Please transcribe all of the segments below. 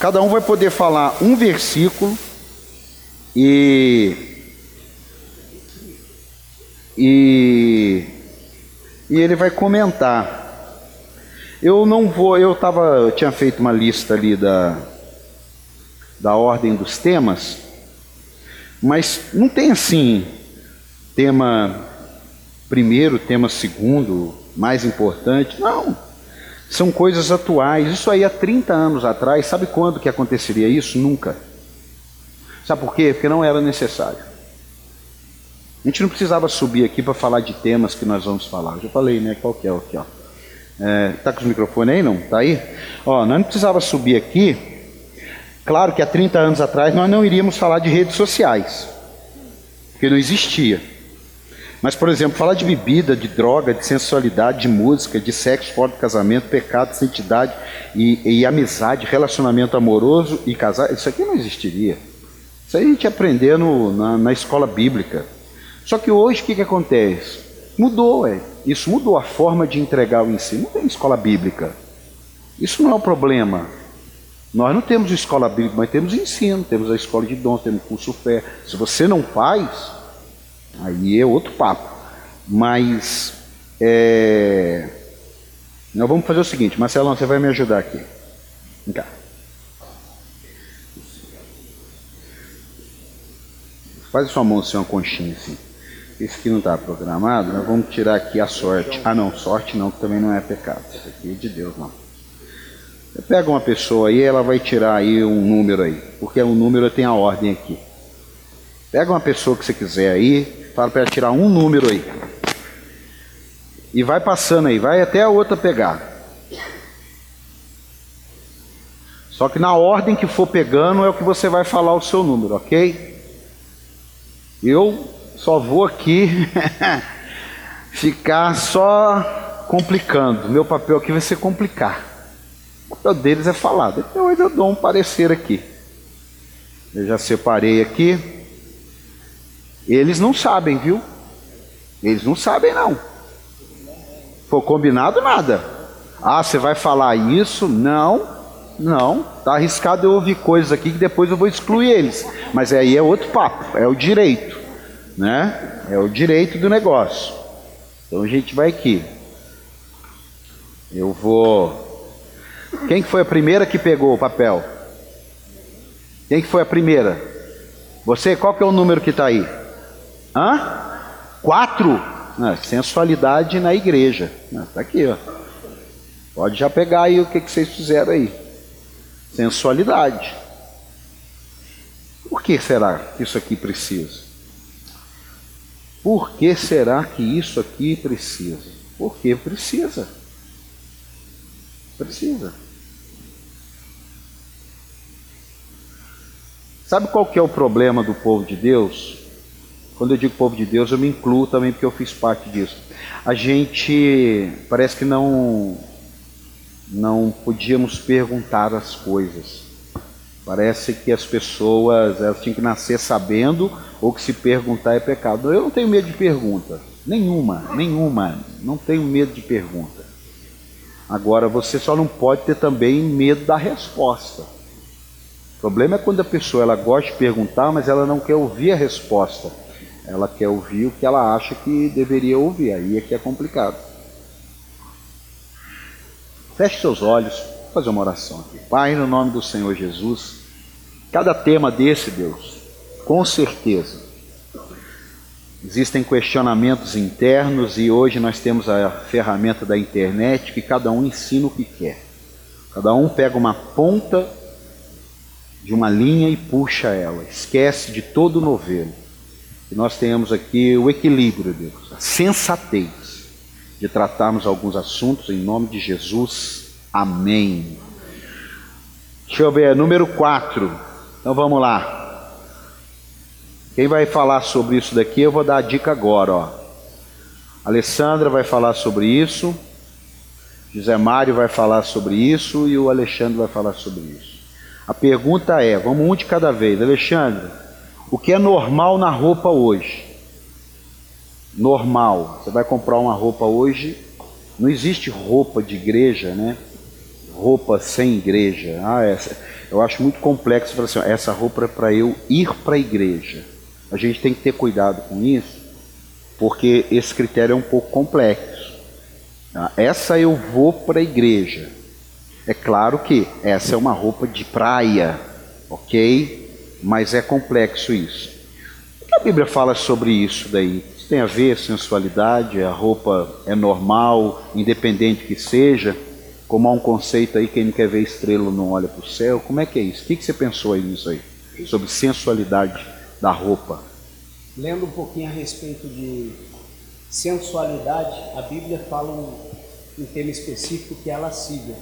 Cada um vai poder falar um versículo e e, e ele vai comentar. Eu não vou, eu tava, eu tinha feito uma lista ali da da ordem dos temas, mas não tem assim tema primeiro, tema segundo, mais importante. Não. São coisas atuais. Isso aí há 30 anos atrás, sabe quando que aconteceria isso? Nunca. Sabe por quê? Porque não era necessário. A gente não precisava subir aqui para falar de temas que nós vamos falar. Eu já falei, né? Qual que é aqui, ó? É, tá com os microfones aí, não? Tá aí? Ó, nós não precisava subir aqui. Claro que há 30 anos atrás nós não iríamos falar de redes sociais, porque não existia. Mas, por exemplo, falar de bebida, de droga, de sensualidade, de música, de sexo fora do casamento, pecado, santidade e, e amizade, relacionamento amoroso e casar, isso aqui não existiria. Isso aí a gente aprendeu no, na, na, escola bíblica. Só que hoje o que, que acontece? Mudou, é. Isso mudou a forma de entregar o ensino. Não tem escola bíblica. Isso não é o problema. Nós não temos escola bíblica, mas temos ensino, temos a escola de dons, temos curso fé. Se você não faz, Aí é outro papo. Mas é... nós vamos fazer o seguinte, Marcelão, você vai me ajudar aqui. Vem cá. Faz sua mão assim, uma conchinha assim. Esse aqui não está programado, nós vamos tirar aqui a sorte. Ah não, sorte não, que também não é pecado. Isso aqui é de Deus, não. Você pega uma pessoa aí, ela vai tirar aí um número aí, porque o número tem a ordem aqui. Pega uma pessoa que você quiser aí, Para tirar um número aí. E vai passando aí, vai até a outra pegar. Só que na ordem que for pegando é o que você vai falar o seu número, ok? Eu só vou aqui ficar só complicando. Meu papel aqui vai ser complicar. O papel deles é falar. Depois eu dou um parecer aqui. Eu já separei aqui. Eles não sabem, viu? Eles não sabem, não. Foi combinado nada. Ah, você vai falar isso? Não, não. Tá arriscado eu ouvir coisas aqui que depois eu vou excluir eles. Mas aí é outro papo, é o direito, né? É o direito do negócio. Então a gente vai aqui. Eu vou. Quem foi a primeira que pegou o papel? Quem que foi a primeira? Você, qual que é o número que está aí? Hã? Quatro? Não, sensualidade na igreja. Está aqui, ó. Pode já pegar aí o que, que vocês fizeram aí. Sensualidade. Por que será que isso aqui precisa? Por que será que isso aqui precisa? Porque precisa. Precisa. Sabe qual que é o problema do povo de Deus? Quando eu digo povo de Deus, eu me incluo também porque eu fiz parte disso. A gente parece que não não podíamos perguntar as coisas. Parece que as pessoas elas tinham que nascer sabendo ou que se perguntar é pecado. Eu não tenho medo de pergunta, nenhuma, nenhuma. Não tenho medo de pergunta. Agora você só não pode ter também medo da resposta. O problema é quando a pessoa ela gosta de perguntar, mas ela não quer ouvir a resposta. Ela quer ouvir o que ela acha que deveria ouvir, aí é que é complicado. Feche seus olhos, vou fazer uma oração aqui. Pai, no nome do Senhor Jesus, cada tema desse, Deus, com certeza, existem questionamentos internos e hoje nós temos a ferramenta da internet que cada um ensina o que quer. Cada um pega uma ponta de uma linha e puxa ela, esquece de todo o novelo que nós tenhamos aqui o equilíbrio, Deus, a sensatez de tratarmos alguns assuntos em nome de Jesus. Amém. Deixa eu ver, número 4. Então vamos lá. Quem vai falar sobre isso daqui, eu vou dar a dica agora, ó. Alessandra vai falar sobre isso. José Mário vai falar sobre isso e o Alexandre vai falar sobre isso. A pergunta é, vamos um de cada vez. Alexandre, o que é normal na roupa hoje? Normal. Você vai comprar uma roupa hoje, não existe roupa de igreja, né? roupa sem igreja. Ah, essa, eu acho muito complexo falar assim, essa roupa é para eu ir para a igreja. A gente tem que ter cuidado com isso, porque esse critério é um pouco complexo. Tá? Essa eu vou para a igreja. É claro que essa é uma roupa de praia, ok? Mas é complexo isso. O que a Bíblia fala sobre isso daí? Isso tem a ver sensualidade, a roupa é normal, independente que seja, como há um conceito aí, quem não quer ver estrela não olha para o céu. Como é que é isso? O que, você pensou aí nisso aí? Sobre sensualidade da roupa. Lendo um pouquinho a respeito de sensualidade, a Bíblia fala um, um tema específico que é a lascívia.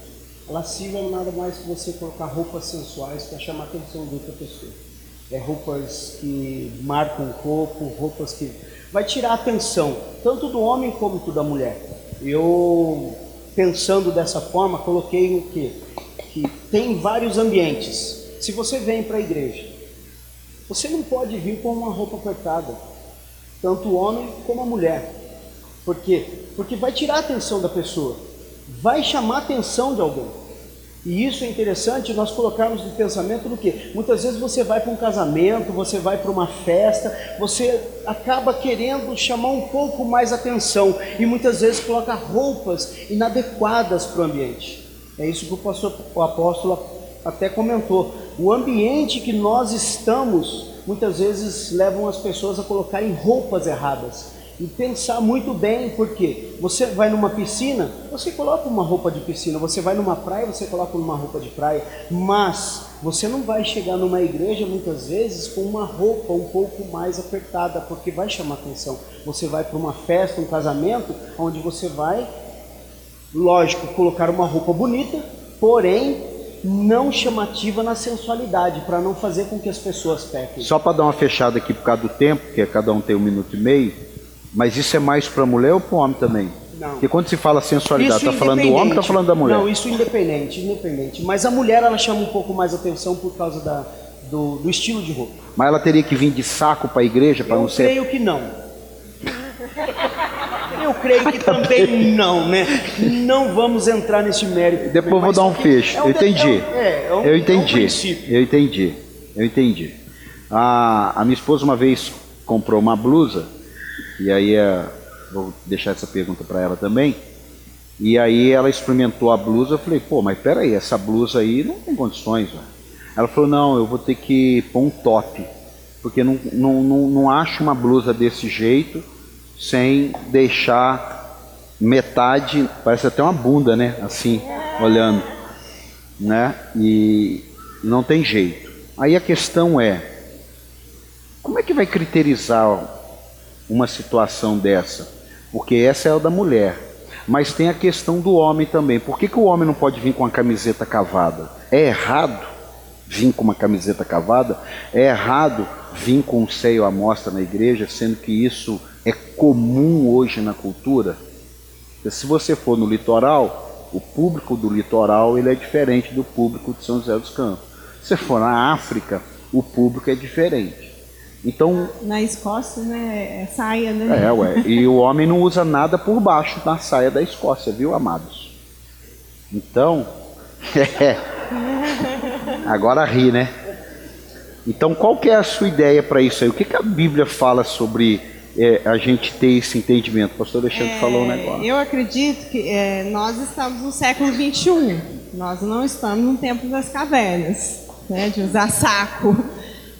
A lascívia é nada mais que você colocar roupas sensuais para chamar a atenção de outra pessoa. É roupas que marcam o corpo, roupas que vai tirar a atenção tanto do homem como da mulher. Eu pensando dessa forma, coloquei o quê? Que tem vários ambientes. Se você vem para a igreja, você não pode vir com uma roupa apertada, tanto o homem como a mulher. Por quê? Porque vai tirar a atenção da pessoa, vai chamar a atenção de alguém. E isso é interessante nós colocarmos no pensamento do que muitas vezes você vai para um casamento, você vai para uma festa, você acaba querendo chamar um pouco mais atenção e muitas vezes coloca roupas inadequadas para o ambiente. É isso que o, pastor, o apóstolo até comentou. O ambiente que nós estamos muitas vezes levam as pessoas a colocarem roupas erradas e pensar muito bem, porque você vai numa piscina, você coloca uma roupa de piscina, você vai numa praia, você coloca uma roupa de praia, mas você não vai chegar numa igreja muitas vezes com uma roupa um pouco mais apertada, porque vai chamar atenção. Você vai para uma festa, um casamento, onde você vai, lógico, colocar uma roupa bonita, porém não chamativa na sensualidade, para não fazer com que as pessoas pequem. Só para dar uma fechada aqui por causa do tempo, que cada um tem um minuto e meio. Mas isso é mais para a mulher ou para o homem também? Não. Porque quando se fala sensualidade, está falando do homem ou está falando da mulher? Não, isso independente, independente. Mas a mulher ela chama um pouco mais atenção por causa da, do, do estilo de roupa. Mas ela teria que vir de saco para a igreja para não ser. Eu creio que não. Eu creio que também não, né? Não vamos entrar nesse mérito. Depois eu vou dar um fecho. É um, eu entendi. É, é um, eu entendi. Um eu entendi. Eu entendi. A, a minha esposa uma vez comprou uma blusa e aí é, vou deixar essa pergunta para ela também. E aí ela experimentou a blusa, eu falei, pô, mas peraí, essa blusa aí não tem condições. Ela falou, não, eu vou ter que pôr um top, porque não, não, não, não acho uma blusa desse jeito sem deixar metade, parece até uma bunda, né? Assim, olhando, né? E não tem jeito. Aí a questão é, como é que vai criterizar uma situação dessa? Porque essa é a da mulher. Mas tem a questão do homem também. Por que, que o homem não pode vir com uma camiseta cavada? É errado vir com uma camiseta cavada? É errado vir com um seio à mostra na igreja, sendo que isso é comum hoje na cultura? Se você for no litoral, o público do litoral ele é diferente do público de São José dos Campos. Se for na África, o público é diferente. Então, na Escócia, né, é saia, né? É, ué. E o homem não usa nada por baixo da saia da Escócia, viu, amados? Então, é. Agora ri, né? Então, qual que é a sua ideia para isso aí? O que, que a Bíblia fala sobre é, a gente ter esse entendimento? O pastor Alexandre é, falou um negócio. Eu acredito que é, nós estamos no século 21. Nós não estamos no tempo das cavernas, né, de usar saco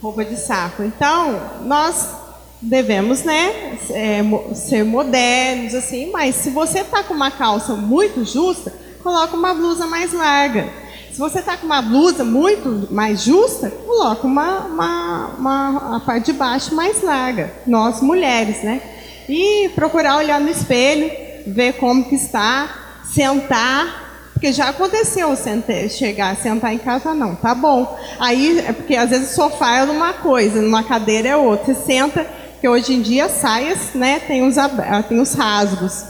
roupa de saco. Então, nós devemos, né, é, ser modernos, assim, mas se você tá com uma calça muito justa, coloca uma blusa mais larga. Se você tá com uma blusa muito mais justa, coloca uma, uma, uma a parte de baixo mais larga. Nós, mulheres, né? E procurar olhar no espelho, ver como que está, sentar, porque já aconteceu sentar, chegar, sentar em casa, não, tá bom. Aí, é porque às vezes o sofá é uma coisa, numa cadeira é outra. Você senta, que hoje em dia saias, né, tem os, ah, tem os rasgos.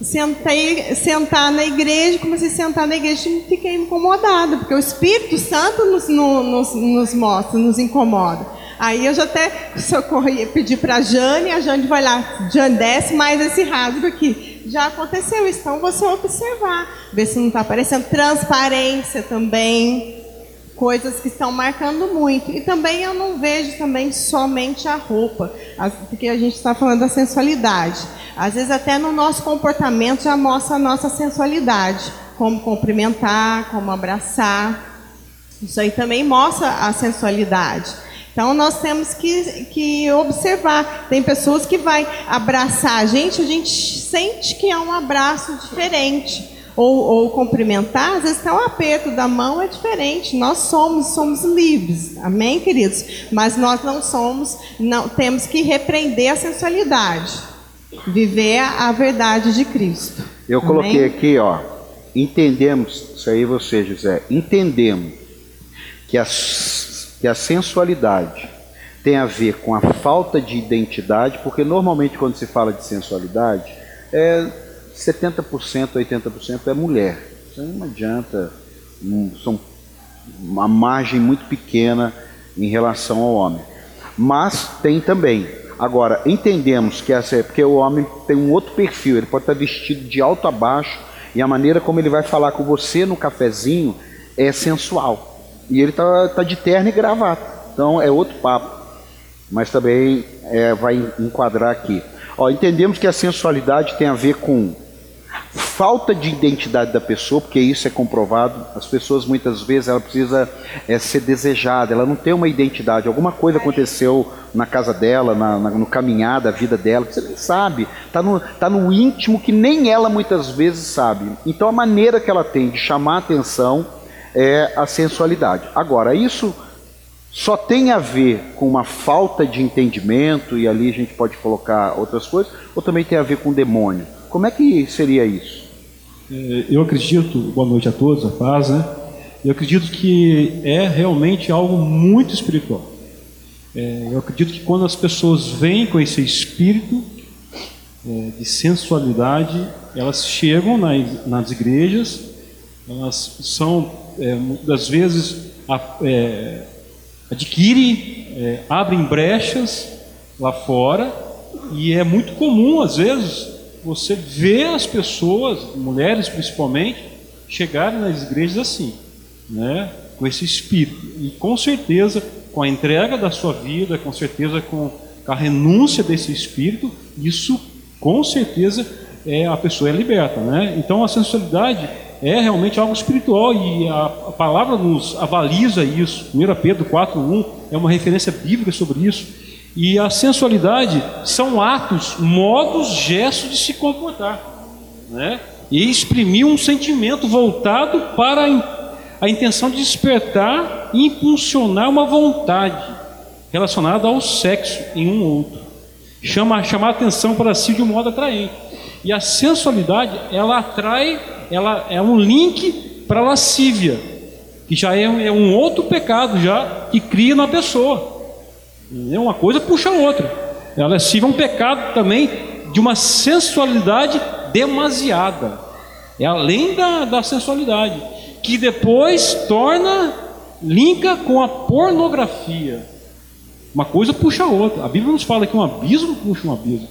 Sentei, sentar na igreja, comecei a sentar na igreja e fiquei incomodada, porque o Espírito Santo nos, nos, nos mostra, nos incomoda. Aí eu já até socorri, pedi para a Jane, a Jane vai lá, Jane desce mais esse rasgo aqui já aconteceu isso. Então você observar, ver se não está aparecendo. Transparência também. Coisas que estão marcando muito. E também eu não vejo também somente a roupa, porque a gente está falando da sensualidade. Às vezes até no nosso comportamento já mostra a nossa sensualidade. Como cumprimentar, como abraçar. Isso aí também mostra a sensualidade. Então nós temos que, que observar. Tem pessoas que vai abraçar a gente, a gente sente que é um abraço diferente. Ou, ou cumprimentar, às vezes até um aperto da mão é diferente. Nós somos, somos livres, amém, queridos? Mas nós não somos, não temos que repreender a sensualidade, viver a verdade de Cristo. Eu amém? coloquei aqui, ó, entendemos, isso aí você, José, entendemos que as que a sensualidade tem a ver com a falta de identidade, porque normalmente quando se fala de sensualidade, é 70%, 80% é mulher. Isso não adianta, são uma margem muito pequena em relação ao homem. Mas tem também. Agora, entendemos que essa é porque o homem tem um outro perfil, ele pode estar vestido de alto a baixo e a maneira como ele vai falar com você no cafezinho é sensual. E ele tá, tá de terno e gravata. Então é outro papo. Mas também é, vai enquadrar aqui. Ó, entendemos que a sensualidade tem a ver com falta de identidade da pessoa, porque isso é comprovado. As pessoas muitas vezes ela precisa é, ser desejada, ela não tem uma identidade. Alguma coisa aconteceu na casa dela, na, na, no caminhar da vida dela, que você nem sabe. Está no, tá no íntimo que nem ela muitas vezes sabe. Então a maneira que ela tem de chamar a atenção é a sensualidade. Agora, isso só tem a ver com uma falta de entendimento, e ali a gente pode colocar outras coisas, ou também tem a ver com o demônio? Como é que seria isso? É, eu acredito, boa noite a todos, a paz, né? Eu acredito que é realmente algo muito espiritual. É, eu acredito que quando as pessoas vêm com esse espírito é, de sensualidade, elas chegam nas, nas igrejas, elas são é, muitas vezes a, é, adquire, é, abrem brechas lá fora, e é muito comum, às vezes, você ver as pessoas, mulheres principalmente, chegarem nas igrejas assim, né, com esse espírito. E com certeza, com a entrega da sua vida, com certeza com a renúncia desse espírito, isso com certeza é, a pessoa é liberta. Né? Então a sensualidade é realmente algo espiritual e a, a palavra nos avaliza isso. 1 Pedro 4:1 é uma referência bíblica sobre isso. E a sensualidade são atos, modos, gestos de se comportar, né? E exprimir um sentimento voltado para a intenção de despertar e impulsionar uma vontade relacionada ao sexo em um outro. Chama, chamar atenção para si de um modo atraente. E a sensualidade, ela atrai ela é um link para lascívia, que já é, é, um outro pecado já que cria na pessoa. É uma coisa puxa a outra. A lascívia é um pecado também de uma sensualidade demasiada. É além da, da sensualidade, que depois torna linka com a pornografia. Uma coisa puxa a outra. A Bíblia nos fala que um abismo puxa um abismo.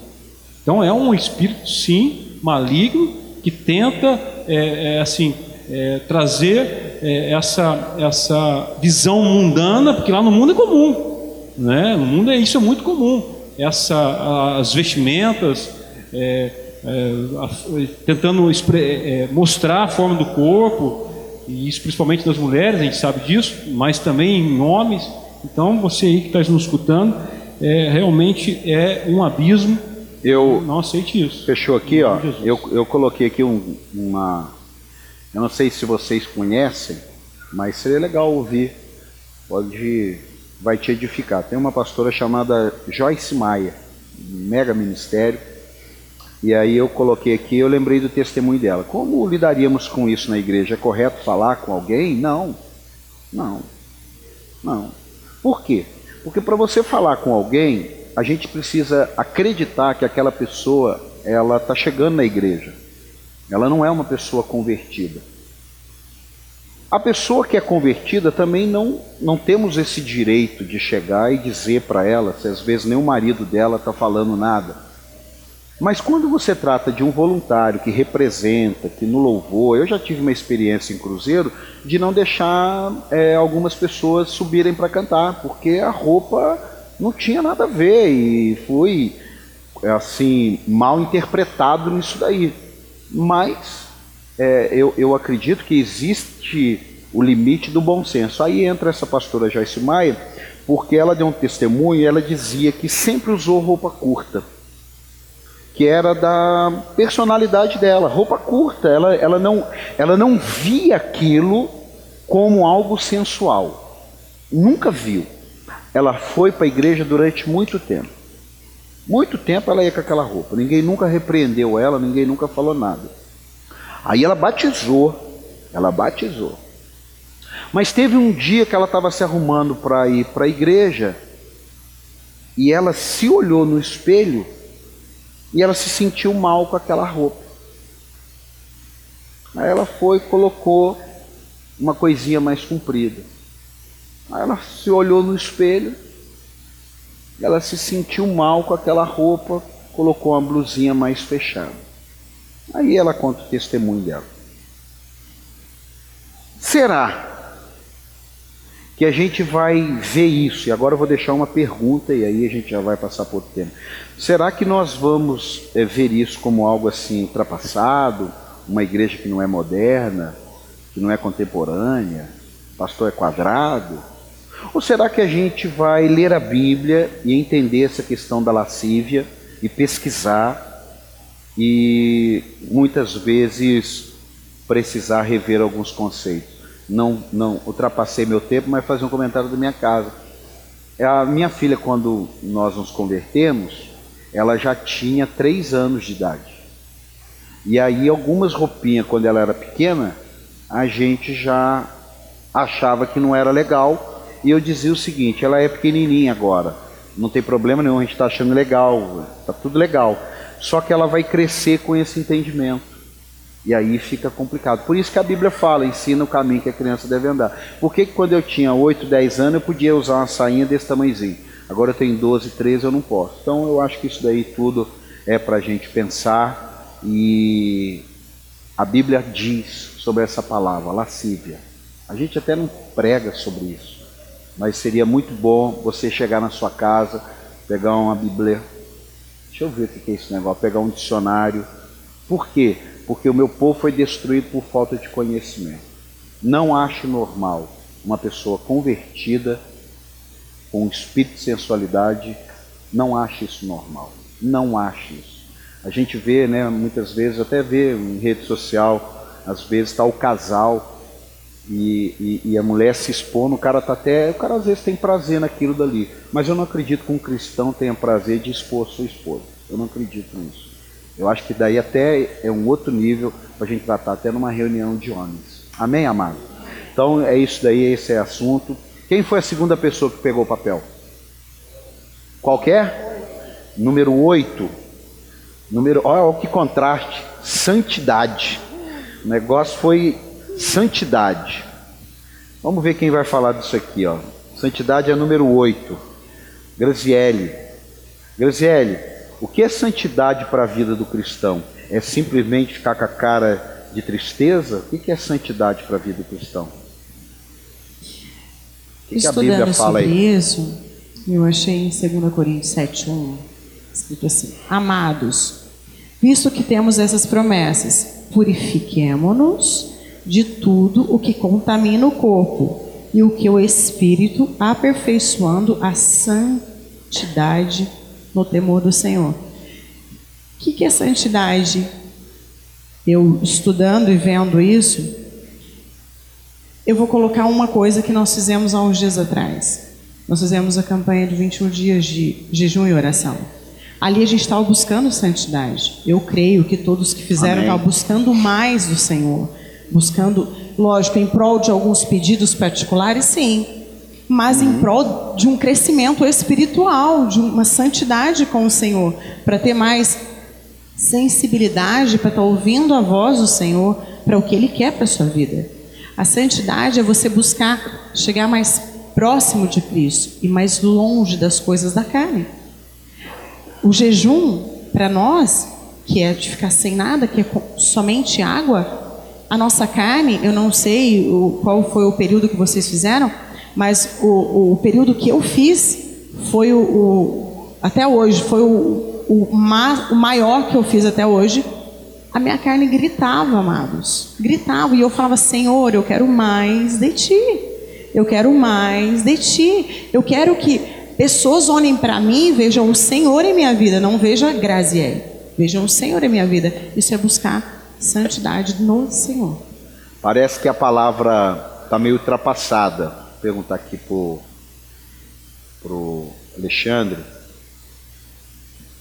Então é um espírito, sim, maligno, que tenta é, é, assim é, trazer é, essa essa visão mundana, porque lá no mundo é comum, né? No mundo é isso é muito comum. Essa as vestimentas é, é, a, tentando mostrar a forma do corpo e isso principalmente das mulheres, a gente sabe disso, mas também em homens. Então você aí que está nos escutando, realmente é um abismo eu não aceite isso. Fechou aqui, ó. Eu, eu coloquei aqui um, uma. Eu não sei se vocês conhecem, mas seria legal ouvir. Pode, vai te edificar. Tem uma pastora chamada Joyce Maia, mega ministério. E aí eu coloquei aqui, eu lembrei do testemunho dela. Como lidaríamos com isso na igreja? É correto falar com alguém? Não. Não. Não. Por quê? Porque para você falar com alguém, a gente precisa acreditar que aquela pessoa ela está chegando na igreja. Ela não é uma pessoa convertida. A pessoa que é convertida também não, não temos esse direito de chegar e dizer para ela, se às vezes nem o marido dela está falando nada. Mas quando você trata de um voluntário que representa, que no louvor, eu já tive uma experiência em cruzeiro de não deixar é, algumas pessoas subirem para cantar, porque a roupa não tinha nada a ver e fui assim mal interpretado nisso daí. Mas é, eu, eu acredito que existe o limite do bom senso. Aí entra essa pastora Joyce Maia, porque ela deu um testemunho e ela dizia que sempre usou roupa curta que era da personalidade dela, roupa curta. Ela, ela, não, ela não via aquilo como algo sensual. Nunca viu. Ela foi para a igreja durante muito tempo. Muito tempo ela ia com aquela roupa. Ninguém nunca repreendeu ela, ninguém nunca falou nada. Aí ela batizou. Ela batizou. Mas teve um dia que ela estava se arrumando para ir para a igreja e ela se olhou no espelho e ela se sentiu mal com aquela roupa. Aí ela foi e colocou uma coisinha mais comprida. Aí ela se olhou no espelho, ela se sentiu mal com aquela roupa, colocou uma blusinha mais fechada. Aí ela conta o testemunho dela. Será que a gente vai ver isso. E agora eu vou deixar uma pergunta e aí a gente já vai passar por outro tema. Será que nós vamos é, ver isso como algo assim ultrapassado, uma igreja que não é moderna, que não é contemporânea, pastor é quadrado? Ou será que a gente vai ler a Bíblia e entender essa questão da lascívia e pesquisar e muitas vezes precisar rever alguns conceitos? não, não ultrapassei meu tempo, mas fazer um comentário da minha casa. A minha filha, quando nós nos convertemos, ela já tinha três anos de idade. E aí algumas roupinhas, quando ela era pequena, a gente já achava que não era legal. E eu dizia o seguinte, ela é pequenininha agora, não tem problema nenhum, a gente está achando legal, está tudo legal. Só que ela vai crescer com esse entendimento. E aí fica complicado. Por isso que a Bíblia fala, ensina o caminho que a criança deve andar. Por que, que quando eu tinha 8, 10 anos eu podia usar uma sainha desse tamanhozinho? Agora eu tenho 12, 13, eu não posso. Então eu acho que isso daí tudo é para a gente pensar e a Bíblia diz sobre essa palavra, lascívia. A gente até não prega sobre isso, mas seria muito bom você chegar na sua casa, pegar uma Bíblia, deixa eu ver o que é esse negócio, pegar um dicionário. Por quê? porque o meu povo foi destruído por falta de conhecimento. Não acho normal uma pessoa convertida com um espírito de sensualidade, não acho isso normal. Não acho isso. A gente vê, né, muitas vezes, até vê em rede social, às vezes está o casal e, e, e, a mulher se expondo, o cara tá até. O cara às vezes tem prazer naquilo dali. Mas eu não acredito que um cristão tenha prazer de expor sua esposa. Eu não acredito nisso. Eu acho que daí até é um outro nível para a gente tratar até numa reunião de homens. Amém, amado? Então é isso daí, esse é assunto. Quem foi a segunda pessoa que pegou o papel? Qualquer? Número 8. Número, olha que contraste. Santidade. O negócio foi santidade. Vamos ver quem vai falar disso aqui, ó. Santidade é número 8. Graziele. Graziele, o que é santidade para a vida do cristão? É simplesmente ficar com a cara de tristeza? O que é santidade para a vida do cristão? O que, Estudando que a Bíblia fala sobre aí? isso, eu achei em 2 Coríntios 7,1, escrito assim: Amados, visto que temos essas promessas, purifiquemo-nos de tudo o que contamina o corpo e o que o Espírito, aperfeiçoando a santidade no temor do Senhor. O que, que é santidade? Eu estudando e vendo isso, eu vou colocar uma coisa que nós fizemos há uns dias atrás. Nós fizemos a campanha de 21 dias de jejum e oração. Ali a gente estava buscando santidade. Eu creio que todos que fizeram estavam buscando mais do Senhor. Buscando, lógico, em prol de alguns pedidos particulares, sim mas em prol de um crescimento espiritual, de uma santidade com o Senhor, para ter mais sensibilidade, para estar ouvindo a voz do Senhor, para o que Ele quer para a sua vida. A santidade é você buscar chegar mais próximo de Cristo e mais longe das coisas da carne. O jejum para nós, que é de ficar sem nada, que é somente água, a nossa carne, eu não sei o, qual foi o período que vocês fizeram, mas o, o período que eu fiz foi o, o até hoje, foi o, ma, o maior que eu fiz até hoje. A minha carne gritava, amados, gritava, e eu falava: Senhor, eu quero mais de ti, eu quero mais de ti, eu quero que pessoas olhem para mim e vejam o Senhor em minha vida, não vejam Graziele, vejam o Senhor em minha vida. Isso é buscar santidade no Senhor. Parece que a palavra está meio ultrapassada. Vou perguntar aqui pro pro Alexandre.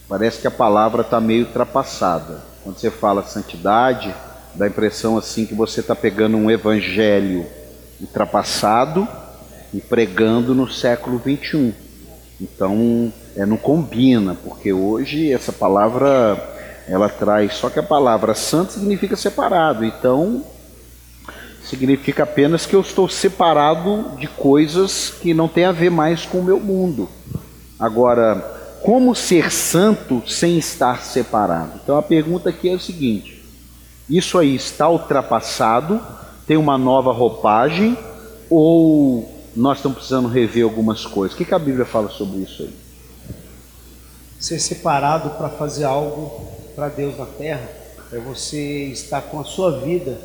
Parece que a palavra está meio ultrapassada. Quando você fala santidade, dá a impressão assim que você está pegando um evangelho ultrapassado e pregando no século 21. Então, é, não combina, porque hoje essa palavra ela traz, só que a palavra santo significa separado, então significa apenas que eu estou separado de coisas que não tem a ver mais com o meu mundo. Agora, como ser santo sem estar separado? Então a pergunta aqui é o seguinte: isso aí está ultrapassado? Tem uma nova roupagem? Ou nós estamos precisando rever algumas coisas? O que, que a Bíblia fala sobre isso aí? Ser separado para fazer algo para Deus na terra é você estar com a sua vida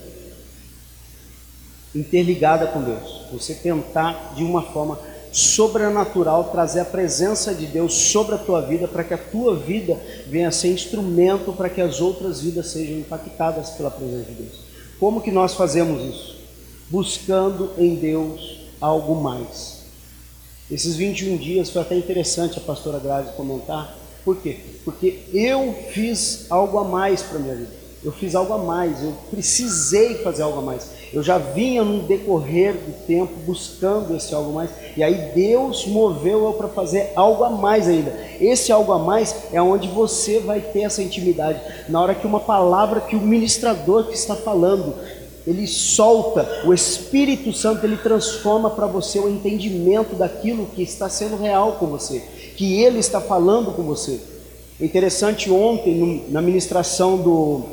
interligada com Deus. Você tentar de uma forma sobrenatural trazer a presença de Deus sobre a tua vida para que a tua vida venha a ser instrumento para que as outras vidas sejam impactadas pela presença de Deus. Como que nós fazemos isso? Buscando em Deus algo mais. Esses 21 dias foi até interessante a pastora Grazi comentar por quê? Porque eu fiz algo a mais para minha vida. Eu fiz algo a mais, eu precisei fazer algo a mais. Eu já vinha no decorrer do tempo buscando esse algo a mais, e aí Deus moveu eu para fazer algo a mais ainda. Esse algo a mais é onde você vai ter essa intimidade. Na hora que uma palavra que o ministrador que está falando, ele solta, o Espírito Santo ele transforma para você o entendimento daquilo que está sendo real com você que Ele está falando com você. Interessante, ontem, na ministração do,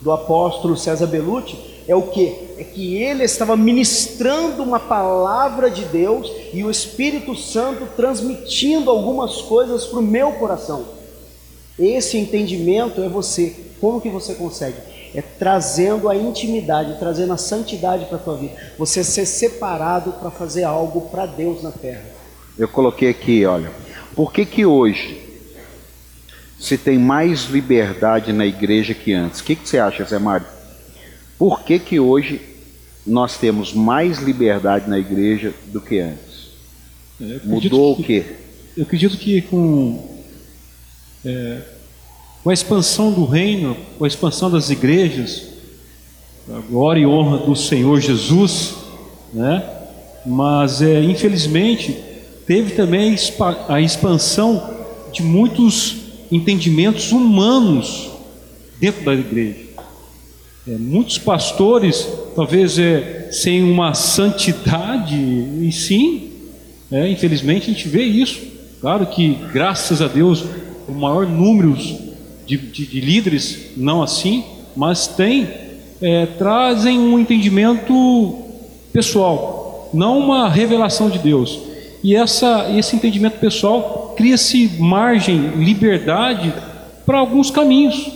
do apóstolo César Belucci, é o que? É que ele estava ministrando uma palavra de Deus e o Espírito Santo transmitindo algumas coisas para o meu coração. Esse entendimento é você. Como que você consegue? É trazendo a intimidade, trazendo a santidade para a tua vida. Você ser separado para fazer algo para Deus na terra. Eu coloquei aqui, olha, por que, que hoje se tem mais liberdade na igreja que antes? O que, que você acha, Zé Mário? Por que, que hoje nós temos mais liberdade na igreja do que antes? É, Mudou que, o quê? Eu acredito que com, é, com a expansão do reino, com a expansão das igrejas, a glória e honra do Senhor Jesus, né? mas é, infelizmente teve também a expansão de muitos entendimentos humanos dentro da igreja. É, muitos pastores, talvez é, sem uma santidade, e sim, é, infelizmente a gente vê isso. Claro que, graças a Deus, o maior número de, de, de líderes não assim, mas tem, é, trazem um entendimento pessoal, não uma revelação de Deus. E essa, esse entendimento pessoal cria-se margem, liberdade para alguns caminhos,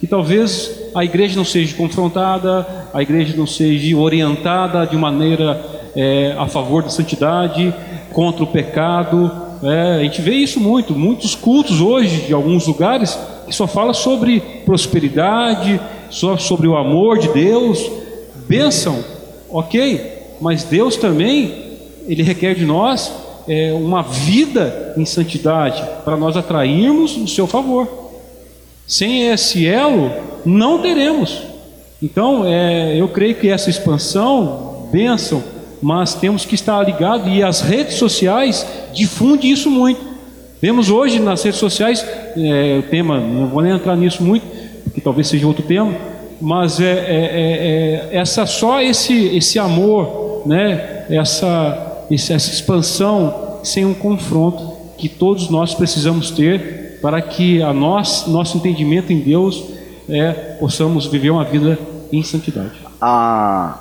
que talvez a igreja não seja confrontada, a igreja não seja orientada de maneira é, a favor da santidade, contra o pecado. É, a gente vê isso muito, muitos cultos hoje, de alguns lugares, que só fala sobre prosperidade, só sobre o amor de Deus, bênção, ok, mas Deus também ele requer de nós é, uma vida em santidade para nós atrairmos o seu favor. Sem esse elo, não teremos. Então, é, eu creio que essa expansão, bênção, mas temos que estar ligado e as redes sociais difundem isso muito. Vemos hoje nas redes sociais, é, o tema, não vou nem entrar nisso muito, porque talvez seja outro tema, mas é, é, é, é essa só esse, esse amor, né, essa essa expansão sem um confronto que todos nós precisamos ter para que a nós, nosso entendimento em Deus é possamos viver uma vida em santidade. Ah,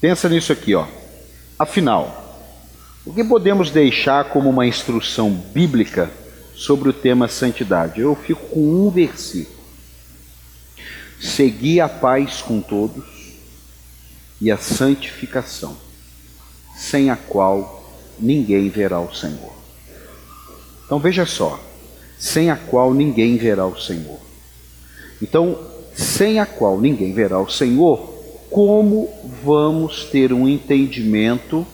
pensa nisso aqui, ó. Afinal, o que podemos deixar como uma instrução bíblica sobre o tema santidade? Eu fico com um versículo. Segui a paz com todos e a santificação, sem a qual ninguém verá o Senhor. Então veja só, sem a qual ninguém verá o Senhor. Então, sem a qual ninguém verá o Senhor, como vamos ter um entendimento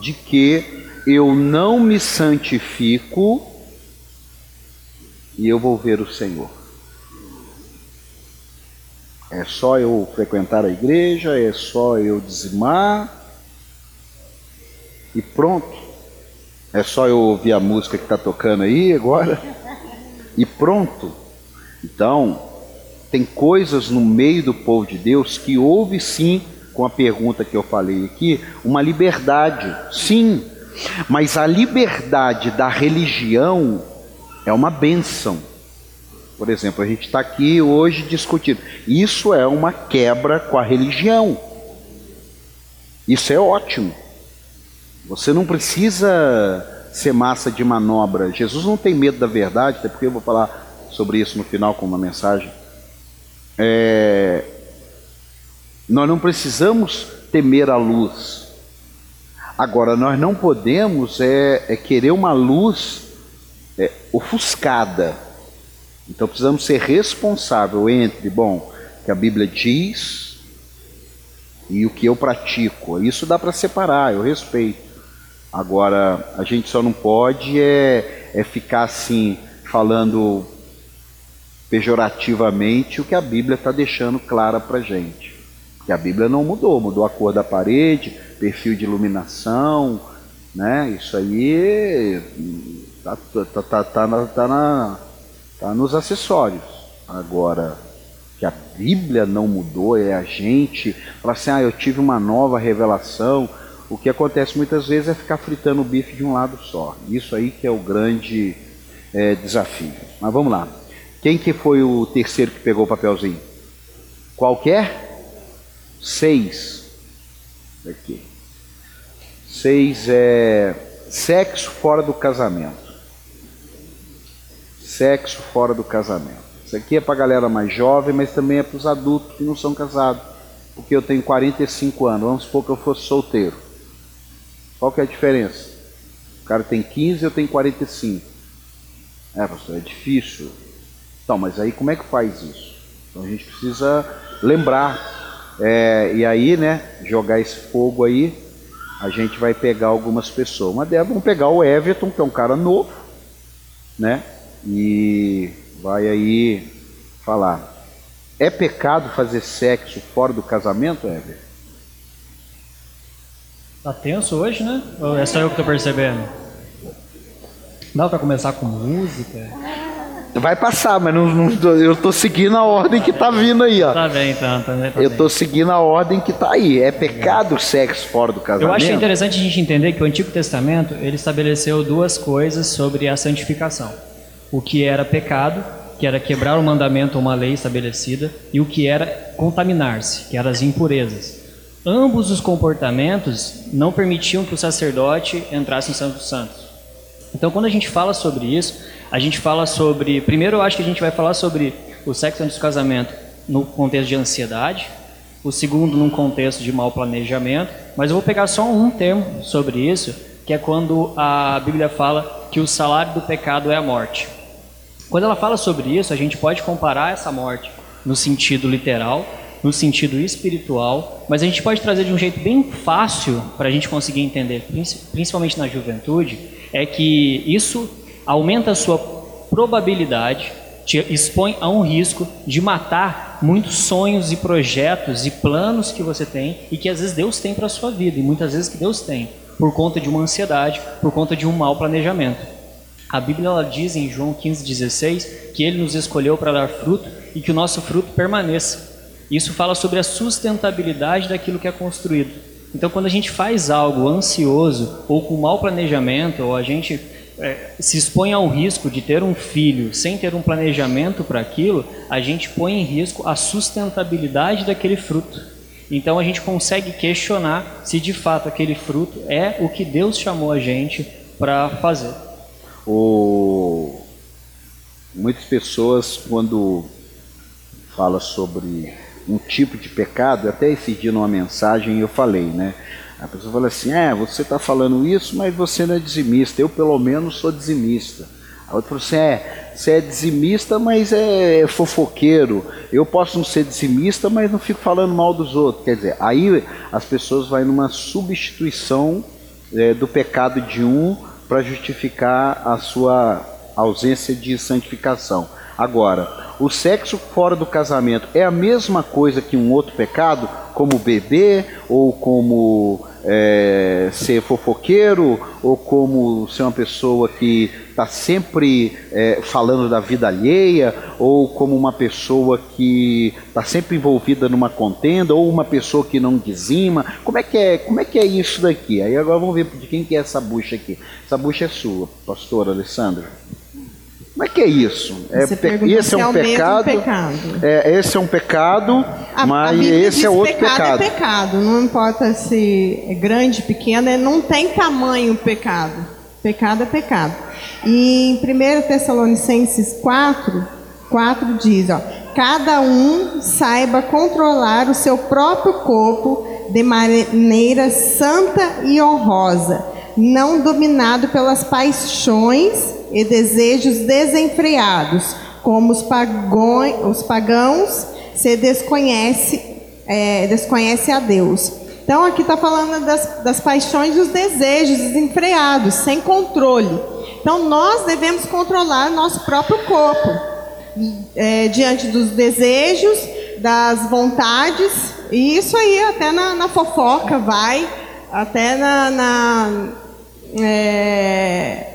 de que eu não me santifico e eu vou ver o Senhor? É só eu frequentar a igreja, é só eu dizimar e pronto. É só eu ouvir a música que está tocando aí agora e pronto. Então, tem coisas no meio do povo de Deus que houve sim, com a pergunta que eu falei aqui, uma liberdade, sim, mas a liberdade da religião é uma bênção. Por exemplo, a gente está aqui hoje discutindo. Isso é uma quebra com a religião. Isso é ótimo. Você não precisa ser massa de manobra. Jesus não tem medo da verdade, até porque eu vou falar sobre isso no final com uma mensagem. É... Nós não precisamos temer a luz. Agora, nós não podemos é, é querer uma luz é, ofuscada então precisamos ser responsável entre, bom, que a Bíblia diz e o que eu pratico. Isso dá para separar, eu respeito. Agora, a gente só não pode é, é ficar assim, falando pejorativamente o que a Bíblia está deixando clara para gente. Que a Bíblia não mudou, mudou a cor da parede, perfil de iluminação, né? Isso aí tá, tá, tá, tá, na, tá na Está nos acessórios. Agora, que a Bíblia não mudou, é a gente. Falar assim, ah, eu tive uma nova revelação. O que acontece muitas vezes é ficar fritando o bife de um lado só. Isso aí que é o grande é, desafio. Mas vamos lá. Quem que foi o terceiro que pegou o papelzinho? Qualquer? Seis. Aqui. Seis é sexo fora do casamento sexo fora do casamento. Isso aqui é para a galera mais jovem, mas também é para os adultos que não são casados. Porque eu tenho 45 anos, vamos supor que eu fosse solteiro. Qual que é a diferença? O cara tem 15, eu tenho 45. É, pastor, é difícil. Então, mas aí como é que faz isso? Então a gente precisa lembrar. É, e aí, né, jogar esse fogo aí, a gente vai pegar algumas pessoas. Uma delas, vamos pegar o Everton, que é um cara novo, né? E vai aí falar. É pecado fazer sexo fora do casamento, Ever? Tá tenso hoje, né? Ou é só eu que tô percebendo? Dá para começar com música? Vai passar, mas não, não, eu tô seguindo a ordem que tá vindo aí, ó. Tá bem, então, tá bem. Tá eu tô seguindo a ordem que tá aí. É pecado o sexo fora do casamento? Eu acho interessante a gente entender que o Antigo Testamento, ele estabeleceu duas coisas sobre a santificação o que era pecado, que era quebrar o mandamento ou uma lei estabelecida, e o que era contaminar-se, que eram as impurezas. Ambos os comportamentos não permitiam que o sacerdote entrasse em Santo Santos. Então, quando a gente fala sobre isso, a gente fala sobre. Primeiro, eu acho que a gente vai falar sobre o sexo antes do casamento no contexto de ansiedade, o segundo, num contexto de mau planejamento, mas eu vou pegar só um termo sobre isso, que é quando a Bíblia fala que o salário do pecado é a morte. Quando ela fala sobre isso, a gente pode comparar essa morte no sentido literal, no sentido espiritual, mas a gente pode trazer de um jeito bem fácil para a gente conseguir entender, principalmente na juventude, é que isso aumenta a sua probabilidade, te expõe a um risco de matar muitos sonhos e projetos e planos que você tem e que às vezes Deus tem para a sua vida, e muitas vezes que Deus tem, por conta de uma ansiedade, por conta de um mau planejamento. A Bíblia ela diz em João 15,16 que ele nos escolheu para dar fruto e que o nosso fruto permaneça. Isso fala sobre a sustentabilidade daquilo que é construído. Então, quando a gente faz algo ansioso ou com mau planejamento, ou a gente é, se expõe ao risco de ter um filho sem ter um planejamento para aquilo, a gente põe em risco a sustentabilidade daquele fruto. Então a gente consegue questionar se de fato aquele fruto é o que Deus chamou a gente para fazer. O... Muitas pessoas, quando fala sobre um tipo de pecado, até esse dia numa mensagem eu falei, né? A pessoa fala assim: é, você está falando isso, mas você não é dizimista. Eu, pelo menos, sou dizimista. A outra falou assim: é, você é dizimista, mas é fofoqueiro. Eu posso não ser dizimista, mas não fico falando mal dos outros. Quer dizer, aí as pessoas vão numa substituição é, do pecado de um para justificar a sua ausência de santificação. Agora, o sexo fora do casamento é a mesma coisa que um outro pecado, como beber, ou como é, ser fofoqueiro, ou como ser uma pessoa que está sempre é, falando da vida alheia, ou como uma pessoa que está sempre envolvida numa contenda, ou uma pessoa que não dizima. Como é que é, como é, que é isso daqui? Aí agora vamos ver de quem que é essa bucha aqui. Essa bucha é sua, pastor Alessandra. Como é que é isso? É, esse é um pecado. pecado. É, esse é um pecado, a, mas a esse é outro pecado. Pecado é pecado, não importa se é grande, pequeno, é, não tem tamanho o pecado. Pecado é pecado. E em 1 Tessalonicenses 4, 4 diz: ó, cada um saiba controlar o seu próprio corpo de maneira santa e honrosa, não dominado pelas paixões e desejos desenfreados, como os, pagões, os pagãos se desconhece, é, desconhece a Deus. Então aqui está falando das, das paixões e dos desejos desenfreados, sem controle. Então nós devemos controlar nosso próprio corpo é, diante dos desejos, das vontades, e isso aí até na, na fofoca vai, até na, na é,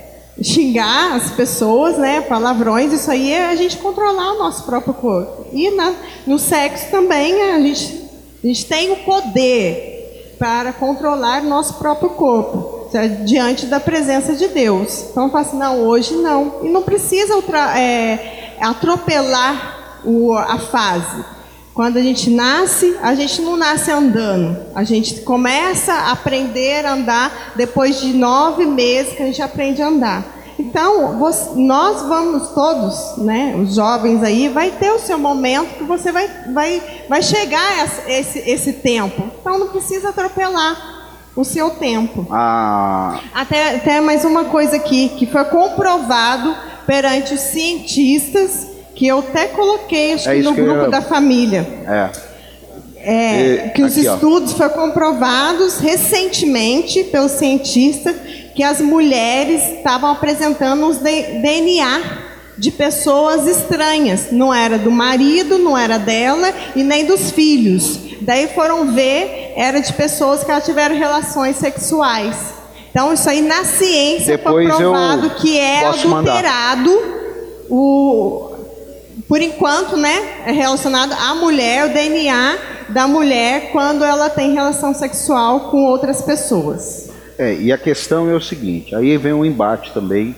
xingar as pessoas, né, palavrões, isso aí é a gente controlar o nosso próprio corpo. E na, no sexo também a gente, a gente tem o poder para controlar nosso próprio corpo diante da presença de Deus. Então eu falo assim, não, hoje não. E não precisa é, atropelar o, a fase. Quando a gente nasce, a gente não nasce andando. A gente começa a aprender a andar depois de nove meses que a gente aprende a andar. Então, nós vamos todos, né, os jovens aí, vai ter o seu momento que você vai, vai, vai chegar esse, esse tempo. Então, não precisa atropelar o seu tempo. Ah. Até, até mais uma coisa aqui, que foi comprovado perante os cientistas que eu até coloquei acho é que no que grupo eu... da família. É. É, e, que os aqui, estudos ó. foram comprovados recentemente pelos cientistas que as mulheres estavam apresentando os DNA de pessoas estranhas. Não era do marido, não era dela e nem dos filhos. Daí foram ver, era de pessoas que tiveram relações sexuais. Então isso aí na ciência Depois foi provado que é adulterado o, por enquanto, né, é relacionado à mulher, o DNA da mulher quando ela tem relação sexual com outras pessoas. É, e a questão é o seguinte, aí vem um embate também,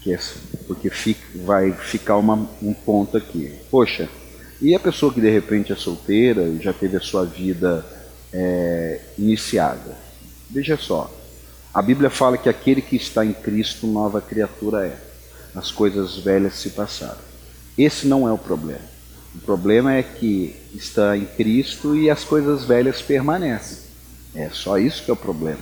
que é, porque fica, vai ficar uma, um ponto aqui. Poxa, e a pessoa que de repente é solteira e já teve a sua vida é, iniciada? Veja só, a Bíblia fala que aquele que está em Cristo, nova criatura é. As coisas velhas se passaram. Esse não é o problema. O problema é que está em Cristo e as coisas velhas permanecem. É só isso que é o problema.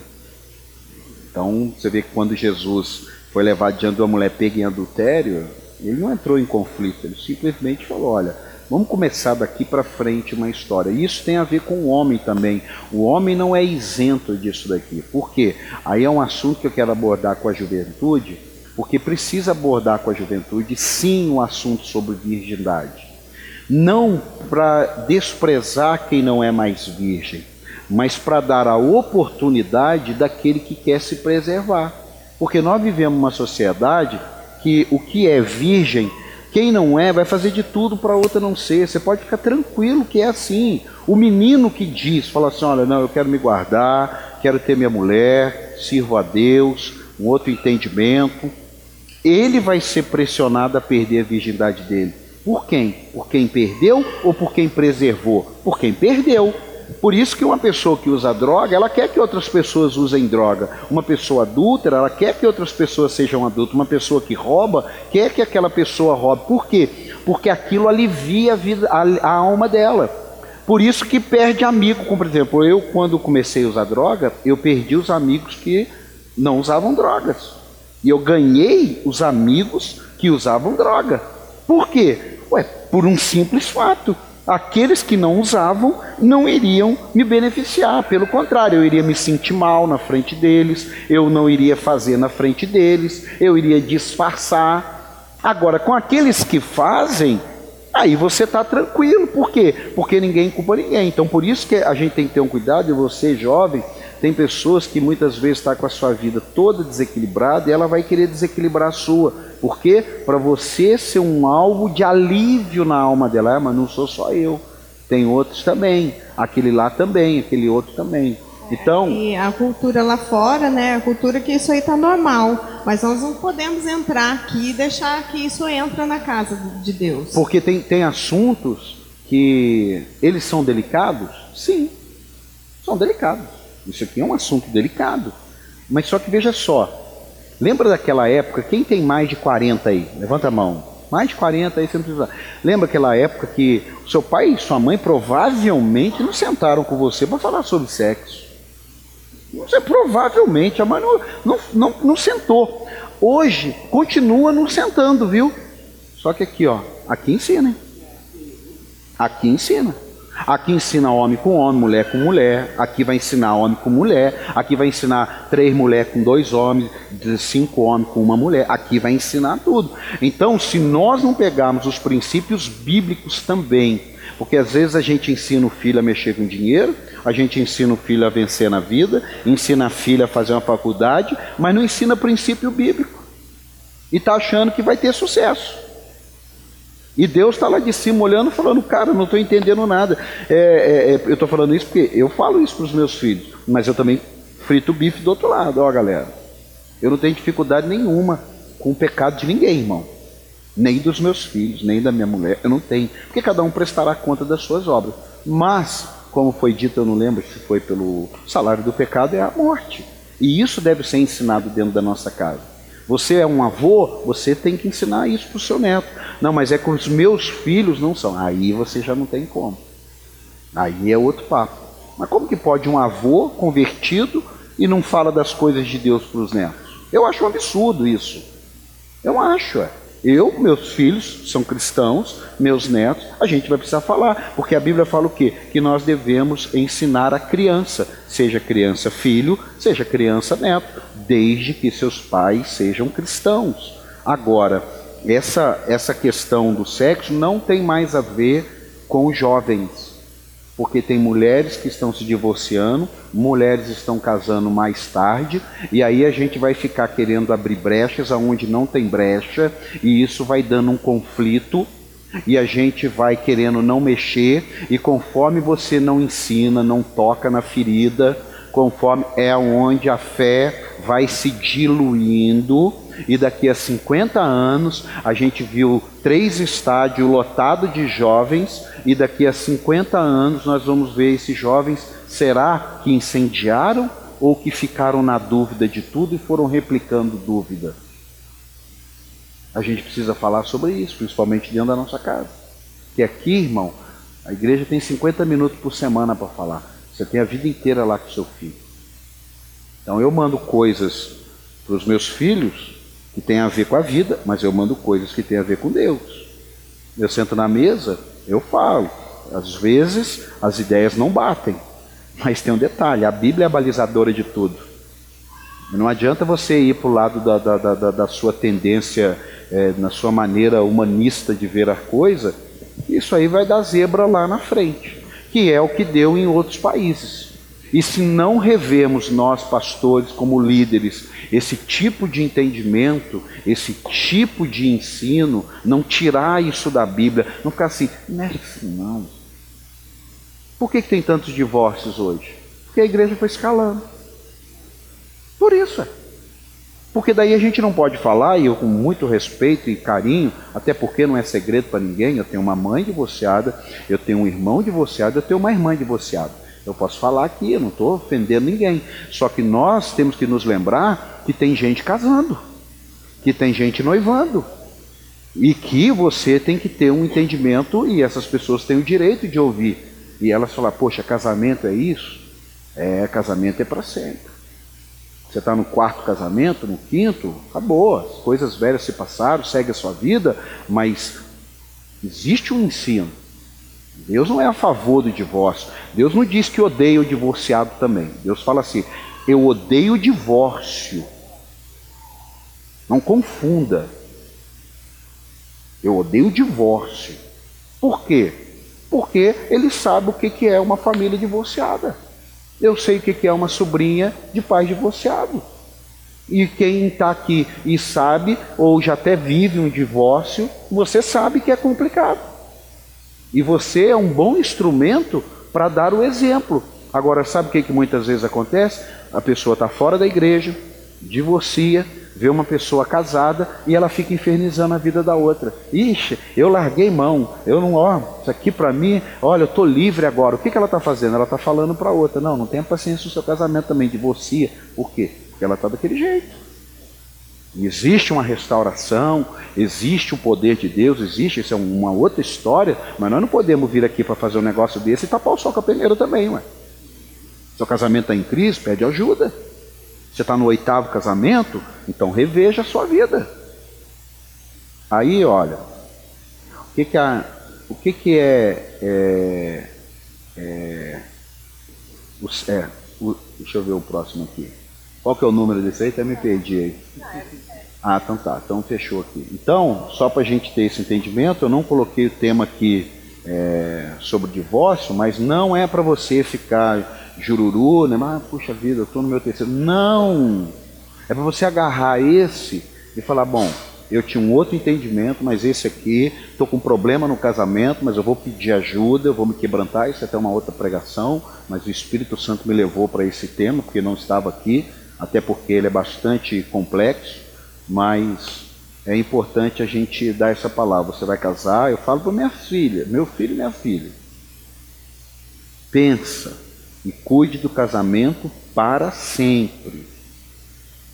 Então, você vê que quando Jesus foi levado diante de uma mulher pega em adultério, ele não entrou em conflito, ele simplesmente falou: olha, vamos começar daqui para frente uma história. Isso tem a ver com o homem também. O homem não é isento disso daqui. Por quê? Aí é um assunto que eu quero abordar com a juventude porque precisa abordar com a juventude, sim, o um assunto sobre virgindade. Não para desprezar quem não é mais virgem, mas para dar a oportunidade daquele que quer se preservar. Porque nós vivemos uma sociedade que o que é virgem, quem não é, vai fazer de tudo para a outra não ser. Você pode ficar tranquilo que é assim. O menino que diz, fala assim: olha, não, eu quero me guardar, quero ter minha mulher, sirvo a Deus, um outro entendimento, ele vai ser pressionado a perder a virgindade dele. Por quem? Por quem perdeu ou por quem preservou? Por quem perdeu. Por isso que uma pessoa que usa droga, ela quer que outras pessoas usem droga. Uma pessoa adúltera, ela quer que outras pessoas sejam adultas. Uma pessoa que rouba, quer que aquela pessoa roube. Por quê? Porque aquilo alivia a, vida, a, a alma dela. Por isso que perde amigo. Como, por exemplo, eu quando comecei a usar droga, eu perdi os amigos que não usavam drogas. E eu ganhei os amigos que usavam droga. Por quê? Ué, por um simples fato. Aqueles que não usavam não iriam me beneficiar, pelo contrário, eu iria me sentir mal na frente deles, eu não iria fazer na frente deles, eu iria disfarçar. Agora, com aqueles que fazem, aí você está tranquilo, por quê? Porque ninguém culpa ninguém. Então, por isso que a gente tem que ter um cuidado, e você, jovem, tem pessoas que muitas vezes está com a sua vida toda desequilibrada e ela vai querer desequilibrar a sua. Por quê? Para você ser um alvo de alívio na alma dela. Ah, mas não sou só eu. Tem outros também. Aquele lá também, aquele outro também. Então, e a cultura lá fora, né? A cultura que isso aí está normal, mas nós não podemos entrar aqui e deixar que isso entra na casa de Deus. Porque tem, tem assuntos que eles são delicados? Sim, são delicados. Isso aqui é um assunto delicado. Mas só que veja só, lembra daquela época, quem tem mais de 40 aí? Levanta a mão. Mais de 40 aí você não precisa. Lembra aquela época que seu pai e sua mãe provavelmente não sentaram com você para falar sobre sexo. Não sei, provavelmente a mãe não, não, não, não sentou. Hoje continua não sentando, viu? Só que aqui, ó, aqui ensina. Hein? Aqui ensina. Aqui ensina homem com homem, mulher com mulher. Aqui vai ensinar homem com mulher. Aqui vai ensinar três mulheres com dois homens, cinco homens com uma mulher. Aqui vai ensinar tudo. Então, se nós não pegarmos os princípios bíblicos também, porque às vezes a gente ensina o filho a mexer com dinheiro, a gente ensina o filho a vencer na vida, ensina a filha a fazer uma faculdade, mas não ensina princípio bíblico. E está achando que vai ter sucesso. E Deus está lá de cima olhando, falando, cara, não estou entendendo nada. É, é, é, eu estou falando isso porque eu falo isso para os meus filhos, mas eu também frito o bife do outro lado, ó galera. Eu não tenho dificuldade nenhuma com o pecado de ninguém, irmão. Nem dos meus filhos, nem da minha mulher, eu não tenho. Porque cada um prestará conta das suas obras. Mas, como foi dito, eu não lembro se foi pelo salário do pecado, é a morte. E isso deve ser ensinado dentro da nossa casa. Você é um avô, você tem que ensinar isso para o seu neto. Não, mas é que os meus filhos não são. Aí você já não tem como. Aí é outro papo. Mas como que pode um avô convertido e não fala das coisas de Deus para os netos? Eu acho um absurdo isso. Eu acho. É. Eu, meus filhos são cristãos, meus netos, a gente vai precisar falar, porque a Bíblia fala o quê? Que nós devemos ensinar a criança, seja criança filho, seja criança neto, desde que seus pais sejam cristãos. Agora, essa, essa questão do sexo não tem mais a ver com jovens porque tem mulheres que estão se divorciando, mulheres estão casando mais tarde, e aí a gente vai ficar querendo abrir brechas aonde não tem brecha, e isso vai dando um conflito, e a gente vai querendo não mexer, e conforme você não ensina, não toca na ferida, conforme é onde a fé vai se diluindo, e daqui a 50 anos a gente viu três estádios lotados de jovens, e daqui a 50 anos nós vamos ver esses jovens, será que incendiaram ou que ficaram na dúvida de tudo e foram replicando dúvida? A gente precisa falar sobre isso, principalmente dentro da nossa casa. Que aqui, irmão, a igreja tem 50 minutos por semana para falar. Você tem a vida inteira lá com seu filho. Então eu mando coisas para os meus filhos que tem a ver com a vida, mas eu mando coisas que tem a ver com Deus. Eu sento na mesa, eu falo. Às vezes as ideias não batem, mas tem um detalhe: a Bíblia é a balizadora de tudo. Não adianta você ir para o lado da, da, da, da, sua tendência, é, na sua maneira humanista de ver a coisa, isso aí vai dar zebra lá na frente, que é o que deu em outros países. E se não revemos nós, pastores, como líderes, esse tipo de entendimento, esse tipo de ensino, não tirar isso da Bíblia, não ficar assim, não é assim não. Por que, que tem tantos divórcios hoje? Porque a igreja foi escalando. Por isso é. Porque daí a gente não pode falar, e eu com muito respeito e carinho, até porque não é segredo para ninguém, eu tenho uma mãe divorciada, eu tenho um irmão divorciado, eu tenho uma irmã divorciada. Eu posso falar aqui, eu não estou ofendendo ninguém. Só que nós temos que nos lembrar que tem gente casando, que tem gente noivando. E que você tem que ter um entendimento, e essas pessoas têm o direito de ouvir. E elas falar, poxa, casamento é isso? É, casamento é para sempre. Você está no quarto casamento, no quinto, acabou. As coisas velhas se passaram, segue a sua vida, mas existe um ensino. Deus não é a favor do divórcio. Deus não diz que odeia o divorciado também. Deus fala assim: eu odeio o divórcio. Não confunda. Eu odeio o divórcio. Por quê? Porque ele sabe o que é uma família divorciada. Eu sei o que é uma sobrinha de pai divorciado. E quem está aqui e sabe, ou já até vive um divórcio, você sabe que é complicado. E você é um bom instrumento para dar o exemplo. Agora, sabe o que, que muitas vezes acontece? A pessoa está fora da igreja, divorcia, vê uma pessoa casada e ela fica infernizando a vida da outra. Ixi, eu larguei mão, eu não, ó, isso aqui para mim, olha, eu estou livre agora. O que, que ela está fazendo? Ela está falando para outra, não, não tenha paciência no seu casamento também, divorcia. Por quê? Porque ela está daquele jeito. Existe uma restauração, existe o poder de Deus, existe, isso é uma outra história, mas nós não podemos vir aqui para fazer um negócio desse e tapar o sol com a peneira também, ué. Seu casamento está em crise, pede ajuda. Você está no oitavo casamento, então reveja a sua vida. Aí, olha, o que, que, a, o que, que é, é, é, o, é o, deixa eu ver o próximo aqui. Qual que é o número desse aí? Até me perdi aí. Ah, então tá, então fechou aqui. Então, só para a gente ter esse entendimento, eu não coloquei o tema aqui é, sobre divórcio, mas não é para você ficar jururu, né? Mas, puxa vida, eu estou no meu terceiro. Não! É para você agarrar esse e falar, bom, eu tinha um outro entendimento, mas esse aqui, estou com um problema no casamento, mas eu vou pedir ajuda, eu vou me quebrantar, isso é até uma outra pregação, mas o Espírito Santo me levou para esse tema, porque não estava aqui, até porque ele é bastante complexo, mas é importante a gente dar essa palavra. Você vai casar, eu falo para minha filha, meu filho e minha filha. Pensa, e cuide do casamento para sempre.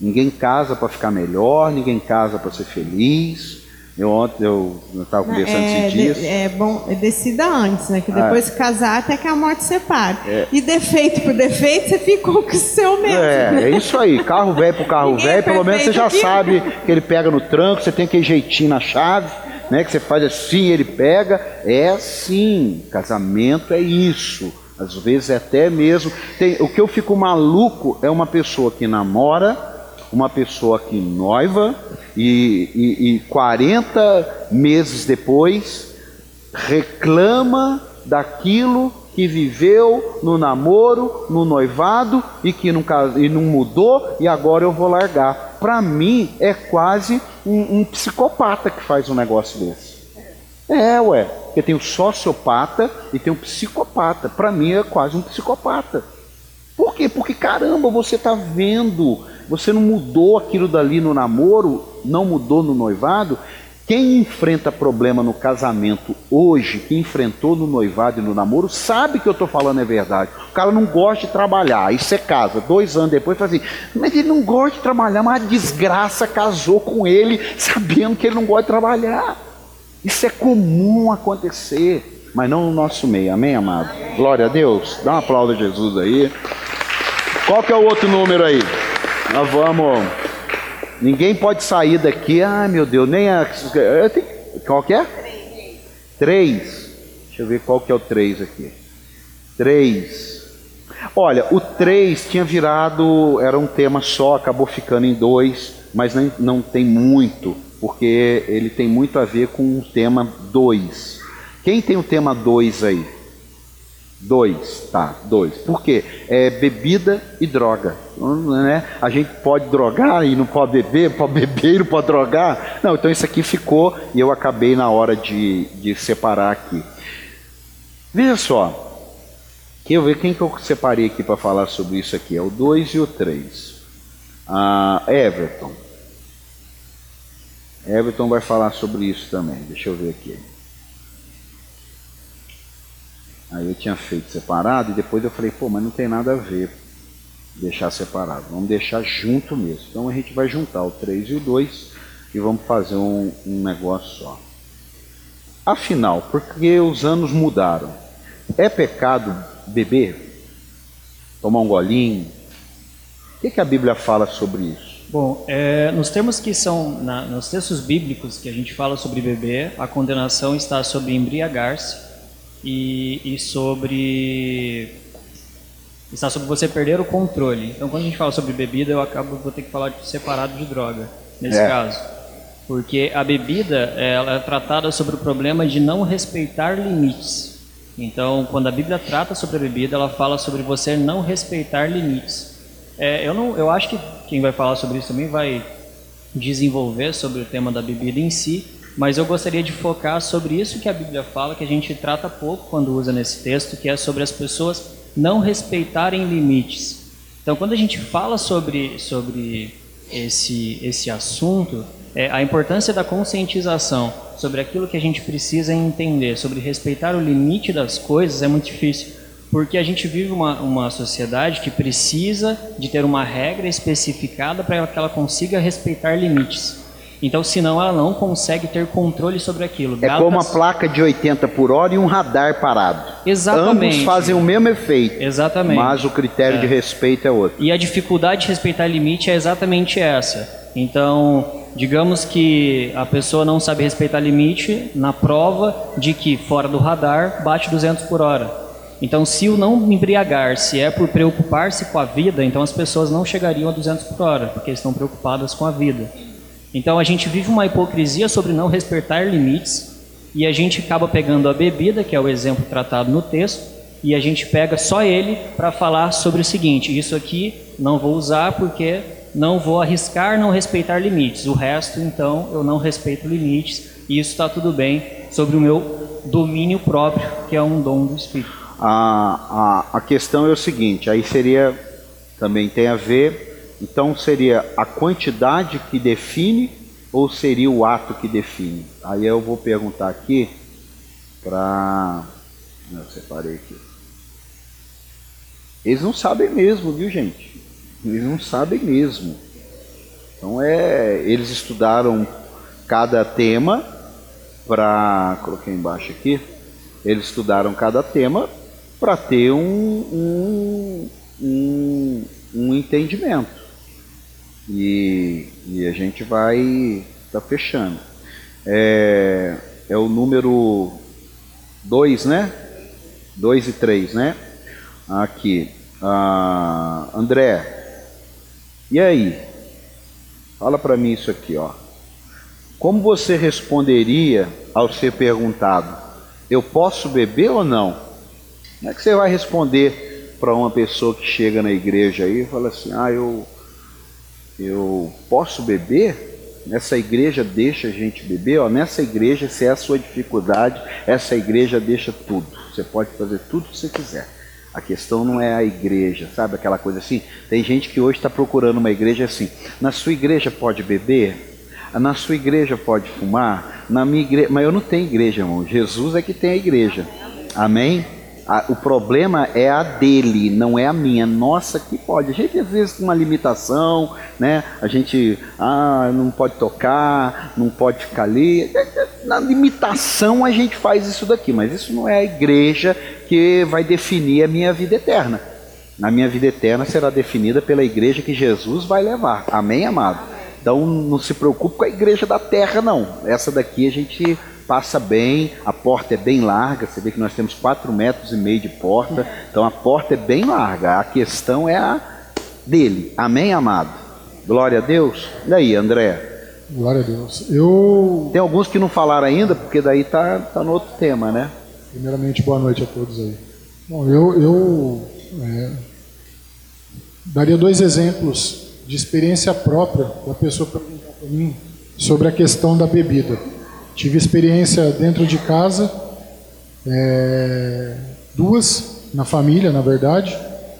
Ninguém casa para ficar melhor, ninguém casa para ser feliz. Eu ontem eu estava conversando é, esses dias. é bom, é decida antes, né? Que depois ah, casar até que a morte separe. É, e defeito por defeito, você ficou com o seu mesmo. É, né? é isso aí. Carro velho pro carro velho, é pelo menos você já aqui. sabe que ele pega no tranco, você tem aquele jeitinho na chave, né? Que você faz assim, ele pega. É assim. Casamento é isso. Às vezes é até mesmo. Tem, o que eu fico maluco é uma pessoa que namora, uma pessoa que noiva, e, e, e 40 meses depois reclama daquilo que viveu no namoro, no noivado e que não, e não mudou e agora eu vou largar. Para mim é quase um, um psicopata que faz um negócio desse. É, ué. Porque tem o sociopata e tem o psicopata. Para mim é quase um psicopata. Por quê? Porque caramba, você está vendo, você não mudou aquilo dali no namoro, não mudou no noivado. Quem enfrenta problema no casamento hoje, quem enfrentou no noivado e no namoro, sabe que eu estou falando é verdade. O cara não gosta de trabalhar, aí você casa, dois anos depois fala assim, mas ele não gosta de trabalhar, mas a desgraça casou com ele, sabendo que ele não gosta de trabalhar. Isso é comum acontecer, mas não no nosso meio. Amém, amado? Glória a Deus. Dá um aplauso a Jesus aí. Qual que é o outro número aí? Nós vamos. Ninguém pode sair daqui. Ai, meu Deus, nem a. Qual que é? Três. Deixa eu ver qual que é o três aqui. Três. Olha, o três tinha virado, era um tema só, acabou ficando em dois, mas não, não tem muito porque ele tem muito a ver com o tema 2. Quem tem o tema 2 aí? 2, tá, 2. Por quê? É bebida e droga. Né? A gente pode drogar e não pode beber, pode beber e não pode drogar. Não, então isso aqui ficou e eu acabei na hora de, de separar aqui. Veja só, que eu quem que eu separei aqui para falar sobre isso aqui. É o 2 e o 3. Ah, Everton. Everton vai falar sobre isso também. Deixa eu ver aqui. Aí eu tinha feito separado e depois eu falei, pô, mas não tem nada a ver deixar separado. Vamos deixar junto mesmo. Então a gente vai juntar o 3 e o 2 e vamos fazer um, um negócio só. Afinal, porque os anos mudaram, é pecado beber? Tomar um golinho? O que, que a Bíblia fala sobre isso? Bom, é, nos termos que são, na, nos textos bíblicos que a gente fala sobre beber, a condenação está sobre embriagar-se e, e sobre está sobre você perder o controle. Então, quando a gente fala sobre bebida, eu acabo vou ter que falar de separado de droga nesse é. caso, porque a bebida ela é tratada sobre o problema de não respeitar limites. Então, quando a Bíblia trata sobre a bebida, ela fala sobre você não respeitar limites. É, eu não, eu acho que quem vai falar sobre isso também vai desenvolver sobre o tema da bebida em si, mas eu gostaria de focar sobre isso que a Bíblia fala, que a gente trata pouco quando usa nesse texto, que é sobre as pessoas não respeitarem limites. Então, quando a gente fala sobre, sobre esse, esse assunto, é, a importância da conscientização sobre aquilo que a gente precisa entender, sobre respeitar o limite das coisas, é muito difícil. Porque a gente vive uma, uma sociedade que precisa de ter uma regra especificada para que ela consiga respeitar limites. Então, senão ela não consegue ter controle sobre aquilo. É como uma placa de 80 por hora e um radar parado. Exatamente. Ambos fazem o mesmo efeito. Exatamente. Mas o critério é. de respeito é outro. E a dificuldade de respeitar limite é exatamente essa. Então, digamos que a pessoa não sabe respeitar limite na prova de que fora do radar bate 200 por hora. Então, se o não embriagar se é por preocupar-se com a vida, então as pessoas não chegariam a 200 por hora, porque estão preocupadas com a vida. Então a gente vive uma hipocrisia sobre não respeitar limites e a gente acaba pegando a bebida, que é o exemplo tratado no texto, e a gente pega só ele para falar sobre o seguinte: isso aqui não vou usar porque não vou arriscar não respeitar limites. O resto, então, eu não respeito limites e isso está tudo bem sobre o meu domínio próprio, que é um dom do Espírito. A, a, a questão é o seguinte: aí seria também tem a ver então seria a quantidade que define ou seria o ato que define? Aí eu vou perguntar aqui para. Eu separei aqui. Eles não sabem mesmo, viu gente? Eles não sabem mesmo. Então é. Eles estudaram cada tema para. Coloquei embaixo aqui. Eles estudaram cada tema para ter um, um, um, um entendimento. E, e a gente vai tá fechando. É, é o número 2, né? 2 e 3, né? Aqui. Ah, André, e aí? Fala para mim isso aqui, ó. Como você responderia ao ser perguntado: Eu posso beber ou não? Como é que você vai responder para uma pessoa que chega na igreja aí e fala assim: Ah, eu eu posso beber? Nessa igreja deixa a gente beber? Ó, nessa igreja, se é a sua dificuldade, essa igreja deixa tudo. Você pode fazer tudo que você quiser. A questão não é a igreja, sabe aquela coisa assim? Tem gente que hoje está procurando uma igreja assim. Na sua igreja pode beber? Na sua igreja pode fumar? Na minha igreja, mas eu não tenho igreja, irmão. Jesus é que tem a igreja. Amém? A, o problema é a dele, não é a minha. Nossa, que pode. A gente às vezes tem uma limitação, né? A gente ah, não pode tocar, não pode ficar ali. Na limitação a gente faz isso daqui, mas isso não é a igreja que vai definir a minha vida eterna. Na minha vida eterna será definida pela igreja que Jesus vai levar. Amém, amado? Então não se preocupe com a igreja da terra, não. Essa daqui a gente passa bem, a porta é bem larga, você vê que nós temos 4 metros e meio de porta, então a porta é bem larga, a questão é a dele, amém, amado? Glória a Deus. E aí, André? Glória a Deus. Eu. Tem alguns que não falaram ainda, porque daí tá, tá no outro tema, né? Primeiramente, boa noite a todos aí. Bom, eu, eu é, daria dois exemplos de experiência própria da pessoa perguntar para mim sobre a questão da bebida. Tive experiência dentro de casa, é, duas na família, na verdade,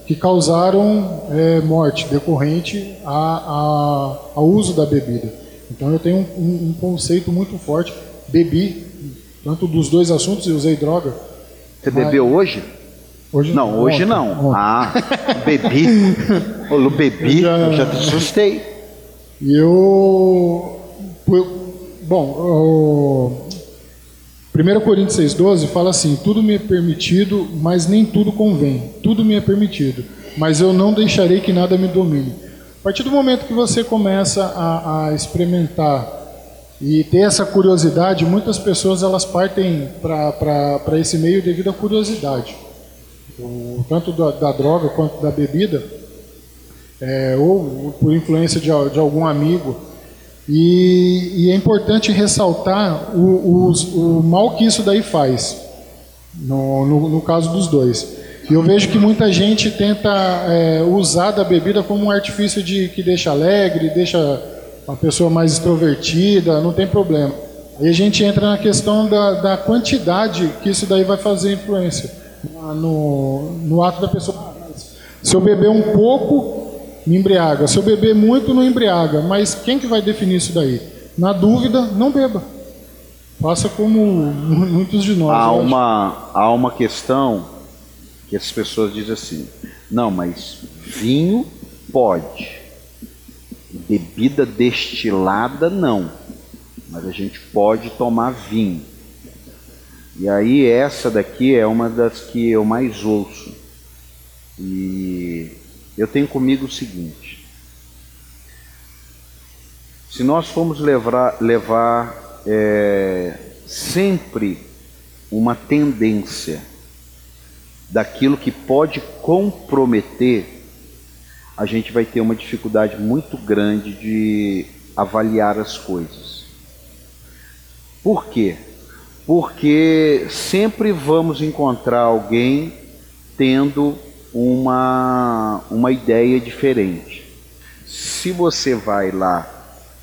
que causaram é, morte decorrente a, a, ao uso da bebida. Então eu tenho um, um, um conceito muito forte. Bebi, tanto dos dois assuntos, e usei droga. Você bebeu hoje? Hoje Não, hoje ontem, não. ontem. Ah, bebi. Eu bebi, Eu já- eu já te assustei. E eu. eu- Bom, o 1 Coríntios 6,12 fala assim: Tudo me é permitido, mas nem tudo convém. Tudo me é permitido, mas eu não deixarei que nada me domine. A partir do momento que você começa a, a experimentar e ter essa curiosidade, muitas pessoas elas partem para esse meio devido à curiosidade. O- tanto da, da droga quanto da bebida, é, ou por influência de, de algum amigo. E, e é importante ressaltar o, os- o mal que isso daí faz, no, no, no caso dos dois. Eu vejo que muita gente tenta é, usar da bebida como um artifício de que deixa alegre, deixa uma pessoa mais extrovertida, não tem problema. Aí a gente entra na questão da, da quantidade que isso daí vai fazer influência no, no ato da pessoa. Se eu beber um pouco, me embriaga. Se eu beber muito, não embriaga. Mas quem que vai definir isso daí? Na dúvida, não beba. Faça como mu- muitos de nós. Há uma, há uma questão que as pessoas dizem assim: não, mas vinho pode, bebida destilada não, mas a gente pode tomar vinho. E aí, essa daqui é uma das que eu mais ouço. E eu tenho comigo o seguinte: se nós formos levar, levar é, sempre uma tendência daquilo que pode comprometer, a gente vai ter uma dificuldade muito grande de avaliar as coisas. Por quê? Porque sempre vamos encontrar alguém tendo uma, uma ideia diferente. Se você vai lá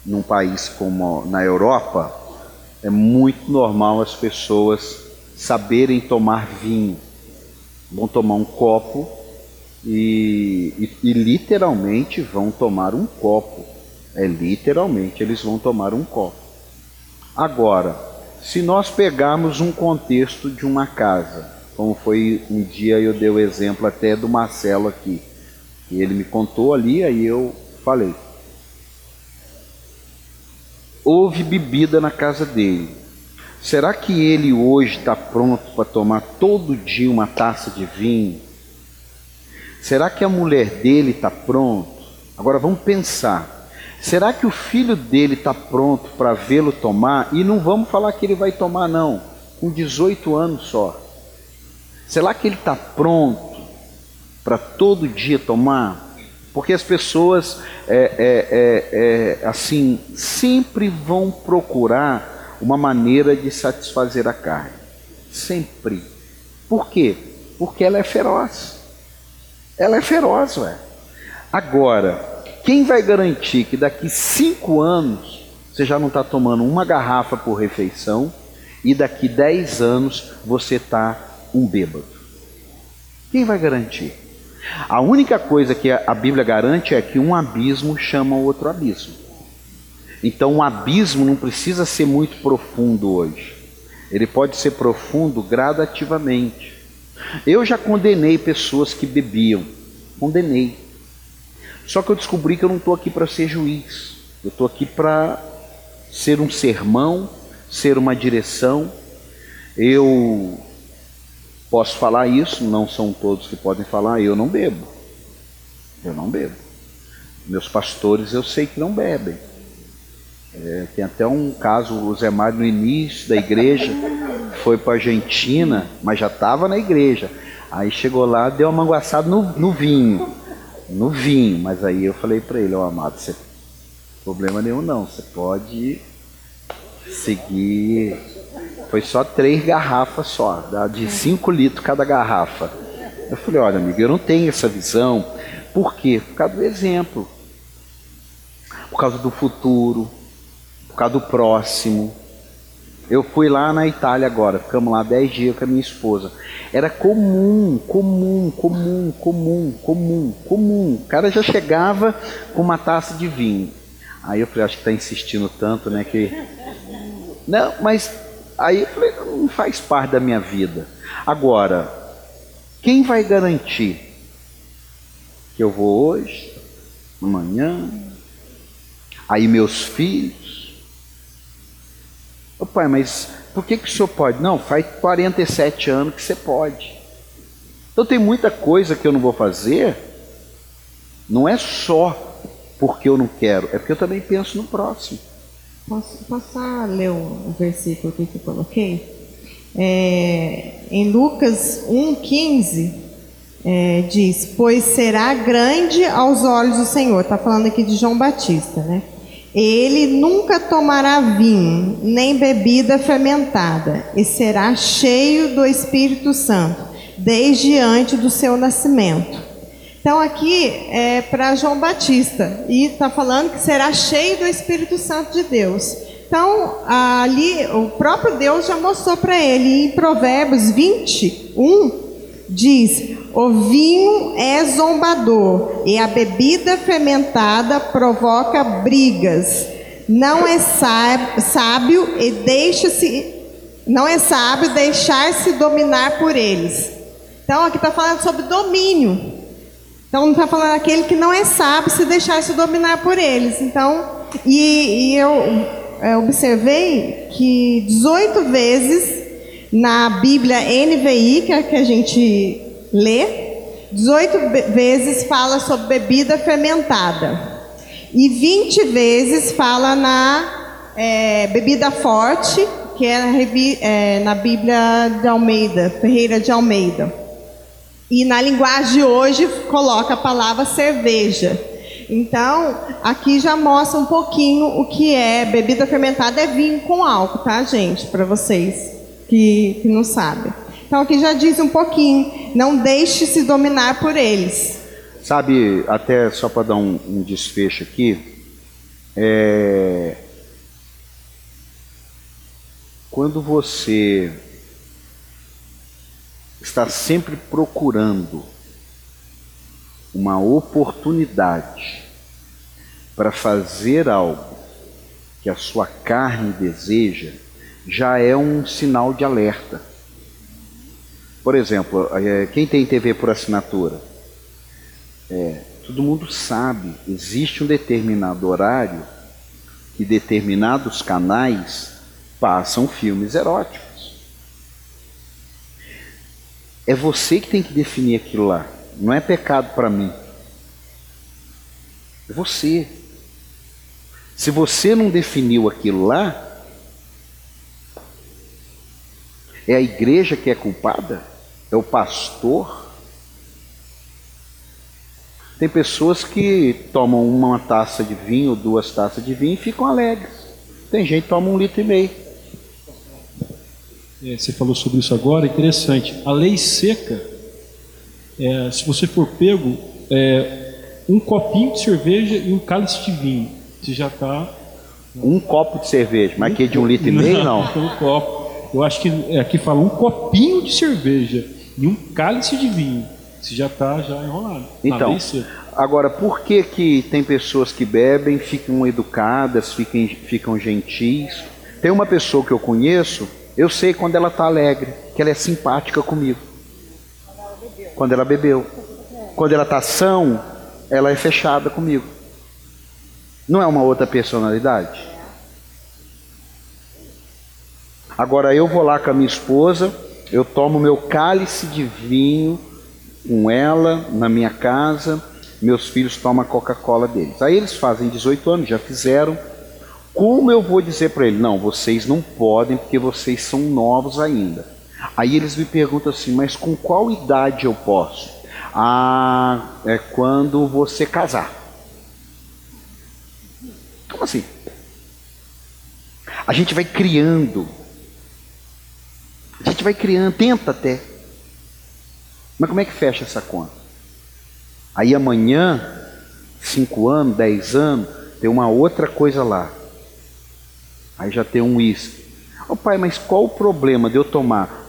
num país como na Europa, é muito normal as pessoas saberem tomar vinho. Vão tomar um copo e, e- e literalmente vão tomar um copo. É literalmente, eles vão tomar um copo. Agora, se nós pegarmos um contexto de uma casa, como foi um dia eu dei o exemplo até do Marcelo aqui, que ele me contou ali, aí eu falei. Houve bebida na casa dele. Será que ele hoje está pronto para tomar todo dia uma taça de vinho? Será que a mulher dele está pronto? Agora vamos pensar. Será que o filho dele está pronto para vê-lo tomar? E não vamos falar que ele vai tomar, não, com 18 anos só. Será que ele está pronto para todo dia tomar? Porque as pessoas, é, é, é, é, assim, sempre vão procurar uma maneira de satisfazer a carne. Sempre. Por quê? Porque ela é feroz. Ela é feroz, ué. Agora, quem vai garantir que daqui cinco anos você já não está tomando uma garrafa por refeição e daqui dez anos você está um bêbado? Quem vai garantir? A única coisa que a Bíblia garante é que um abismo chama outro abismo. Então, um abismo não precisa ser muito profundo hoje. Ele pode ser profundo gradativamente. Eu já condenei pessoas que bebiam. Condenei. Só que eu descobri que eu não estou aqui para ser juiz. Eu estou aqui para ser um sermão, ser uma direção. Eu posso falar isso, não são todos que podem falar, eu não bebo. Eu não bebo. Meus pastores eu sei que não bebem. É, tem até um caso, o Zé Mário no início da igreja, foi para a Argentina, mas já estava na igreja. Aí chegou lá, deu uma manguaçada no, no vinho. No vinho, mas aí eu falei para ele, ó amado, você problema nenhum não, você pode seguir. Foi só três garrafas só, de cinco litros cada garrafa. Eu falei, olha amigo, eu não tenho essa visão. Por quê? Por causa do exemplo. Por causa do futuro, por causa do próximo. Eu fui lá na Itália agora, ficamos lá dez dias com a minha esposa. Era comum, comum, comum, comum, comum, comum. O cara já chegava com uma taça de vinho. Aí eu falei, acho que está insistindo tanto, né? Que. Não, mas aí eu falei, não faz parte da minha vida. Agora, quem vai garantir que eu vou hoje, amanhã, aí meus filhos? Ô pai, mas por que, que o senhor pode? Não, faz 47 anos que você pode. Então tem muita coisa que eu não vou fazer, não é só porque eu não quero, é porque eu também penso no próximo. Posso, posso ler o versículo aqui que eu coloquei? É, em Lucas 1,15 é, diz: Pois será grande aos olhos do Senhor. Está falando aqui de João Batista, né? Ele nunca tomará vinho, nem bebida fermentada, e será cheio do Espírito Santo, desde antes do seu nascimento. Então aqui é para João Batista e está falando que será cheio do Espírito Santo de Deus. Então ali o próprio Deus já mostrou para ele em Provérbios 21 diz: o vinho é zombador e a bebida fermentada provoca brigas. Não é sábio e deixa-se não é sábio deixar-se dominar por eles. Então aqui está falando sobre domínio. Então está falando aquele que não é sábio se deixar se dominar por eles. Então, e, e eu é, observei que 18 vezes na Bíblia NVI, que é que a gente lê, 18 vezes fala sobre bebida fermentada. E 20 vezes fala na é, bebida forte, que é na, é, na Bíblia de Almeida, Ferreira de Almeida. E na linguagem de hoje coloca a palavra cerveja. Então, aqui já mostra um pouquinho o que é bebida fermentada é vinho com álcool, tá, gente? Para vocês que, que não sabem. Então, aqui já diz um pouquinho. Não deixe se dominar por eles. Sabe, até só para dar um, um, desfecho aqui, é... quando você está sempre procurando uma oportunidade para fazer algo que a sua carne deseja, já é um sinal de alerta. Por exemplo, é, quem tem TV por assinatura, é, todo mundo sabe, existe um determinado horário que determinados canais passam filmes eróticos. É você que tem que definir aquilo lá. Não é pecado para mim. É você. Se você não definiu aquilo lá, é a igreja que é culpada? É o pastor? Tem pessoas que tomam uma taça de vinho, duas taças de vinho e ficam alegres. Tem gente que toma um litro e meio. É, você falou sobre isso agora, interessante. A lei seca, é, se você for pego, é, um copinho de cerveja e um cálice de vinho, você já está. Um copo de cerveja, mas aqui de um litro e meio não. Um copo. Eu acho que é, aqui fala um copinho de cerveja e um cálice de vinho. Você já está já enrolado. Então, agora por que que tem pessoas que bebem, ficam educadas, ficam, ficam gentis? Tem uma pessoa que eu conheço eu sei quando ela está alegre, que ela é simpática comigo. Quando ela bebeu. Quando ela está são, ela é fechada comigo. Não é uma outra personalidade? Agora eu vou lá com a minha esposa, eu tomo meu cálice de vinho com ela na minha casa, meus filhos tomam a Coca-Cola deles. Aí eles fazem 18 anos, já fizeram. Como eu vou dizer para ele? Não, vocês não podem porque vocês são novos ainda. Aí eles me perguntam assim, mas com qual idade eu posso? Ah, é quando você casar. Como assim? A gente vai criando. A gente vai criando, tenta até. Mas como é que fecha essa conta? Aí amanhã, cinco anos, dez anos, tem uma outra coisa lá. Aí já tem um uísque. Ô oh, pai, mas qual o problema de eu tomar?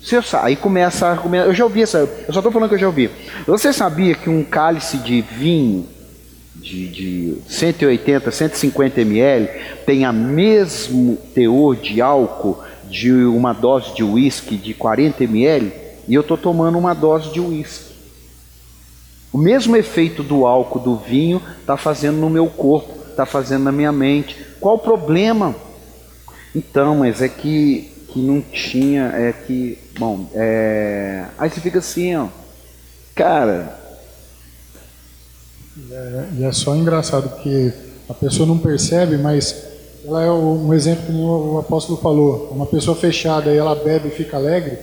Você sabe, aí começa a argumentar. Eu já ouvi essa. Eu só estou falando que eu já ouvi. Você sabia que um cálice de vinho de, de 180, 150 ml tem a mesmo teor de álcool de uma dose de uísque de 40 ml e eu estou tomando uma dose de uísque. O mesmo efeito do álcool do vinho está fazendo no meu corpo, está fazendo na minha mente. Qual o problema? Então, mas é que, que não tinha, é que, bom, é... aí você fica assim, ó, cara. É, e é só engraçado que a pessoa não percebe, mas ela é um exemplo que o apóstolo falou, uma pessoa fechada e ela bebe e fica alegre,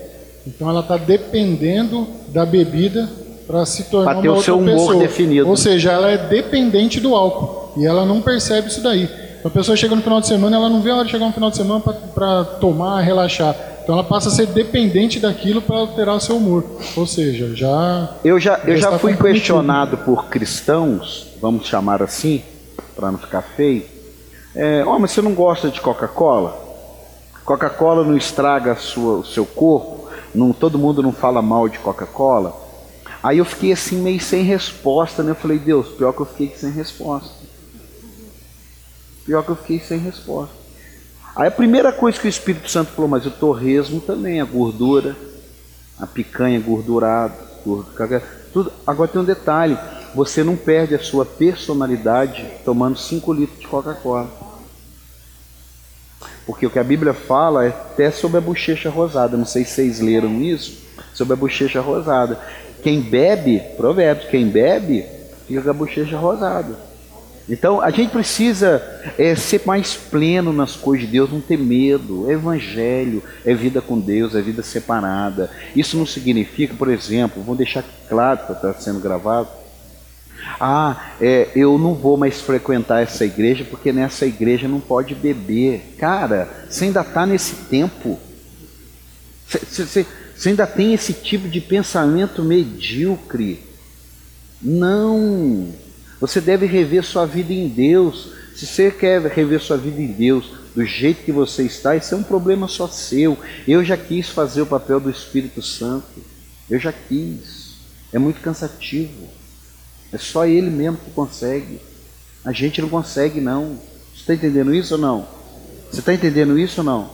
então ela está dependendo da bebida para se tornar pra ter uma o seu humor pessoa. definido. Ou seja, ela é dependente do álcool e ela não percebe isso daí. A pessoa chega no final de semana, ela não vê a hora de chegar no final de semana para tomar, relaxar. Então ela passa a ser dependente daquilo para alterar o seu humor. Ou seja, já. Eu já, eu já fui questionado por cristãos, vamos chamar assim, para não ficar feio. É, oh, mas você não gosta de Coca-Cola? Coca-Cola não estraga sua, o seu corpo? Não, todo mundo não fala mal de Coca-Cola? Aí eu fiquei assim meio sem resposta, né? Eu falei, Deus, pior que eu fiquei sem resposta. Pior que eu fiquei sem resposta. Aí a primeira coisa que o Espírito Santo falou, mas o torresmo também, a gordura, a picanha gordurada, gordura, tudo. Agora tem um detalhe, você não perde a sua personalidade tomando 5 litros de Coca-Cola. Porque o que a Bíblia fala é até sobre a bochecha rosada. Não sei se vocês leram isso, sobre a bochecha rosada. Quem bebe, provérbios, quem bebe, fica com a bochecha rosada. Então a gente precisa é, ser mais pleno nas coisas de Deus, não ter medo. É evangelho, é vida com Deus, é vida separada. Isso não significa, por exemplo, vou deixar claro que está sendo gravado. Ah, é, eu não vou mais frequentar essa igreja porque nessa igreja não pode beber. Cara, você ainda está nesse tempo. Você, ainda tem esse tipo de pensamento medíocre. Não. Você deve rever sua vida em Deus. Se você quer rever sua vida em Deus do jeito que você está, isso é um problema só seu. Eu já quis fazer o papel do Espírito Santo. Eu já quis. É muito cansativo. É só Ele mesmo que consegue. A gente não consegue, não. Você está entendendo isso ou não? Você está entendendo isso ou não?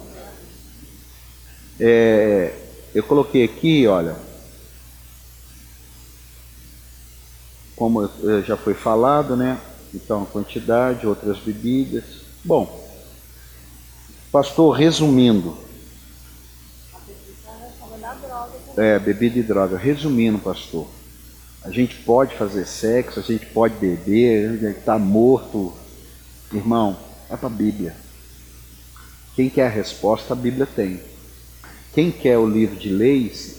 É, eu coloquei aqui, olha, como já foi falado, né? Então, quantidade, outras bebidas. Bom, pastor, resumindo. É, bebida e droga. Resumindo, pastor. A gente pode fazer sexo, a gente pode beber, a gente está morto. Irmão, é para a Bíblia. Quem quer a resposta, a Bíblia tem. Quem quer o livro de leis,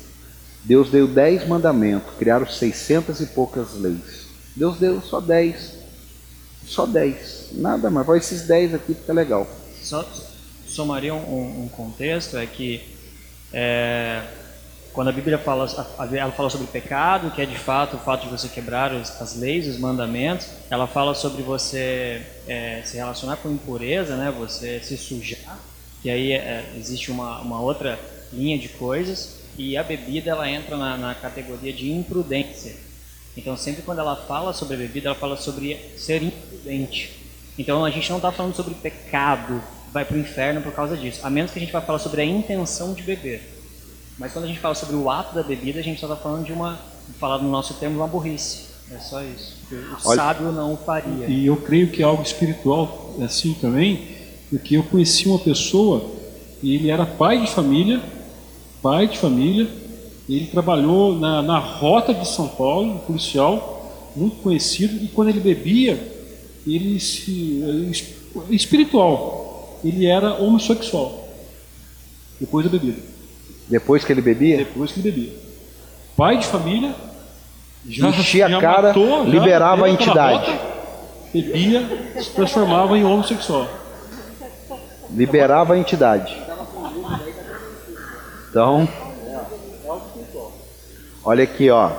Deus deu dez mandamentos, criaram seiscentas e poucas leis. Deus deu só dez. Só dez. Nada mais. Vai esses dez aqui fica legal. Só somaria um, um contexto, é que é, quando a Bíblia fala, ela fala sobre pecado, que é de fato o fato de você quebrar as leis, os mandamentos, ela fala sobre você é, se relacionar com impureza, né, você se sujar, que aí é, existe uma, uma outra linha de coisas, e a bebida ela entra na, na, categoria de imprudência. Então sempre quando ela fala sobre a bebida, ela fala sobre ser imprudente. Então a gente não está falando sobre pecado, vai para o inferno por causa disso, a menos que a gente vá falar sobre a intenção de beber. Mas quando a gente fala sobre o ato da bebida, a gente só está falando de uma, falar no nosso termo, uma burrice. É só isso. O Olha, sábio não o faria. E eu creio que é algo espiritual é assim também, porque eu conheci uma pessoa e ele era pai de família, pai de família, ele trabalhou na, na rota de São Paulo, um policial muito conhecido, e quando ele bebia, ele se espiritual, ele era homossexual. Depois da bebida. Depois que ele bebia? Depois que ele bebia. Pai de família, já, enchia a cara, matou, liberava a entidade. rota, bebia, se transformava em homossexual. Liberava a entidade. Então, olha aqui, ó.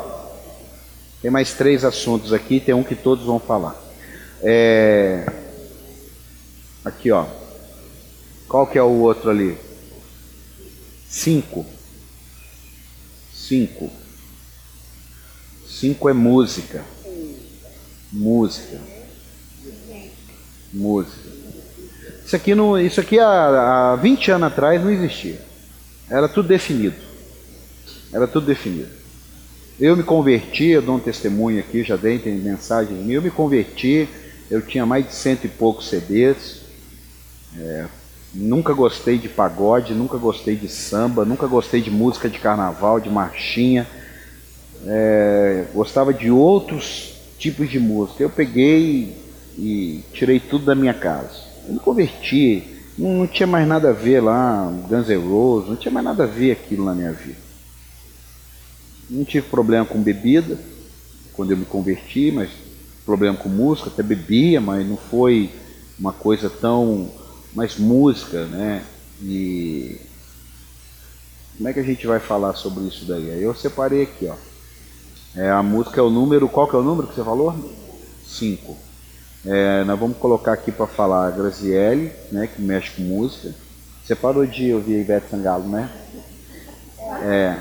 Tem mais três assuntos aqui, tem um que todos vão falar. É... Aqui, ó. Qual que é o outro ali? Cinco. Cinco. Cinco é música. Música. Música. Isso aqui, não, isso aqui há, há 20 anos atrás não existia. Era tudo definido. Era tudo definido. Eu me converti, eu dou um testemunho aqui, já dei tem mensagem minha. Eu me converti, eu tinha mais de cento e poucos CDs. É, nunca gostei de pagode, nunca gostei de samba, nunca gostei de música de carnaval, de marchinha. É, gostava de outros tipos de música. Eu peguei e tirei tudo da minha casa. Eu me converti, não, não tinha mais nada a ver lá, Guns N' Roses, não tinha mais nada a ver aquilo na minha vida. Não tive problema com bebida quando eu me converti, mas problema com música, até bebia, mas não foi uma coisa tão. mais música, né? E como é que a gente vai falar sobre isso daí? Aí eu separei aqui, ó. É, a música é o número, qual que é o número que você falou? 5. É, nós vamos colocar aqui para falar a Graziele, né, que mexe com música. Você parou de ouvir Ivete Sangalo, né? É,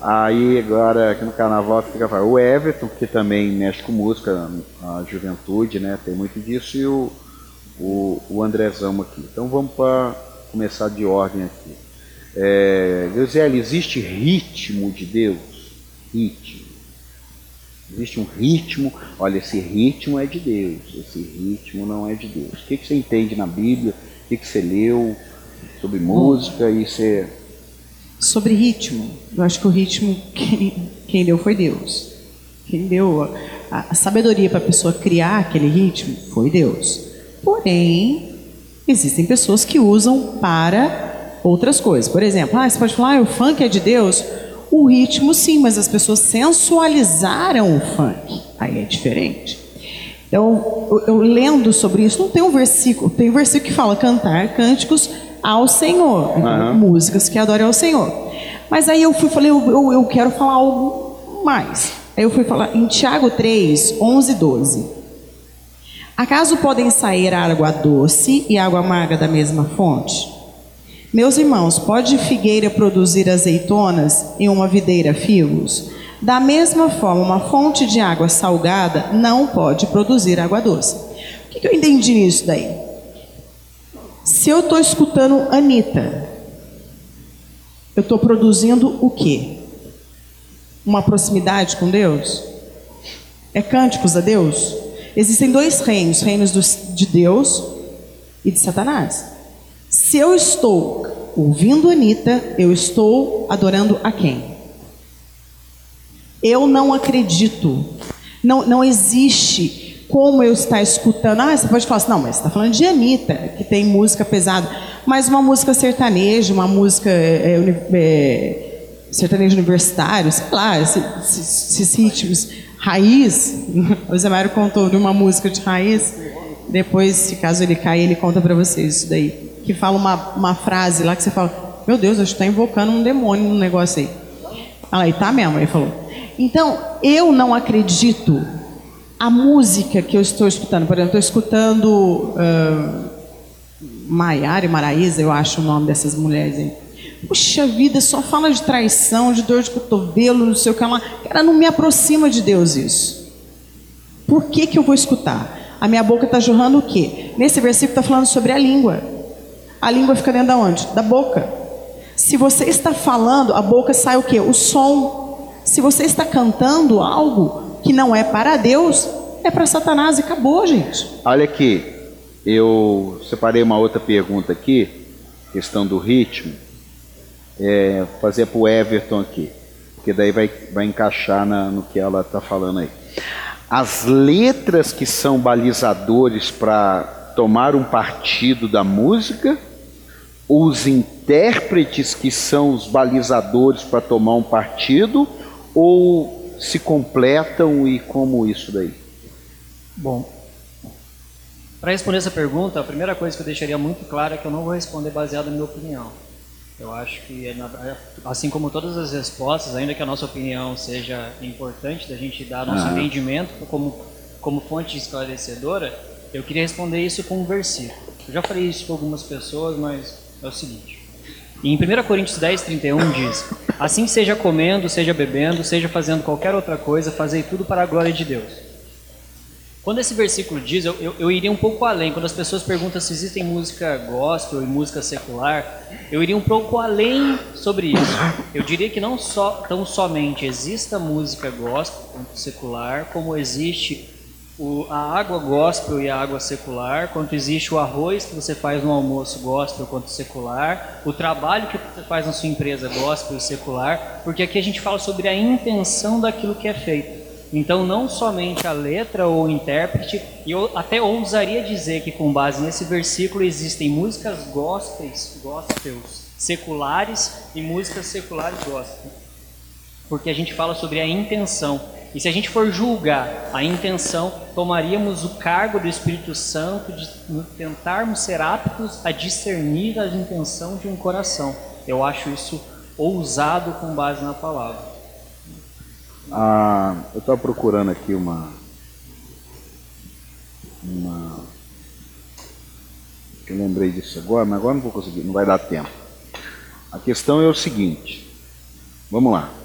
aí agora aqui no carnaval fica o Everton, que também mexe com música, a juventude, né? Tem muito disso, e o, o, o Andrezão aqui. Então vamos para começar de ordem aqui. É, Graziele, existe ritmo de Deus? Ritmo. Existe um ritmo, olha, esse ritmo é de Deus, esse ritmo não é de Deus. O que, que você entende na Bíblia? O que, que você leu sobre música e você. Sobre ritmo, eu acho que o ritmo quem, quem deu foi Deus. Quem deu a, a sabedoria para a pessoa criar aquele ritmo foi Deus. Porém, existem pessoas que usam para outras coisas. Por exemplo, ah, você pode falar, ah, o funk é de Deus. O ritmo, sim, mas as pessoas sensualizaram o funk. Aí é diferente. Então, eu, eu lendo sobre isso, não tem um versículo, tem um versículo que fala cantar cânticos ao Senhor, uhum. músicas que adoram ao Senhor. Mas aí eu fui falei, eu, eu, eu quero falar algo mais. Aí eu fui falar em Tiago 3, 11 e 12. Acaso podem sair água doce e água amarga da mesma fonte? Meus irmãos, pode figueira produzir azeitonas e uma videira figos? Da mesma forma, uma fonte de água salgada não pode produzir água doce. O que, eu entendi nisso daí? Se eu estou escutando Anitta, eu estou produzindo o quê? Uma proximidade com Deus? É cânticos a Deus? Existem dois reinos: reinos de Deus e de Satanás. Se eu estou ouvindo Anitta, eu estou adorando a quem? Eu não acredito. Não, não existe como eu estar escutando. Ah, você pode falar assim, não, mas você está falando de Anitta, que tem música pesada. Mas uma música sertaneja, uma música é, é, é universitário, sei lá, esses, esses ritmos raiz. O Zé Mário contou de uma música de raiz. Depois, se caso ele cair, ele conta para vocês isso daí que fala uma, uma frase lá que você fala, meu Deus, acho que está invocando um demônio no negócio aí. Ela aí, tá mesmo, ele falou. Então, eu não acredito a música que eu estou escutando. Por exemplo, estou escutando uh, Maiara e Maraísa, eu acho o nome dessas mulheres aí. Puxa vida, só fala de traição, de dor de cotovelo, não sei o que lá. Cara, não me aproxima de Deus isso. Por que, que eu vou escutar? A minha boca está jorrando o quê? Nesse versículo está falando sobre a língua. A língua fica dentro da onde? Da boca. Se você está falando, a boca sai o quê? O som. Se você está cantando algo que não é para Deus, é para Satanás e acabou, gente. Olha aqui, eu separei uma outra pergunta aqui, questão do ritmo. É, fazer para o Everton aqui, porque daí vai, vai encaixar na, no que ela está falando aí. As letras que são balizadores para tomar um partido da música os intérpretes que são os balizadores para tomar um partido ou se completam e como isso daí? Bom, para responder essa pergunta, a primeira coisa que eu deixaria muito clara é que eu não vou responder baseado na minha opinião. Eu acho que, é assim como todas as respostas, ainda que a nossa opinião seja importante da gente dar nosso entendimento como, como fonte esclarecedora, eu queria responder isso com um versículo. Eu já falei isso com algumas pessoas, mas é o seguinte. Em 1 Coríntios 10, 31 diz: Assim seja comendo, seja bebendo, seja fazendo qualquer outra coisa, fazei tudo para a glória de Deus. Quando esse versículo diz, eu, eu, eu, iria um pouco além. Quando as pessoas perguntam se existem música gospel e música secular, eu iria um pouco além sobre isso. Eu diria que não só, tão somente exista música gospel secular, como existe o, a água gospel e a água secular, quanto existe o arroz que você faz no almoço gospel quanto secular, o trabalho que você faz na sua empresa gospel e secular, porque aqui a gente fala sobre a intenção daquilo que é feito. Então, não somente a letra ou o intérprete, e eu até ousaria dizer que, com base nesse versículo, existem músicas gospels, gospels seculares e músicas seculares gospel. Porque a gente fala sobre a intenção. E se a gente for julgar a intenção, tomaríamos o cargo do Espírito Santo de tentarmos ser aptos a discernir a intenção de um coração. Eu acho isso ousado com base na palavra. Ah, eu estava procurando aqui uma. Uma. Eu lembrei disso agora, mas agora não vou conseguir, não vai dar tempo. A questão é o seguinte. Vamos lá.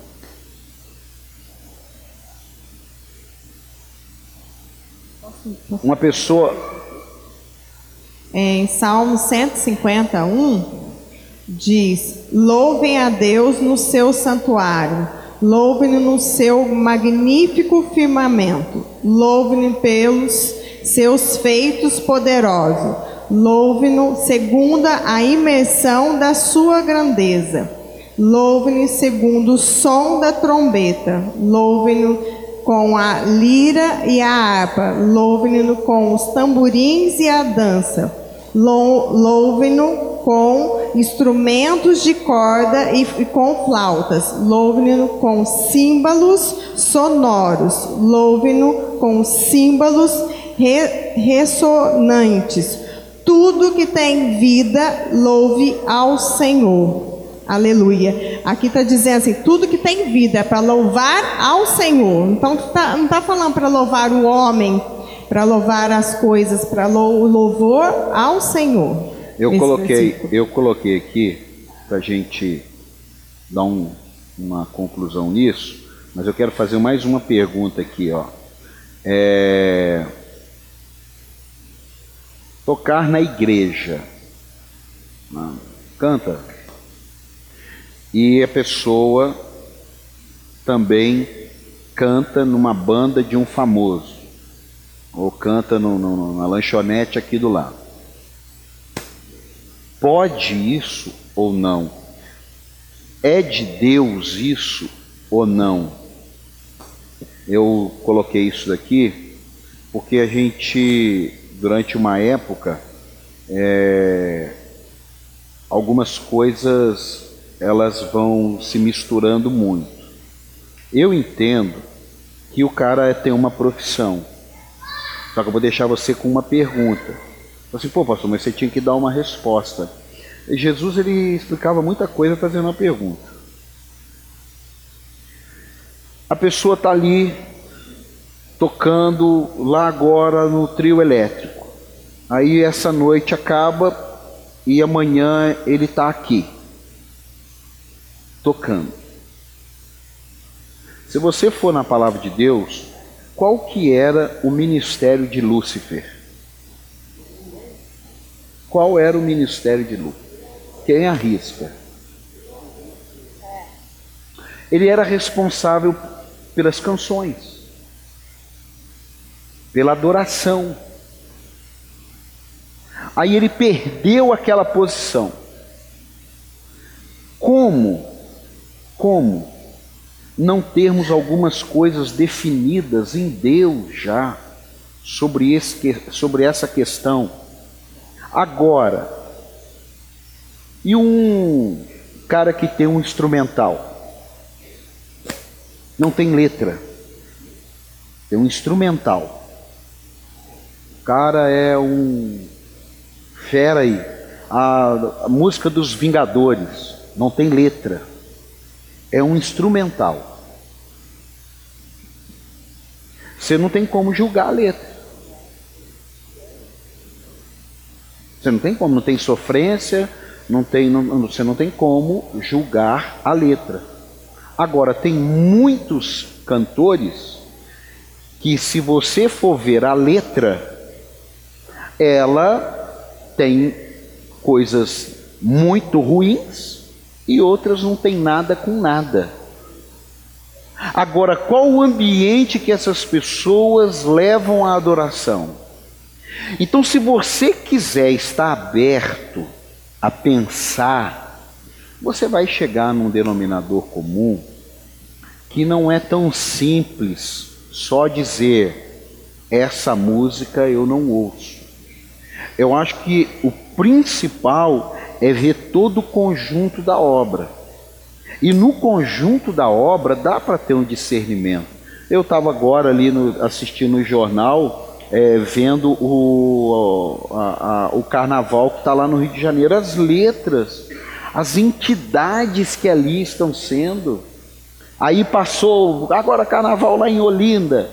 Uma pessoa. Em Salmo 151, diz: Louvem a Deus no seu santuário Louve-no no seu magnífico firmamento. Louve-no pelos seus feitos poderosos. Louve-no segundo a imersão da sua grandeza. Louve-no segundo o som da trombeta. Louve-no com a lira e a harpa. Louve-no com os tamborins e a dança. Louve-no com instrumentos de corda e, com flautas. Louve-no com símbolos sonoros. Louve-no com símbolos re, ressonantes. Tudo que tem vida, louve ao Senhor. Aleluia. Aqui está dizendo assim: tudo que tem vida é para louvar ao Senhor. Então tá, não está falando para louvar o homem, para louvar as coisas, para louvor ao Senhor. Eu coloquei, eu coloquei aqui para a gente dar um, uma conclusão nisso, mas eu quero fazer mais uma pergunta aqui, ó. É... Tocar na igreja, né? canta, e a pessoa também canta numa banda de um famoso, ou canta no, no, na lanchonete aqui do lado. Pode isso ou não? É de Deus isso ou não? Eu coloquei isso daqui porque a gente, durante uma época, é, algumas coisas elas vão se misturando muito. Eu entendo que o cara tem uma profissão, só que eu vou deixar você com uma pergunta. Assim, pô, pastor, mas você tinha que dar uma resposta. E Jesus ele explicava muita coisa fazendo uma pergunta. A pessoa está ali tocando lá agora no trio elétrico. Aí essa noite acaba e amanhã ele está aqui tocando. Se você for na palavra de Deus, qual que era o ministério de Lúcifer? Qual era o ministério de Lucas? Quem arrisca? Ele era responsável pelas canções, pela adoração. Aí ele perdeu aquela posição. Como? Como não termos algumas coisas definidas em Deus já sobre, esse, sobre essa questão? Agora, e um cara que tem um instrumental? Não tem letra, tem um instrumental. O cara é um fera aí. A, a música dos Vingadores não tem letra, é um instrumental. Você não tem como julgar a letra. Você não tem como, não tem sofrência, não tem, não, você não tem como julgar a letra. Agora, tem muitos cantores que se você for ver a letra, ela tem coisas muito ruins e outras não tem nada com nada. Agora, qual o ambiente que essas pessoas levam à adoração? Então, se você quiser estar aberto a pensar, você vai chegar num denominador comum que não é tão simples só dizer essa música eu não ouço. Eu acho que o principal é ver todo o conjunto da obra. E no conjunto da obra dá para ter um discernimento. Eu estava agora ali no, assistindo o jornal, é, vendo o, a, a, o carnaval que está lá no Rio de Janeiro, as letras, as entidades que ali estão sendo. Aí passou, agora carnaval lá em Olinda.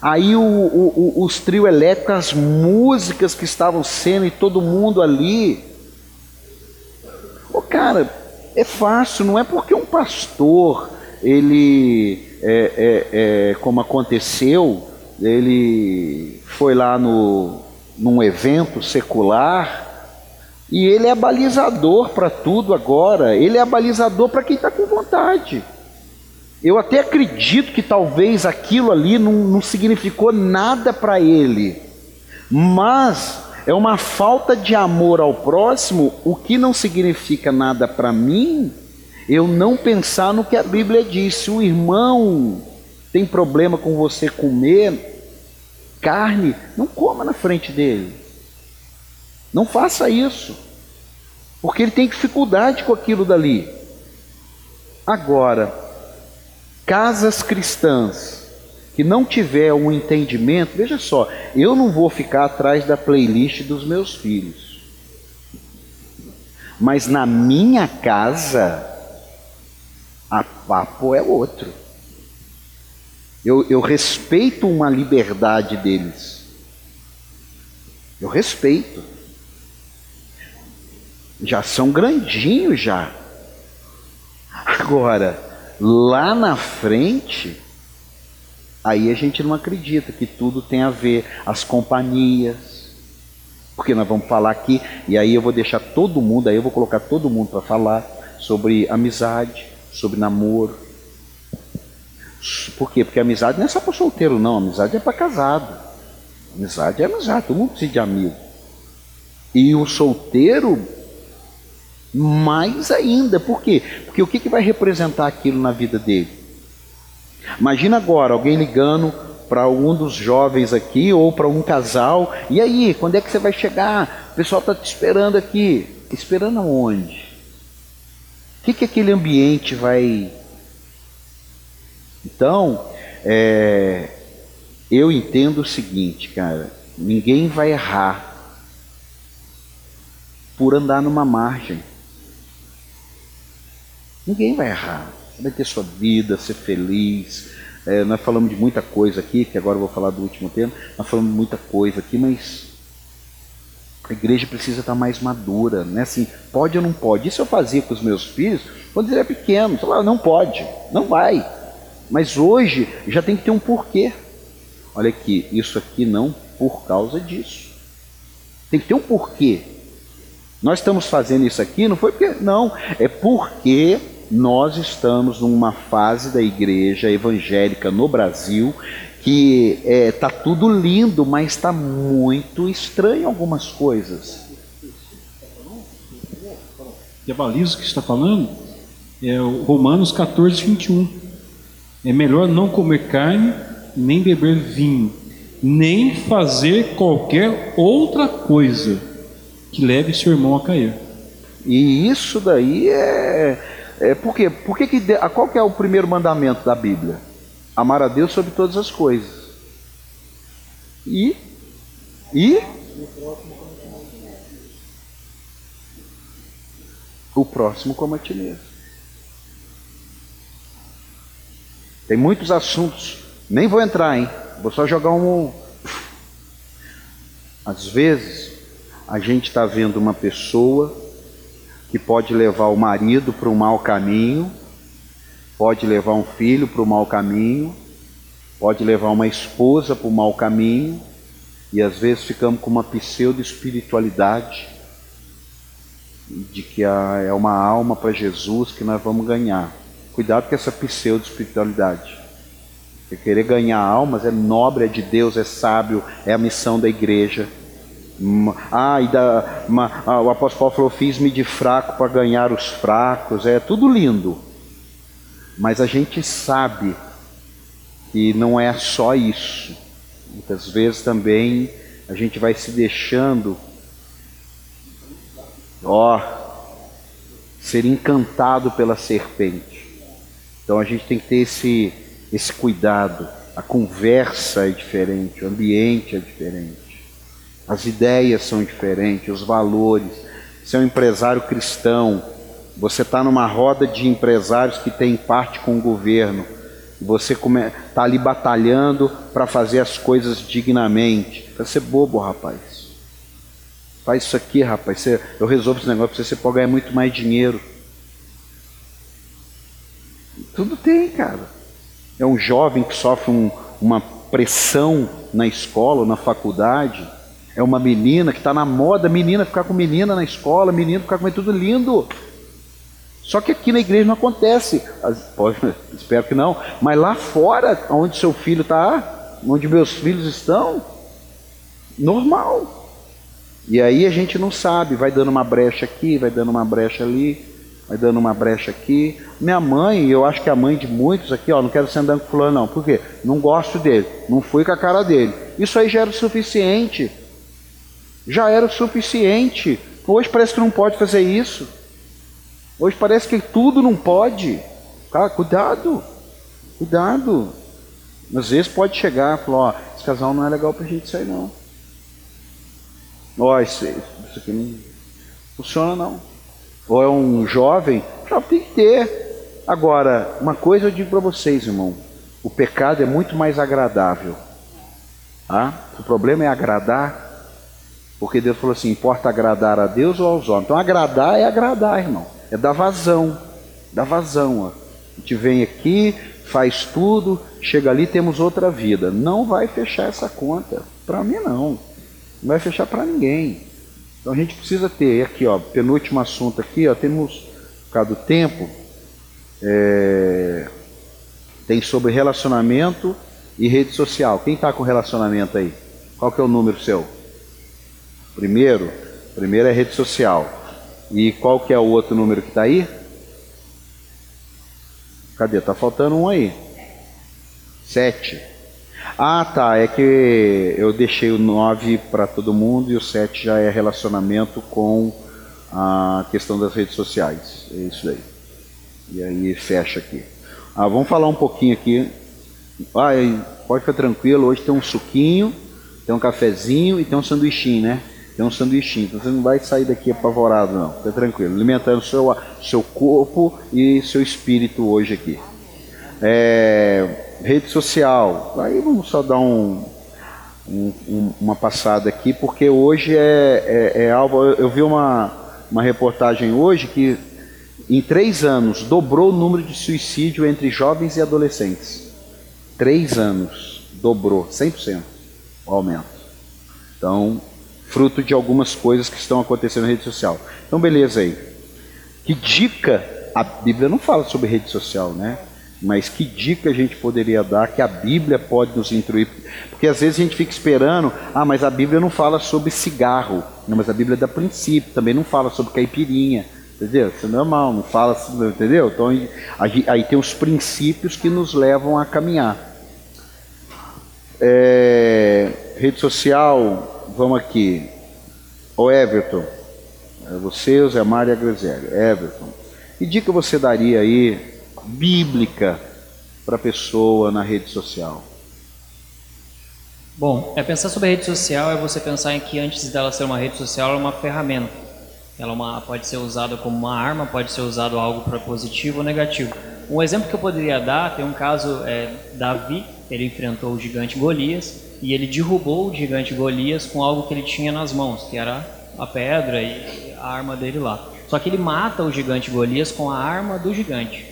Aí o, o, os trio elétricos, as músicas que estavam sendo e todo mundo ali. Ô, cara, é fácil, não é porque um pastor, ele, é, é, é, como aconteceu, ele foi lá no, num evento secular e ele é balizador para tudo agora, ele é balizador para quem está com vontade. Eu até acredito que talvez aquilo ali não, não significou nada para ele, mas é uma falta de amor ao próximo, o que não significa nada para mim, eu não pensar no que a Bíblia diz. Se o irmão tem problema com você comer carne, não coma na frente dele. Não faça isso, porque ele tem dificuldade com aquilo dali. Agora, casas cristãs que não tiver um entendimento, veja só, eu não vou ficar atrás da playlist dos meus filhos. Mas na minha casa, a papo é outro. Eu, eu respeito uma liberdade deles. Eu respeito. Já são grandinhos já. Agora, Lá na frente, aí a gente não acredita que tudo tem a ver, as companhias, porque nós vamos falar aqui, e aí eu vou deixar todo mundo, aí eu vou colocar todo mundo para falar sobre amizade, sobre namoro. Por quê? Porque amizade não é só para solteiro, não, amizade é para casado. Amizade é amizade, todo mundo precisa de amigo. E o solteiro mais ainda, por quê? Porque o que, que vai representar aquilo na vida dele? Imagina agora alguém ligando para um dos jovens aqui ou para um casal, e aí, quando é que você vai chegar? O pessoal está te esperando aqui. Esperando aonde? O que, que aquele ambiente vai. Então, é, eu entendo o seguinte, cara: ninguém vai errar por andar numa margem. Ninguém vai errar. Vai ter sua vida, ser feliz. É, nós falamos de muita coisa aqui, que agora eu vou falar do último tema. Nós falamos de muita coisa aqui, mas a igreja precisa estar mais madura, né? Assim, pode ou não pode? Isso eu fazia com os meus filhos quando eles eram pequenos. Falava, não pode, não vai. Mas hoje já tem que ter um porquê. Olha aqui, isso aqui não por causa disso. Tem que ter um porquê. Nós estamos fazendo isso aqui, não foi porque. Não, é porque nós estamos numa fase da igreja evangélica no Brasil que está é, tá tudo lindo, mas está muito estranho algumas coisas. A baliza que está falando é o Romanos 14, 21. É melhor não comer carne, nem beber vinho, nem fazer qualquer outra coisa que leve seu irmão a cair. E isso daí é é, por quê? Por que que, qual que é o primeiro mandamento da Bíblia? Amar a Deus sobre todas as coisas. E? E? O próximo como a ti mesmo. Tem muitos assuntos, nem vou entrar, hein? Vou só jogar um. Às vezes, a gente está vendo uma pessoa que pode levar o marido para um mau caminho, pode levar um filho para o mau caminho, pode levar uma esposa para o mau caminho e às vezes ficamos com uma pseudo-espiritualidade de que é uma alma para Jesus que nós vamos ganhar. Cuidado com essa pseudo-espiritualidade. Querer ganhar almas é nobre, é de Deus, é sábio, é a missão da igreja. Ah, e da, ah, o apóstolo Paulo falou: Fiz-me de fraco para ganhar os fracos. É tudo lindo. Mas a gente sabe que não é só isso. Muitas vezes também a gente vai se deixando, ó, ser encantado pela serpente. Então a gente tem que ter esse, esse cuidado. A conversa é diferente, o ambiente é diferente. As ideias são diferentes, os valores. Você é um empresário cristão, você está numa roda de empresários que tem parte com o governo. Você está ali batalhando para fazer as coisas dignamente. Para ser bobo, rapaz. Faz isso aqui, rapaz. Você, eu resolvo esse negócio para você, você pode ganhar muito mais dinheiro. Tudo tem, cara. É um jovem que sofre um, uma pressão na escola, na faculdade é uma menina que está na moda, menina ficar com menina na escola, menino ficar com tudo lindo. Só que aqui na igreja não acontece. Pode, espero que não. Mas lá fora, onde seu filho está, onde meus filhos estão, normal. E aí a gente não sabe, vai dando uma brecha aqui, vai dando uma brecha ali, vai dando uma brecha aqui. Minha mãe, eu acho que a mãe de muitos aqui, ó, não quero ser andando com fulano não. Por quê? Não gosto dele, não fui com a cara dele. Isso aí já era o suficiente já era o suficiente. Hoje parece que não pode fazer isso. Hoje parece que tudo não pode. Cara, cuidado, cuidado. Às vezes pode chegar e falar, ó, esse casal não é legal pra gente sair não. Ó, isso, isso aqui não funciona não. Ou é um jovem, já tem que ter. Agora, uma coisa eu digo para vocês, irmão, o pecado é muito mais agradável. Tá? O problema é agradar porque Deus falou assim: importa agradar a Deus ou aos homens. Então, agradar é agradar, irmão. É dar vazão. Dá vazão. Ó. A gente vem aqui, faz tudo, chega ali, temos outra vida. Não vai fechar essa conta. Para mim, não. Não vai fechar para ninguém. Então, a gente precisa ter. Aqui, ó, penúltimo assunto aqui, ó, temos, por causa do tempo, é, tem sobre relacionamento e rede social. Quem está com relacionamento aí? Qual que é o número seu? Primeiro, primeiro é rede social. E qual que é o outro número que está aí? Cadê? Tá faltando um aí. Sete. Ah, tá. É que eu deixei o nove para todo mundo e o sete já é relacionamento com a questão das redes sociais. É isso aí. E aí fecha aqui. Ah, vamos falar um pouquinho aqui. Ah, pode ficar tranquilo. Hoje tem um suquinho, tem um cafezinho e tem um sanduichinho, né? Tem um sanduichinho, então você não vai sair daqui apavorado, não. Fica tranquilo. Alimentando seu, seu corpo e seu espírito hoje aqui. É, rede social. Aí vamos só dar um, um, uma passada aqui, porque hoje é, é, é alvo. Eu vi uma, uma reportagem hoje que em três anos dobrou o número de suicídio entre jovens e adolescentes. Três anos, dobrou, 100% o aumento. Então, fruto de algumas coisas que estão acontecendo na rede social. Então, beleza aí. Que dica a Bíblia não fala sobre rede social, né? Mas que dica a gente poderia dar que a Bíblia pode nos instruir? Porque às vezes a gente fica esperando, ah, mas a Bíblia não fala sobre cigarro. Não, mas a Bíblia dá princípio, também não fala sobre caipirinha. Entendeu? Isso é normal, não fala, entendeu? Então aí tem os princípios que nos levam a caminhar. É, rede social, vamos aqui. O Everton, é você, o Zé Mário e a Griselha. Everton, que dica você daria aí, bíblica, para a pessoa na rede social? Bom, é pensar sobre a rede social é você pensar em que antes dela ser uma rede social, ela é uma ferramenta. Ela é uma, pode ser usada como uma arma, pode ser usado algo para positivo ou negativo. Um exemplo que eu poderia dar, tem um caso, é, Davi, ele enfrentou o gigante Golias, e ele derrubou o gigante Golias com algo que ele tinha nas mãos, que era a pedra e a arma dele lá. Só que ele mata o gigante Golias com a arma do gigante.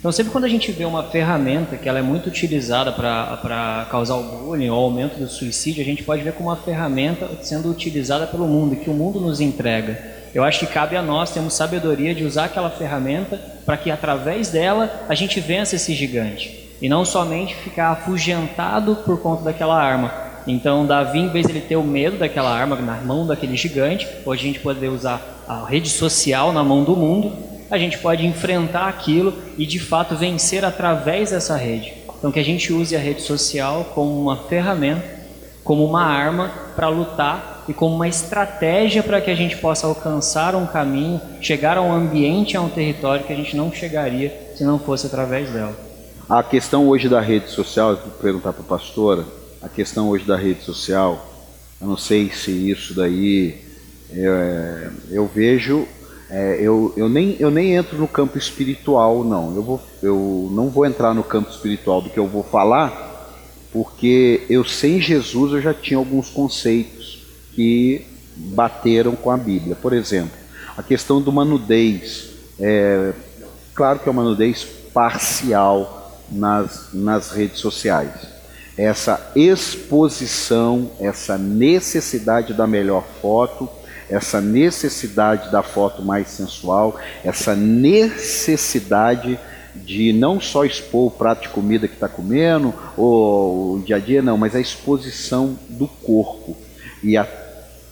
Então, sempre quando a gente vê uma ferramenta que ela é muito utilizada para causar o bullying ou aumento do suicídio, a gente pode ver como uma ferramenta sendo utilizada pelo mundo, que o mundo nos entrega. Eu acho que cabe a nós termos sabedoria de usar aquela ferramenta para que através dela a gente vença esse gigante e não somente ficar afugentado por conta daquela arma. Então, Davi, em vez de ele ter o medo daquela arma na mão daquele gigante, hoje a gente poder usar a rede social na mão do mundo a gente pode enfrentar aquilo e de fato vencer através dessa rede. Então, que a gente use a rede social como uma ferramenta, como uma arma para lutar e como uma estratégia para que a gente possa alcançar um caminho, chegar a um ambiente, a um território que a gente não chegaria se não fosse através dela. A questão hoje da rede social, vou perguntar para a pastora, a questão hoje da rede social, eu não sei se isso daí, é, eu vejo é, eu, eu, nem, eu nem entro no campo espiritual, não. Eu, vou, eu não vou entrar no campo espiritual do que eu vou falar, porque eu sem Jesus eu já tinha alguns conceitos que bateram com a Bíblia. Por exemplo, a questão de uma nudez. É, claro que é uma nudez parcial nas, nas redes sociais. Essa exposição, essa necessidade da melhor foto essa necessidade da foto mais sensual, essa necessidade de não só expor o prato de comida que está comendo, ou o dia a dia, não, mas a exposição do corpo. E a,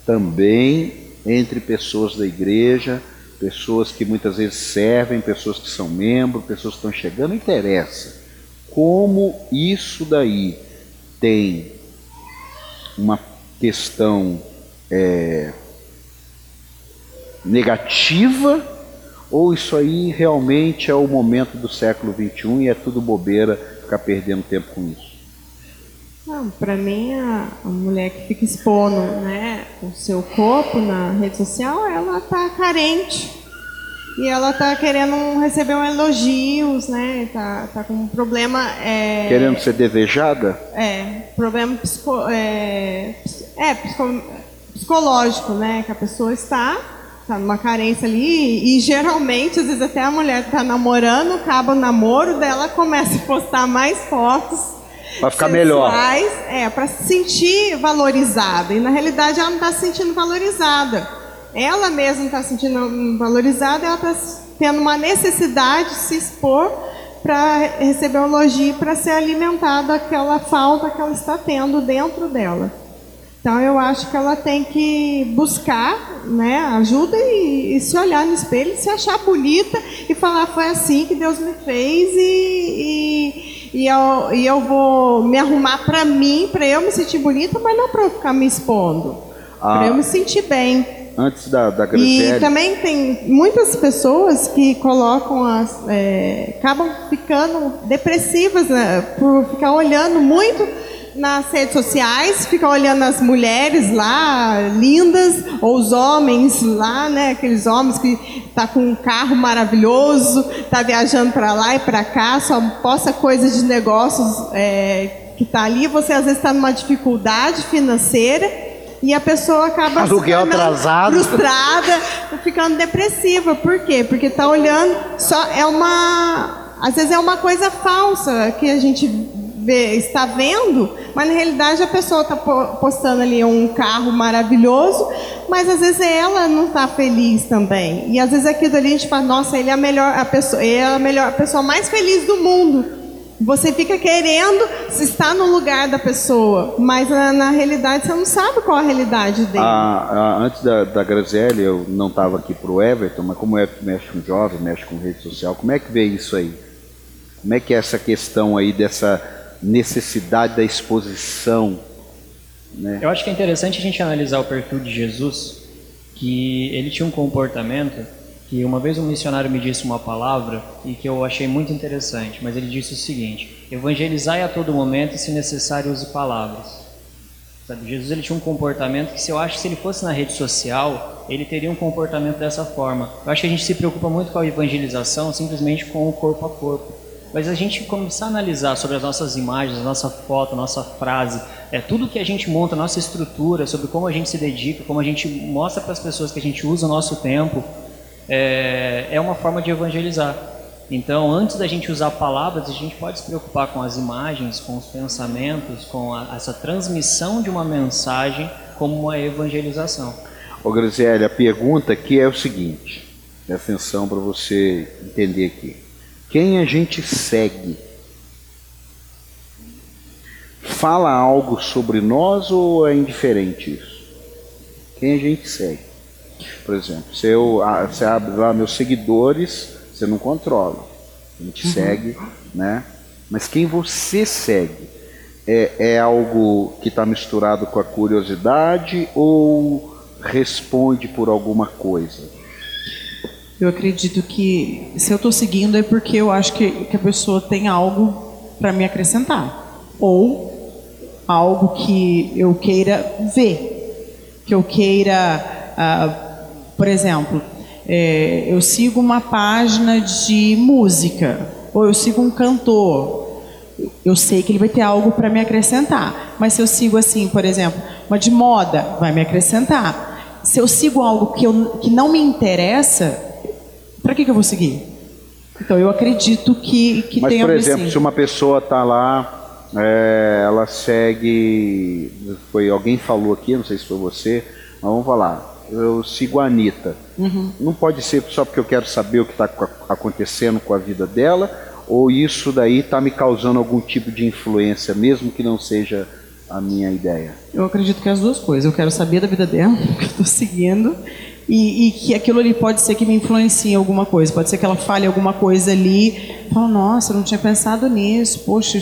também entre pessoas da igreja, pessoas que muitas vezes servem, pessoas que são membros, pessoas que estão chegando, interessa. Como isso daí tem uma questão é, negativa ou isso aí realmente é o momento do século XXI e é tudo bobeira ficar perdendo tempo com isso? Não, para mim a, a, mulher que fica expondo, né, o seu corpo na rede social, ela está carente e ela está querendo receber um elogios, né? Tá, tá com um problema. É, querendo ser desejada? É, problema psico, é, é psico, psicológico, né? Que a pessoa está tá numa carência ali, e geralmente, às vezes até a mulher está namorando, acaba o namoro dela, começa a postar mais fotos. Para ficar melhor. É, para se sentir valorizada. E na realidade ela não está se sentindo valorizada. Ela mesma está se sentindo valorizada, ela está tendo uma necessidade de se expor para receber um elogio, para ser alimentada aquela falta que ela está tendo dentro dela. Então eu acho que ela tem que buscar né, ajuda e, e, se olhar no espelho, se achar bonita e falar foi assim que Deus me fez e, e, e eu, e eu vou me arrumar para mim, para eu me sentir bonita, mas não para eu ficar me expondo, ah, para eu me sentir bem. Antes da, da E também tem muitas pessoas que colocam as. É, acabam ficando depressivas né, por ficar olhando muito nas redes sociais, fica olhando as mulheres lá, lindas, ou os homens lá, né? Aqueles homens que tá com um carro maravilhoso, tá viajando para lá e para cá, só posta coisas de negócios é, que tá ali. Você às vezes está numa dificuldade financeira e a pessoa acaba Aluguel atrasado. frustrada, ficando depressiva. Por quê? Porque está olhando só é uma às vezes é uma coisa falsa que a gente vê, está vendo, mas na realidade a pessoa está postando ali um carro maravilhoso, mas às vezes ela não está feliz também. E às vezes aquilo ali a gente fala, nossa, ele é a melhor, a pessoa, é a melhor, a pessoa mais feliz do mundo. Você fica querendo se estar no lugar da pessoa, mas na, na realidade você não sabe qual a realidade dele. Ah, ah, antes da, da Graziele, eu não estava aqui para o Everton, mas como o Everton mexe com jovem, mexe com rede social, como é que vê isso aí? Como é que é essa questão aí dessa necessidade da exposição. Né? Eu acho que é interessante a gente analisar o perfil de Jesus, que ele tinha um comportamento que uma vez um missionário me disse uma palavra e que eu achei muito interessante, mas ele disse o seguinte: evangelizai a todo momento e, se necessário, use palavras. Sabe, Jesus ele tinha um comportamento que, se eu acho que se ele fosse na rede social, ele teria um comportamento dessa forma. Eu acho que a gente se preocupa muito com a evangelização simplesmente com o corpo a corpo. Mas a gente começar a analisar sobre as nossas imagens, nossa foto, nossa frase, é tudo que a gente monta, nossa estrutura, sobre como a gente se dedica, como a gente mostra para as pessoas que a gente usa o nosso tempo, é, é uma forma de evangelizar. Então, antes da gente usar palavras, a gente pode se preocupar com as imagens, com os pensamentos, com a, essa transmissão de uma mensagem como uma evangelização. Ô Graziele, a pergunta aqui é o seguinte, presta atenção para você entender aqui. Quem a gente segue? Fala algo sobre nós ou é indiferente isso? Quem a gente segue? Por exemplo, se eu, ah, você abre lá meus seguidores, você não controla. A gente uhum. segue, né? Mas quem você segue? É, é algo que está misturado com a curiosidade ou responde por alguma coisa? Eu acredito que se eu estou seguindo é porque eu acho que, que a pessoa tem algo para me acrescentar. Ou algo que eu queira ver, que eu queira, uh, por exemplo, é, eu sigo uma página de música, ou eu sigo um cantor, eu sei que ele vai ter algo para me acrescentar. Mas se eu sigo assim, por exemplo, uma de moda, vai me acrescentar. Se eu sigo algo que, eu, que não me interessa, para que, que eu vou seguir? Então eu acredito que, que Mas, tem por exemplo, se uma pessoa está lá é, ela segue. Foi alguém falou aqui, não sei se foi você, mas vamos falar. Eu sigo a Anitta. Uhum. Não pode ser só porque eu quero saber o que está acontecendo com a vida dela, ou isso daí está me causando algum tipo de influência, mesmo que não seja a minha ideia? Eu acredito que é as duas coisas. Eu quero saber da vida dela, que eu estou seguindo, e, e, que aquilo ali pode ser que me influencie em alguma coisa. Pode ser que ela fale alguma coisa ali, fala, nossa, eu não tinha pensado nisso, poxa,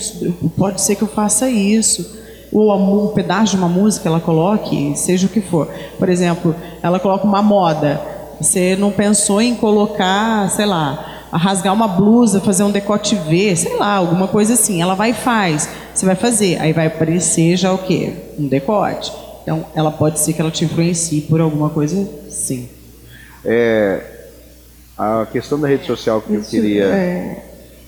pode ser que eu faça isso. Ou um pedaço de uma música ela coloque, seja o que for. Por exemplo, ela coloca uma moda. Você não pensou em colocar, sei lá, rasgar uma blusa, fazer um decote V, sei lá, alguma coisa assim. Ela vai e faz. Você vai fazer. Aí vai aparecer já o quê? Um decote. Então, ela pode ser que ela te influencie por alguma coisa, sim. É, a questão da rede social que Isso, eu queria. É,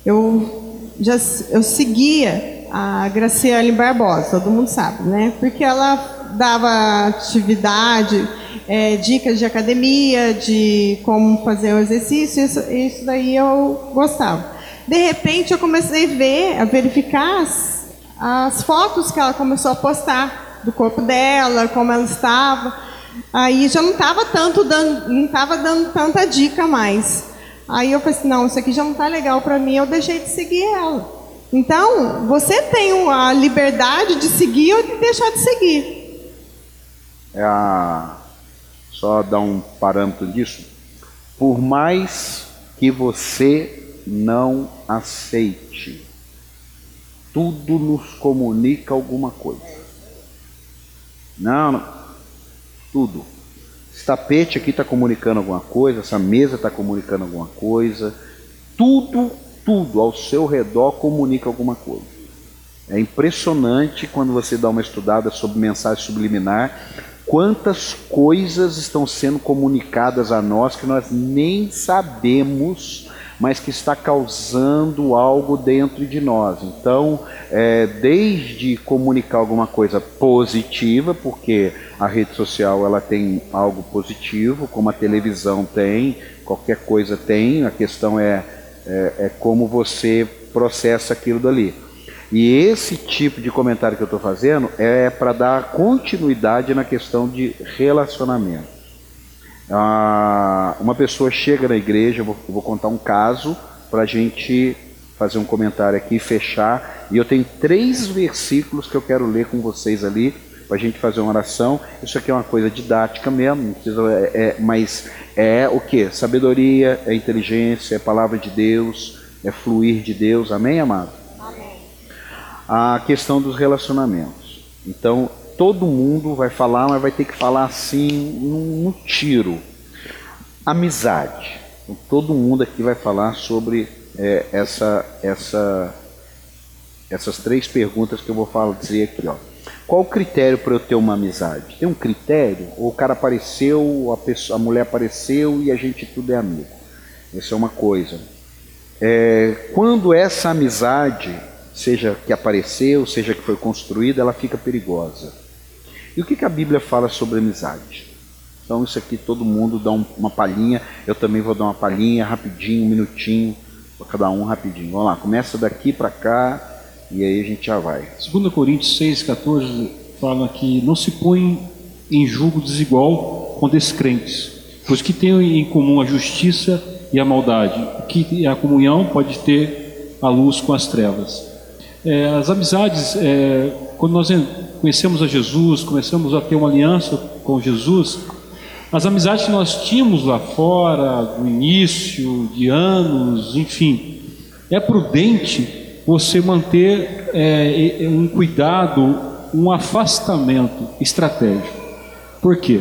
eu já eu seguia a Graciele Barbosa, todo mundo sabe, né? Porque ela dava atividade, é, dicas de academia, de como fazer o exercício, isso, isso daí eu gostava. De repente eu comecei a ver, a verificar as, as fotos que ela começou a postar do corpo dela, como ela estava. Aí já não estava tanto dando, não estava dando tanta dica mais. Aí eu falei assim, não, isso aqui já não está legal para mim, eu deixei de seguir ela. Então, você tem a liberdade de seguir ou de deixar de seguir. É a... Só dar um parâmetro disso. Por mais que você não aceite, tudo nos comunica alguma coisa. Não, não. Tudo. Esse tapete aqui está comunicando alguma coisa, essa mesa está comunicando alguma coisa. Tudo, tudo ao seu redor comunica alguma coisa. É impressionante quando você dá uma estudada sobre mensagem subliminar, quantas coisas estão sendo comunicadas a nós que nós nem sabemos mas que está causando algo dentro de nós. Então, é, desde comunicar alguma coisa positiva, porque a rede social ela tem algo positivo, como a televisão tem, qualquer coisa tem, a questão é, é, é como você processa aquilo dali. E esse tipo de comentário que eu estou fazendo é para dar continuidade na questão de relacionamento. Ah, uma pessoa chega na igreja, eu vou, eu vou contar um caso para a gente fazer um comentário aqui e fechar. E eu tenho três versículos que eu quero ler com vocês ali, para a gente fazer uma oração. Isso aqui é uma coisa didática mesmo, precisa, é, é, mas é o que? Sabedoria, é inteligência, é palavra de Deus, é fluir de Deus. Amém, amado? Amém. A questão dos relacionamentos. Então, todo mundo vai falar, mas vai ter que falar assim, no tiro. Amizade. Então, todo mundo aqui vai falar sobre é, essa, essa, essas três perguntas que eu vou falar, dizer aqui. Ó. Qual o critério para eu ter uma amizade? Tem um critério? Ou o cara apareceu, a, pessoa, a mulher apareceu e a gente tudo é amigo? Essa é uma coisa. É, quando essa amizade, seja que apareceu, seja que foi construída, ela fica perigosa. E o que, que a Bíblia fala sobre amizade? Então, isso aqui todo mundo dá um, uma palhinha, eu também vou dar uma palhinha, rapidinho, um minutinho, para cada um rapidinho. Vamos lá, começa daqui para cá e aí a gente já vai. 2 Coríntios 6,14 fala que não se põe em julgo desigual com descrentes, pois que têm em comum a justiça e a maldade, que a comunhão pode ter a luz com as trevas. É, as amizades, é, quando nós conhecemos a Jesus, começamos a ter uma aliança com Jesus, as amizades que nós tínhamos lá fora, no início de anos, enfim, é prudente você manter é, um cuidado, um afastamento estratégico. Por quê?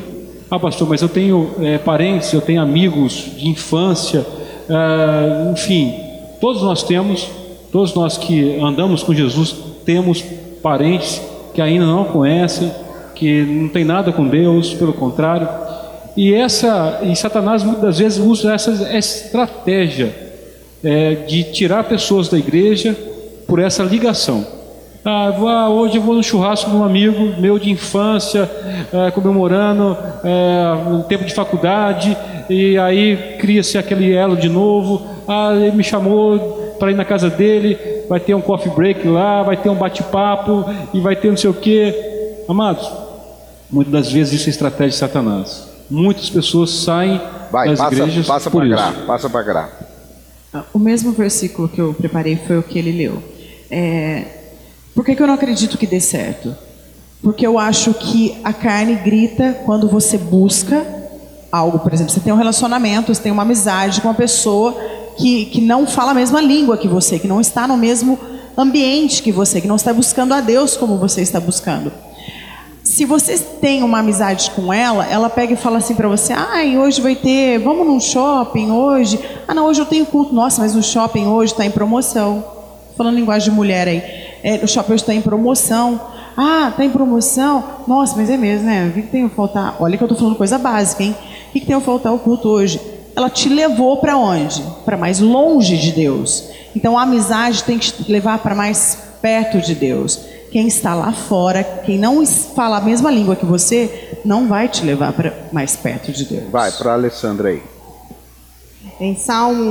Ah, pastor, mas eu tenho é, parentes, eu tenho amigos de infância, é, enfim, todos nós temos, todos nós que andamos com Jesus, temos parentes que ainda não conhecem, que não tem nada com Deus, pelo contrário. E essa, e Satanás muitas vezes usa essa estratégia é, de tirar pessoas da igreja por essa ligação. Ah, vou, ah, hoje eu vou no churrasco de um amigo meu de infância, é, comemorando é, um tempo de faculdade, e aí cria-se aquele elo de novo. Ah, ele me chamou para ir na casa dele, vai ter um coffee break lá, vai ter um bate-papo e vai ter não sei o que. Amados, muitas das vezes isso é estratégia de Satanás. Muitas pessoas saem vai, das passa, igrejas passa por para isso. cá, passa para cá. O mesmo versículo que eu preparei foi o que ele leu. É, por que, que eu não acredito que dê certo? Porque eu acho que a carne grita quando você busca algo. Por exemplo, você tem um relacionamento, você tem uma amizade com uma pessoa que, que não fala a mesma língua que você, que não está no mesmo ambiente que você, que não está buscando a Deus como você está buscando. Se você tem uma amizade com ela, ela pega e fala assim para você: ai, hoje vai ter, vamos num shopping hoje. Ah, não, hoje eu tenho culto. Nossa, mas o shopping hoje está em promoção. Falando linguagem de mulher aí. É, o shopping hoje está em promoção. Ah, está em promoção? Nossa, mas é mesmo, né? O que, que tem que faltar? Olha que eu estou falando coisa básica, hein? O que, que tem que faltar o culto hoje? Ela te levou para onde? Para mais longe de Deus. Então a amizade tem que te levar para mais perto de Deus. Quem está lá fora, quem não fala a mesma língua que você, não vai te levar para mais perto de Deus. Vai para a Alessandra aí. Em Salmo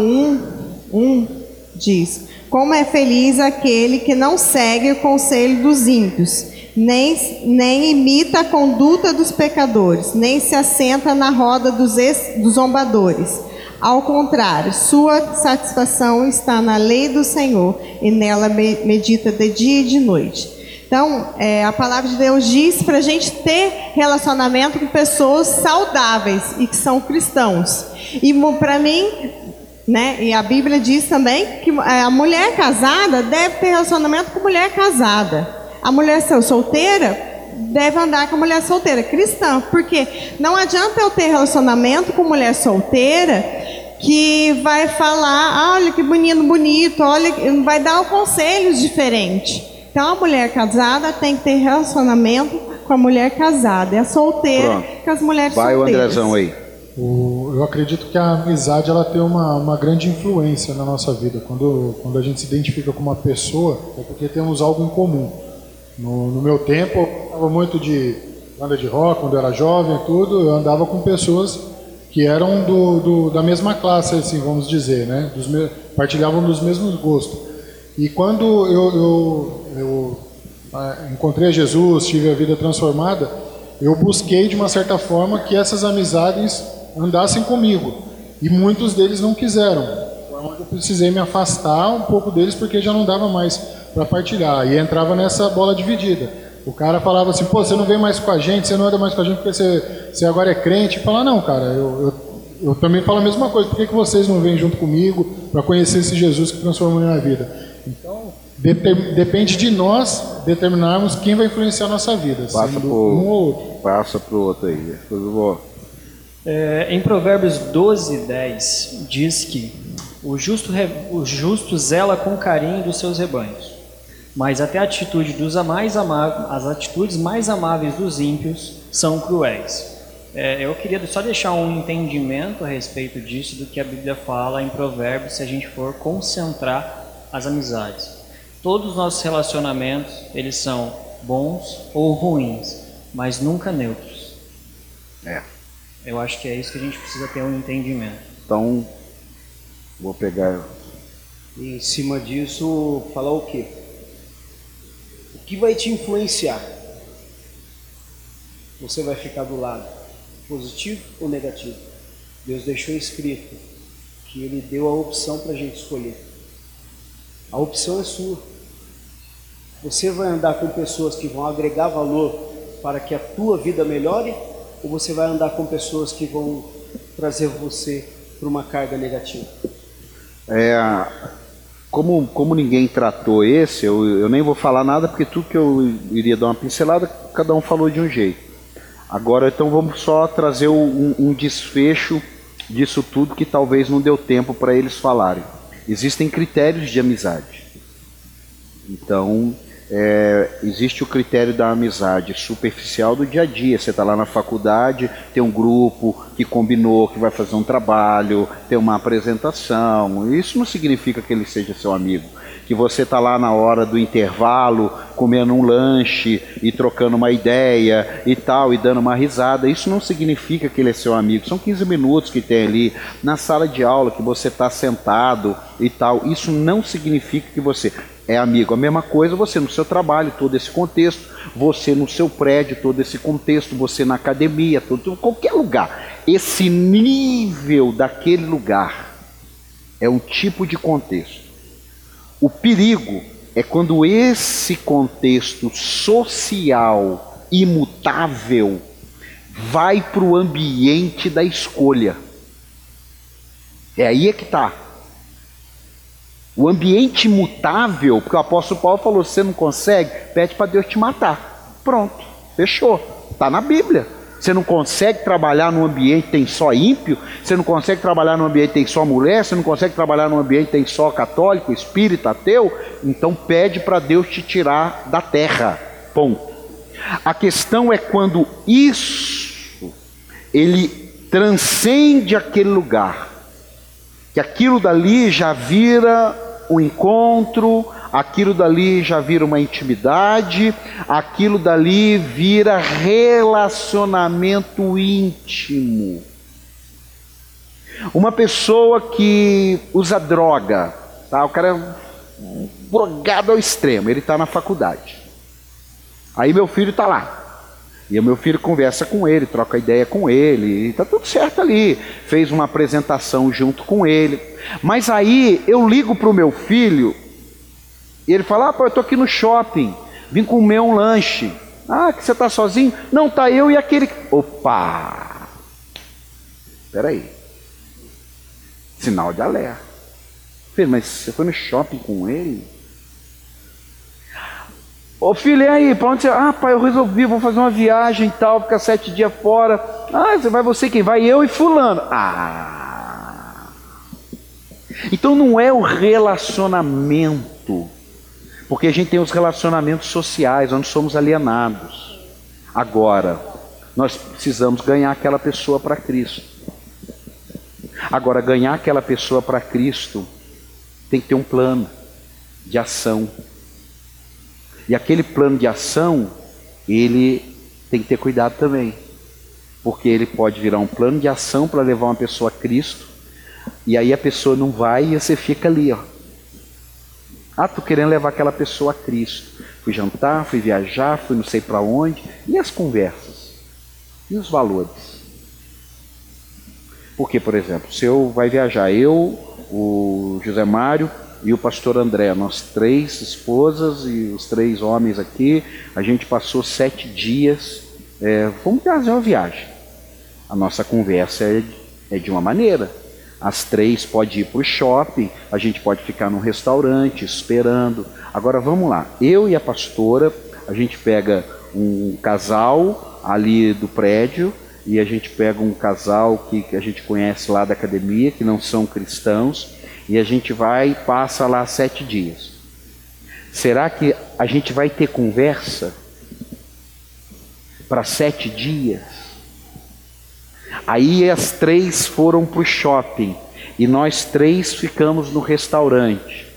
1, 1 diz: Como é feliz aquele que não segue o conselho dos ímpios, nem, nem imita a conduta dos pecadores, nem se assenta na roda dos, ex, dos zombadores. Ao contrário, sua satisfação está na lei do Senhor e nela medita de dia e de noite. Então, é, a palavra de Deus diz para a gente ter relacionamento com pessoas saudáveis e que são cristãos. E para mim, né, e a Bíblia diz também que é, a mulher casada deve ter relacionamento com mulher casada. A mulher solteira deve andar com a mulher solteira, cristã. Porque não adianta eu ter relacionamento com mulher solteira que vai falar, olha que menino bonito, olha, vai dar conselhos diferentes. Então a mulher casada tem que ter relacionamento com a mulher casada. É solteira Pronto. com as mulheres Vai solteiras. Vai o Andrezão aí. O, eu acredito que a amizade ela tem uma, uma grande influência na nossa vida. Quando, quando a gente se identifica com uma pessoa, é porque temos algo em comum. No, no meu tempo, eu estava muito de banda de rock, quando eu era jovem tudo, eu andava com pessoas que eram do, do, da mesma classe, assim, vamos dizer, né? Dos me, partilhavam dos mesmos gostos. E quando eu, eu, eu ah, encontrei Jesus, tive a vida transformada, eu busquei de uma certa forma que essas amizades andassem comigo. E muitos deles não quiseram. Eu precisei me afastar um pouco deles porque já não dava mais para partilhar. E entrava nessa bola dividida. O cara falava assim: pô, você não vem mais com a gente, você não anda mais com a gente porque você, você agora é crente. E fala: não, cara, eu, eu, eu também falo a mesma coisa. Por que, que vocês não vêm junto comigo para conhecer esse Jesus que transformou minha vida? Então, depende de nós determinarmos quem vai influenciar a nossa vida. Passa para um ou outro. Passa para o outro aí. Eu vou. É, em Provérbios 12, 10, diz que o justo, o justo zela com carinho dos seus rebanhos, mas até a atitude dos mais as atitudes mais amáveis dos ímpios são cruéis. É, eu queria só deixar um entendimento a respeito disso, do que a Bíblia fala em Provérbios, se a gente for concentrar as amizades. Todos os nossos relacionamentos, eles são bons ou ruins, mas nunca neutros. É. Eu acho que é isso que a gente precisa ter um entendimento. Então, vou pegar E em cima disso, falar o quê? O que vai te influenciar? Você vai ficar do lado positivo ou negativo? Deus deixou escrito que Ele deu a opção para a gente escolher. A opção é sua. Você vai andar com pessoas que vão agregar valor para que a tua vida melhore ou você vai andar com pessoas que vão trazer você para uma carga negativa? É, como, como ninguém tratou esse, eu, eu nem vou falar nada porque tudo que eu iria dar uma pincelada, cada um falou de um jeito. Agora, então, vamos só trazer um, um desfecho disso tudo que talvez não deu tempo para eles falarem. Existem critérios de amizade. Então, é, existe o critério da amizade superficial do dia a dia. Você está lá na faculdade, tem um grupo que combinou que vai fazer um trabalho, tem uma apresentação. Isso não significa que ele seja seu amigo. Que você está lá na hora do intervalo, comendo um lanche e trocando uma ideia e tal, e dando uma risada. Isso não significa que ele é seu amigo. São 15 minutos que tem ali na sala de aula que você está sentado e tal. Isso não significa que você é amigo. A mesma coisa você no seu trabalho, todo esse contexto, você no seu prédio, todo esse contexto, você na academia, todo, qualquer lugar. Esse nível daquele lugar é um tipo de contexto. O perigo é quando esse contexto social imutável vai para o ambiente da escolha. É aí é que está. O ambiente imutável, porque o apóstolo Paulo falou: você não consegue, pede para Deus te matar. Pronto, fechou. Está na Bíblia. Você não consegue trabalhar num ambiente que tem só ímpio, você não consegue trabalhar num ambiente que tem só mulher, você não consegue trabalhar num ambiente que tem só católico, espírita, ateu, então pede para Deus te tirar da terra. Ponto. A questão é quando isso ele transcende aquele lugar, que aquilo dali já vira um encontro, aquilo dali já vira uma intimidade, aquilo dali vira relacionamento íntimo. Uma pessoa que usa droga, tá? o cara é drogado ao extremo, ele está na faculdade. Aí meu filho está lá. E o meu filho conversa com ele, troca ideia com ele, e está tudo certo ali. Fez uma apresentação junto com ele. Mas aí eu ligo para o meu filho e ele fala: Ah, pai, eu estou aqui no shopping, vim comer um lanche. Ah, que você está sozinho? Não, tá eu e aquele. Opa! Espera aí. Sinal de alerta. Filho, mas você foi no shopping com ele? Ô filho, e aí, para onde você. Ah, pai, eu resolvi, vou fazer uma viagem e tal, ficar sete dias fora. Ah, você vai você quem? Vai eu e fulano. Ah. Então não é o relacionamento, porque a gente tem os relacionamentos sociais, onde somos alienados. Agora, nós precisamos ganhar aquela pessoa para Cristo. Agora, ganhar aquela pessoa para Cristo tem que ter um plano de ação. E aquele plano de ação, ele tem que ter cuidado também. Porque ele pode virar um plano de ação para levar uma pessoa a Cristo, e aí a pessoa não vai e você fica ali, ó. Ah, tô querendo levar aquela pessoa a Cristo. Fui jantar, fui viajar, fui não sei para onde. E as conversas? E os valores? Porque, por exemplo, se eu vai viajar, eu, o José Mário, e o pastor André, nós três esposas e os três homens aqui, a gente passou sete dias, é, vamos fazer uma viagem. A nossa conversa é, é de uma maneira. As três pode ir para o shopping, a gente pode ficar num restaurante esperando. Agora vamos lá, eu e a pastora, a gente pega um casal ali do prédio e a gente pega um casal que, que a gente conhece lá da academia, que não são cristãos, e a gente vai e passa lá sete dias. Será que a gente vai ter conversa para sete dias? Aí as três foram para o shopping e nós três ficamos no restaurante.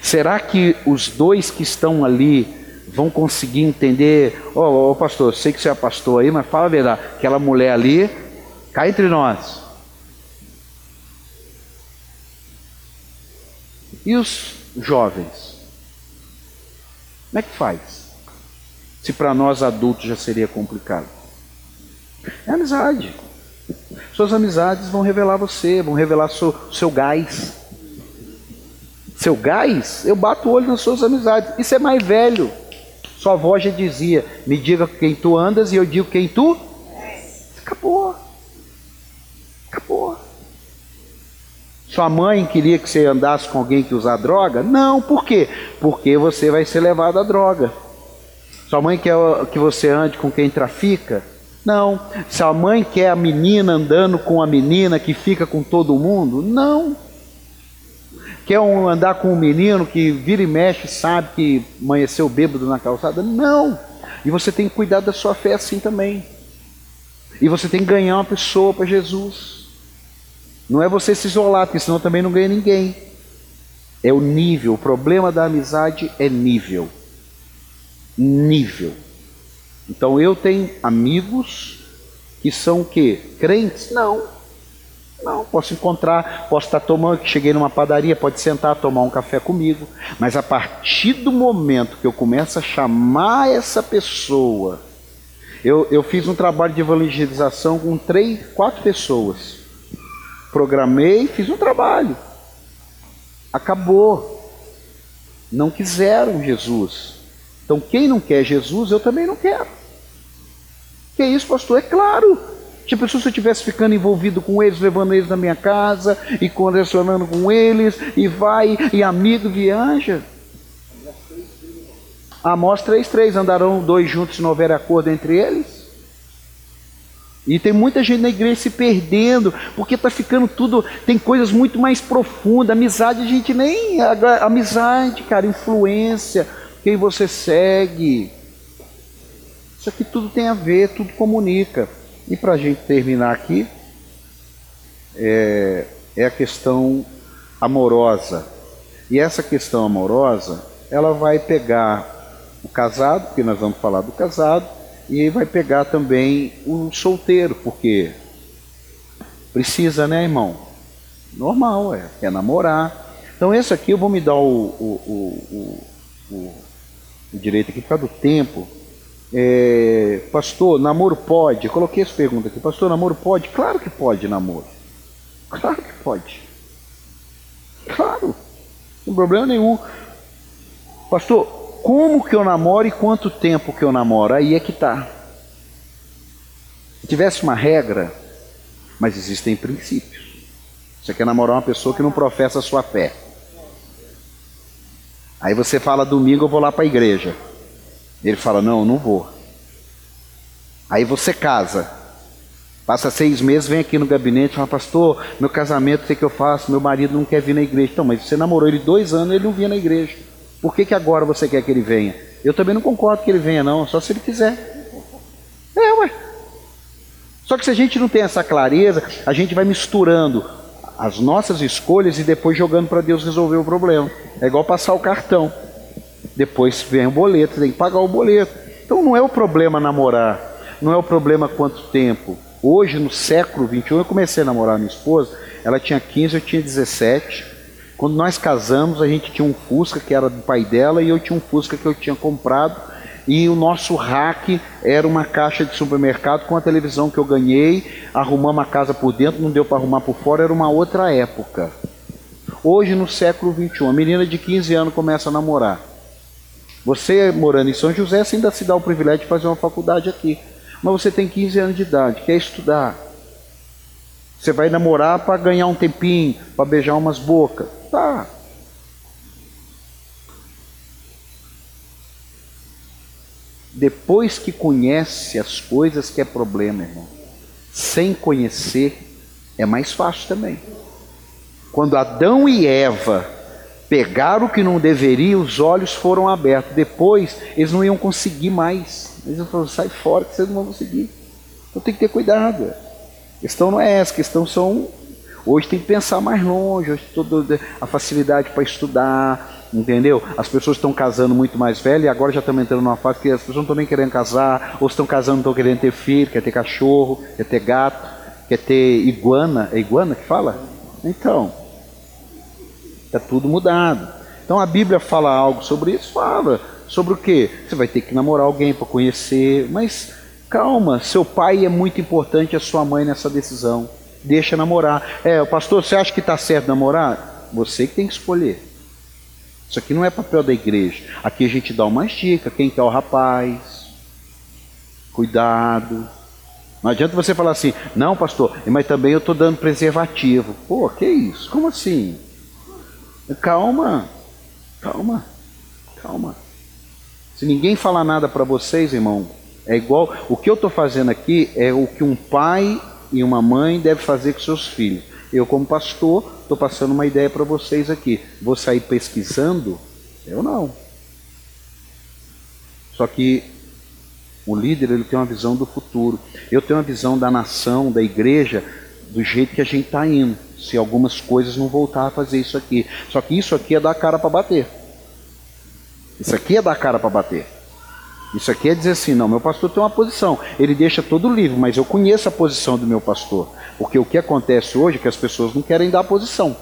Será que os dois que estão ali vão conseguir entender? Ô oh, oh, pastor, sei que você é pastor aí, mas fala a verdade. Aquela mulher ali, cá entre nós. E os jovens? Como é que faz? Se para nós adultos já seria complicado. É amizade. Suas amizades vão revelar você, vão revelar seu, seu gás. Seu gás, eu bato o olho nas suas amizades. Isso é mais velho. Sua avó já dizia: me diga quem tu andas e eu digo quem tu. Acabou. Sua mãe queria que você andasse com alguém que usa droga? Não, por quê? Porque você vai ser levado à droga. Sua mãe quer que você ande com quem trafica? Não. Sua mãe quer a menina andando com a menina que fica com todo mundo? Não. Quer um, andar com um menino que vira e mexe sabe que amanheceu bêbado na calçada? Não. E você tem que cuidar da sua fé assim também. E você tem que ganhar uma pessoa para Jesus. Não é você se isolar, porque senão também não ganha ninguém. É o nível. O problema da amizade é nível. Nível. Então eu tenho amigos que são o quê? Crentes? Não. Não, posso encontrar, posso estar tomando, cheguei numa padaria, pode sentar, tomar um café comigo, mas a partir do momento que eu começo a chamar essa pessoa, eu, eu fiz um trabalho de evangelização com três, quatro pessoas, programei, fiz um trabalho, acabou, não quiseram Jesus, então quem não quer Jesus, eu também não quero. Que isso, pastor? É claro. Tipo, se eu estivesse ficando envolvido com eles, levando eles na minha casa e conversando com eles, e vai, e amigo viaja. Amós 3,3: andarão dois juntos se não houver acordo entre eles. E tem muita gente na igreja se perdendo, porque está ficando tudo. Tem coisas muito mais profundas. Amizade, a gente nem. Amizade, cara, influência, quem você segue. Isso aqui tudo tem a ver, tudo comunica. E para a gente terminar aqui, é, é a questão amorosa. E essa questão amorosa, ela vai pegar o casado, porque nós vamos falar do casado, e vai pegar também o solteiro, porque precisa, né, irmão? Normal, é, quer namorar. Então, esse aqui eu vou me dar o, o, o, o, o direito aqui por causa do tempo é, pastor, namoro pode? Eu coloquei essa pergunta aqui. Pastor, namoro pode? Claro que pode, namoro. Claro que pode. Claro. Sem problema nenhum. Pastor, como que eu namoro e quanto tempo que eu namoro? Aí é que tá. Se tivesse uma regra, mas existem princípios. Você quer namorar uma pessoa que não professa a sua fé. Aí você fala domingo eu vou lá para a igreja. Ele fala: Não, não vou. Aí você casa. Passa seis meses, vem aqui no gabinete e fala: Pastor, meu casamento, o que, que eu faço? Meu marido não quer vir na igreja. Então, mas você namorou ele dois anos ele não vinha na igreja. Por que, que agora você quer que ele venha? Eu também não concordo que ele venha, não, só se ele quiser. É, ué. Só que se a gente não tem essa clareza, a gente vai misturando as nossas escolhas e depois jogando para Deus resolver o problema. É igual passar o cartão. Depois vem o boleto, tem que pagar o boleto. Então não é o problema namorar, não é o problema quanto tempo. Hoje, no século 21, eu comecei a namorar minha esposa, ela tinha 15, eu tinha 17. Quando nós casamos, a gente tinha um Fusca que era do pai dela e eu tinha um Fusca que eu tinha comprado. E o nosso rack era uma caixa de supermercado com a televisão que eu ganhei. Arrumamos a casa por dentro, não deu para arrumar por fora, era uma outra época. Hoje, no século 21, a menina de 15 anos começa a namorar. Você morando em São José, ainda se dá o privilégio de fazer uma faculdade aqui. Mas você tem 15 anos de idade, quer estudar. Você vai namorar para ganhar um tempinho, para beijar umas bocas. Tá. Depois que conhece as coisas que é problema, irmão. Sem conhecer é mais fácil também. Quando Adão e Eva pegaram o que não deveria, os olhos foram abertos. Depois, eles não iam conseguir mais. Eles falaram, sai fora que vocês não vão conseguir. Então tem que ter cuidado. A questão não é essa, a questão são. Hoje tem que pensar mais longe, hoje toda a facilidade para estudar, entendeu? As pessoas estão casando muito mais velhas e agora já estamos entrando numa fase que as pessoas não estão nem querendo casar, ou estão casando estão querendo ter filho, quer ter cachorro, quer ter gato, quer ter iguana. É iguana que fala? Então, Está tudo mudado. Então a Bíblia fala algo sobre isso? Fala. Sobre o quê? Você vai ter que namorar alguém para conhecer, mas calma, seu pai é muito importante, a sua mãe nessa decisão. Deixa namorar. É, pastor, você acha que está certo namorar? Você que tem que escolher. Isso aqui não é papel da igreja. Aqui a gente dá umas dicas. Quem quer o rapaz? Cuidado. Não adianta você falar assim, não, pastor, mas também eu estou dando preservativo. Pô, que isso? Como assim? Calma, calma, calma. Se ninguém falar nada para vocês, irmão, é igual. O que eu estou fazendo aqui é o que um pai e uma mãe devem fazer com seus filhos. Eu, como pastor, estou passando uma ideia para vocês aqui. Vou sair pesquisando? Eu não. Só que o líder ele tem uma visão do futuro. Eu tenho uma visão da nação, da igreja, do jeito que a gente está indo. Se algumas coisas não voltar a fazer isso aqui. Só que isso aqui é dar cara para bater. Isso aqui é dar cara para bater. Isso aqui é dizer assim, não, meu pastor tem uma posição. Ele deixa todo livre, mas eu conheço a posição do meu pastor. Porque o que acontece hoje é que as pessoas não querem dar posição.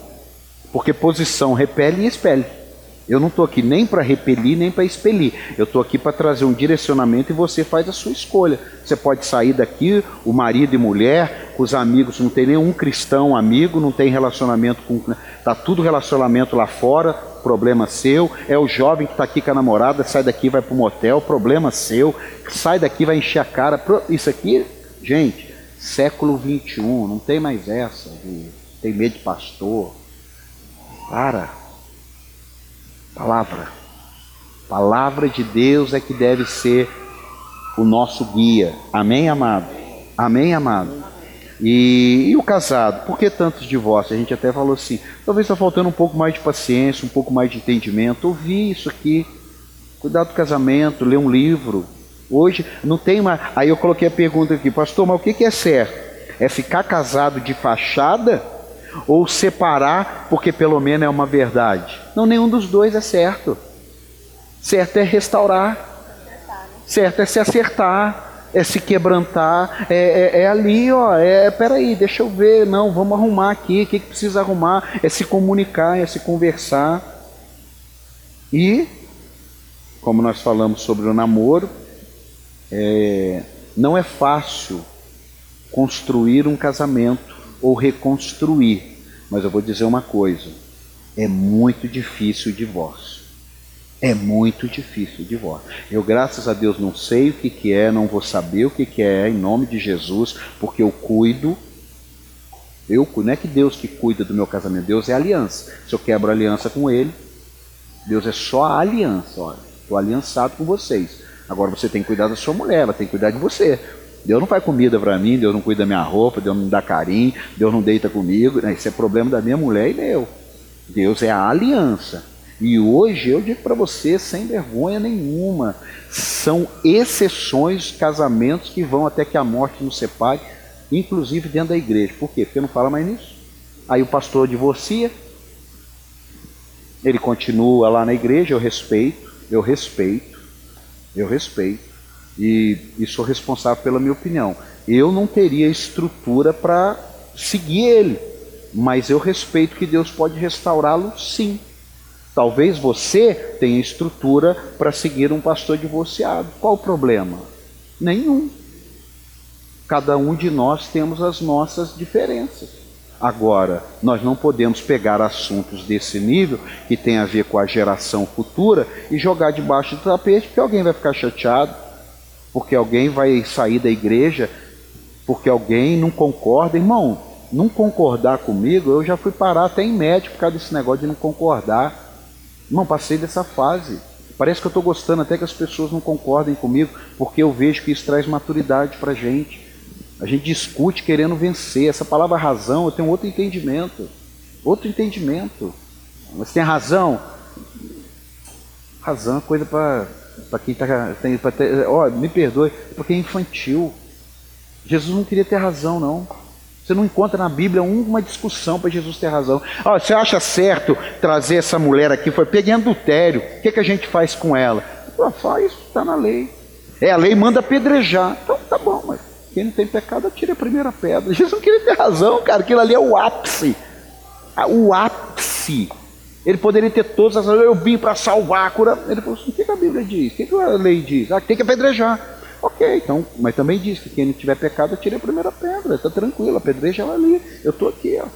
Porque posição repele e expele. Eu não estou aqui nem para repelir, nem para expelir. Eu estou aqui para trazer um direcionamento e você faz a sua escolha. Você pode sair daqui, o marido e mulher, os amigos, não tem nenhum cristão amigo, não tem relacionamento com. Está tudo relacionamento lá fora, problema seu. É o jovem que está aqui com a namorada, sai daqui vai para o motel, problema seu. Sai daqui, vai encher a cara. Isso aqui, gente, século 21, não tem mais essa de tem medo de pastor. Para. Palavra. Palavra de Deus é que deve ser o nosso guia. Amém, amado? Amém, amado? E, e, o casado? Por que tantos divórcios? A gente até falou assim, talvez está faltando um pouco mais de paciência, um pouco mais de entendimento. Ouvir isso aqui, cuidar do casamento, ler um livro. Hoje não tem mais. Aí eu coloquei a pergunta aqui, pastor, mas o que é certo? É ficar casado de fachada? ou separar, porque pelo menos é uma verdade. Não, nenhum dos dois é certo. Certo é restaurar, certo é se acertar, é se quebrantar, é, é, é ali, ó, é, peraí, deixa eu ver, não, vamos arrumar aqui, o que, que precisa arrumar? É se comunicar, é se conversar. E, como nós falamos sobre o namoro, é, não é fácil construir um casamento ou reconstruir. Mas eu vou dizer uma coisa: é muito difícil o divórcio. É muito difícil o divórcio. Eu, graças a Deus, não sei o que, que é, não vou saber o que, que é, em nome de Jesus, porque eu cuido. Eu, não é que Deus que cuida do meu casamento, Deus é aliança. Se eu quebro aliança com Ele, Deus é só a aliança. Olha, estou aliançado com vocês. Agora você tem que cuidar da sua mulher, ela tem que cuidar de você. Deus não faz comida para mim, Deus não cuida da minha roupa, Deus não dá carinho, Deus não deita comigo. Isso é problema da minha mulher e meu. Deus é a aliança. E hoje eu digo para você, sem vergonha nenhuma, são exceções casamentos que vão até que a morte nos separe, inclusive dentro da igreja. Por quê? Porque não fala mais nisso. Aí o pastor divorcia, ele continua lá na igreja, eu respeito, eu respeito, eu respeito e, e sou responsável pela minha opinião. Eu não teria estrutura para seguir ele, mas eu respeito que Deus pode restaurá-lo sim. Talvez você tenha estrutura para seguir um pastor divorciado. Qual o problema? Nenhum. Cada um de nós temos as nossas diferenças. Agora, nós não podemos pegar assuntos desse nível, que tem a ver com a geração futura, e jogar debaixo do tapete, porque alguém vai ficar chateado, porque alguém vai sair da igreja, porque alguém não concorda. Irmão, não concordar comigo, eu já fui parar até em médico por causa desse negócio de não concordar. Irmão, passei dessa fase. Parece que eu estou gostando até que as pessoas não concordem comigo, porque eu vejo que isso traz maturidade para a gente. A gente discute querendo vencer. Essa palavra razão, eu tenho outro entendimento. Outro entendimento. Você tem razão? Razão é coisa para para quem está. Ó, me perdoe, porque é infantil. Jesus não queria ter razão, não. Você não encontra na Bíblia uma discussão para Jesus ter razão. Ó, você acha certo trazer essa mulher aqui? Foi peguei adultério. O que, que a gente faz com ela? Pô, faz, está na lei. É, a lei manda apedrejar. Então tá bom, mas quem não tem pecado, atire a primeira pedra. Jesus não queria ter razão, cara. Aquilo ali é o ápice. O ápice Ele poderia ter todas as eu vim para salvar, a cura. Ele falou assim: o que a Bíblia diz? O que a lei diz? Ah, tem que apedrejar. Ok, então, mas também diz que quem não tiver pecado, tire a primeira pedra. Está tranquilo, apedreja ela ali. Eu estou aqui, ó.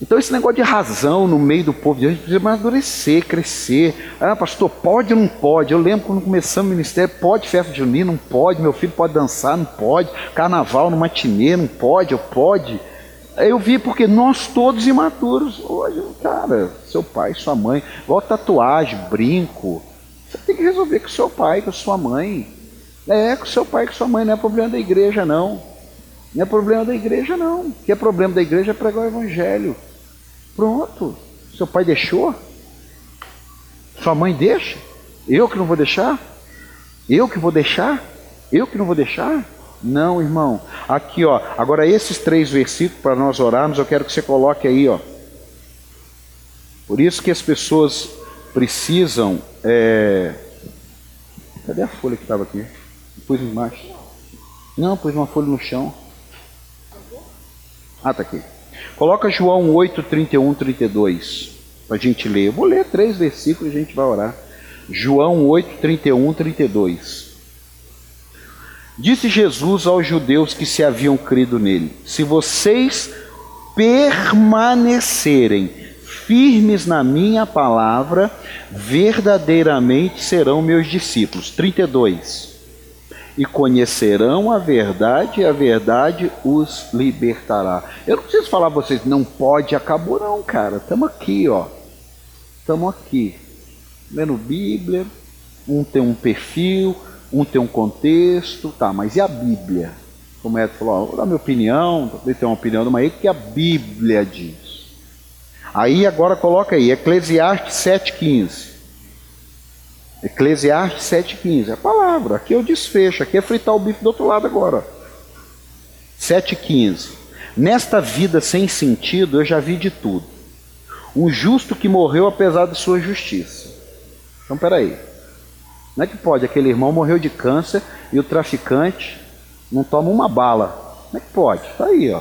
Então esse negócio de razão no meio do povo de Deus precisa amadurecer, crescer. Ah, pastor, pode ou não pode? Eu lembro quando começamos o ministério, pode festa junina? Não pode. Meu filho pode dançar? Não pode. Carnaval no matinê? Não pode. Eu pode. Eu vi porque nós todos imaturos. Hoje, cara, seu pai, sua mãe, igual tatuagem, brinco. Você tem que resolver com seu pai, com sua mãe. É, com seu pai, com sua mãe. Não é problema da igreja, não. Não é problema da igreja, não. O que é problema da igreja é pregar o evangelho. Pronto. Seu pai deixou? Sua mãe deixa? Eu que não vou deixar? Eu que vou deixar? Eu que não vou deixar? Não, irmão. Aqui, ó. Agora esses três versículos para nós orarmos, eu quero que você coloque aí, ó. Por isso que as pessoas precisam. É... Cadê a folha que estava aqui? Pus embaixo. Não, pus uma folha no chão. Ah, tá aqui. Coloca João 8, 31, 32, para a gente ler. Eu vou ler três versículos e a gente vai orar. João 8, 31, 32. Disse Jesus aos judeus que se haviam crido nele: Se vocês permanecerem firmes na minha palavra, verdadeiramente serão meus discípulos. 32 e conhecerão a verdade, e a verdade os libertará. Eu não preciso falar para vocês, não pode, acabou não, cara. Estamos aqui, ó. Estamos aqui. Lendo Bíblia, um tem um perfil, um tem um contexto, tá, mas e a Bíblia? Como é que falou, ó, vou dar minha opinião, também tem uma opinião, mas o que a Bíblia diz? Aí agora coloca aí, Eclesiastes 7,15. Eclesiastes 7,15. É a palavra. Aqui o desfecho. Aqui é fritar o bife do outro lado agora. 7,15. Nesta vida sem sentido eu já vi de tudo. Um justo que morreu apesar de sua justiça. Então peraí. Não é que pode, aquele irmão morreu de câncer e o traficante não toma uma bala. Como é que pode? Está aí, ó.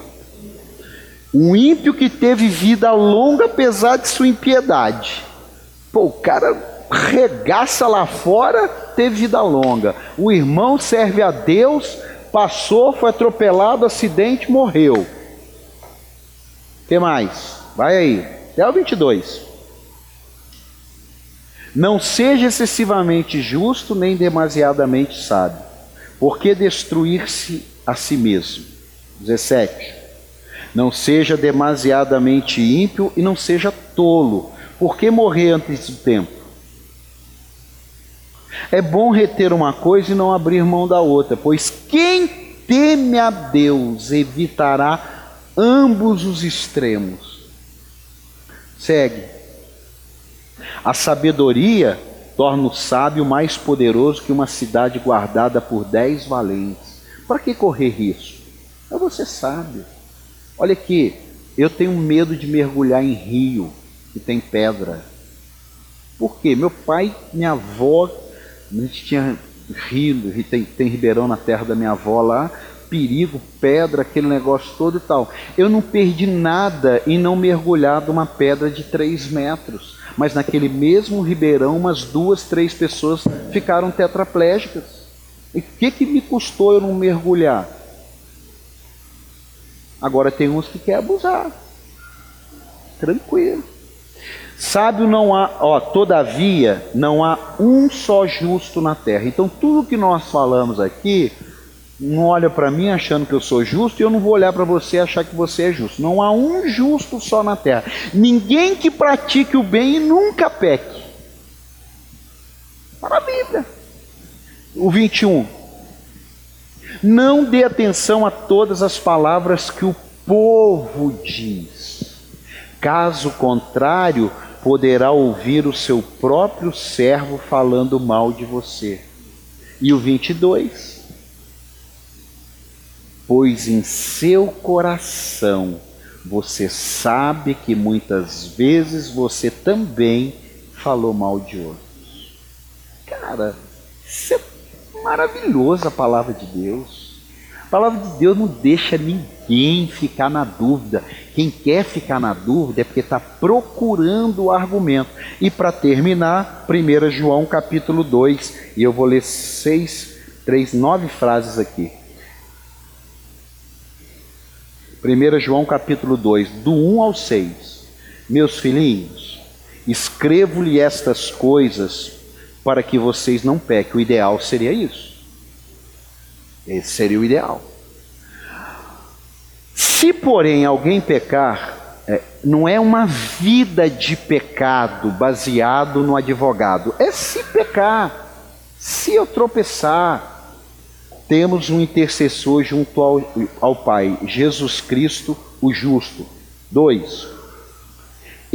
Um ímpio que teve vida longa apesar de sua impiedade. Pô, o cara regaça lá fora, teve vida longa. O irmão serve a Deus, passou, foi atropelado, acidente, morreu. Que mais? Vai aí, até o 22. Não seja excessivamente justo, nem demasiadamente sábio, porque destruir-se a si mesmo. 17. Não seja demasiadamente ímpio e não seja tolo, porque morrer antes do tempo. É bom reter uma coisa e não abrir mão da outra, pois quem teme a Deus evitará ambos os extremos. Segue. A sabedoria torna o sábio mais poderoso que uma cidade guardada por dez valentes. Para que correr risco? É você sábio. Olha aqui, eu tenho medo de mergulhar em rio que tem pedra. Por quê? Meu pai, minha avó a gente tinha rio, tem, tem ribeirão na terra da minha avó lá, perigo, pedra, aquele negócio todo e tal. Eu não perdi nada em não mergulhar de uma pedra de 3 metros. Mas naquele mesmo ribeirão, umas duas, três pessoas ficaram tetraplégicas. E o que, que me custou eu não mergulhar? Agora tem uns que querem abusar. Tranquilo. Sábio não há, ó, todavia, não há um só justo na terra. Então, tudo que nós falamos aqui, não olha para mim achando que eu sou justo e eu não vou olhar para você achar que você é justo. Não há um justo só na terra. Ninguém que pratique o bem e nunca peque. Para a Bíblia. O 21. Não dê atenção a todas as palavras que o povo diz. Caso contrário, poderá ouvir o seu próprio servo falando mal de você. E o 22. Pois em seu coração você sabe que muitas vezes você também falou mal de outros. Cara, isso é maravilhoso a palavra de Deus. A palavra de Deus não deixa ninguém ficar na dúvida. Quem quer ficar na dúvida é porque está procurando o argumento. E para terminar, 1 João capítulo 2, e eu vou ler seis, três, nove frases aqui. 1 João capítulo 2, do 1 ao 6. Meus filhinhos, escrevo-lhe estas coisas para que vocês não pequem. O ideal seria isso. Esse seria o ideal. Se, porém, alguém pecar, é, não é uma vida de pecado baseado no advogado, é se pecar. Se eu tropeçar, temos um intercessor junto ao, ao Pai, Jesus Cristo, o justo. Dois,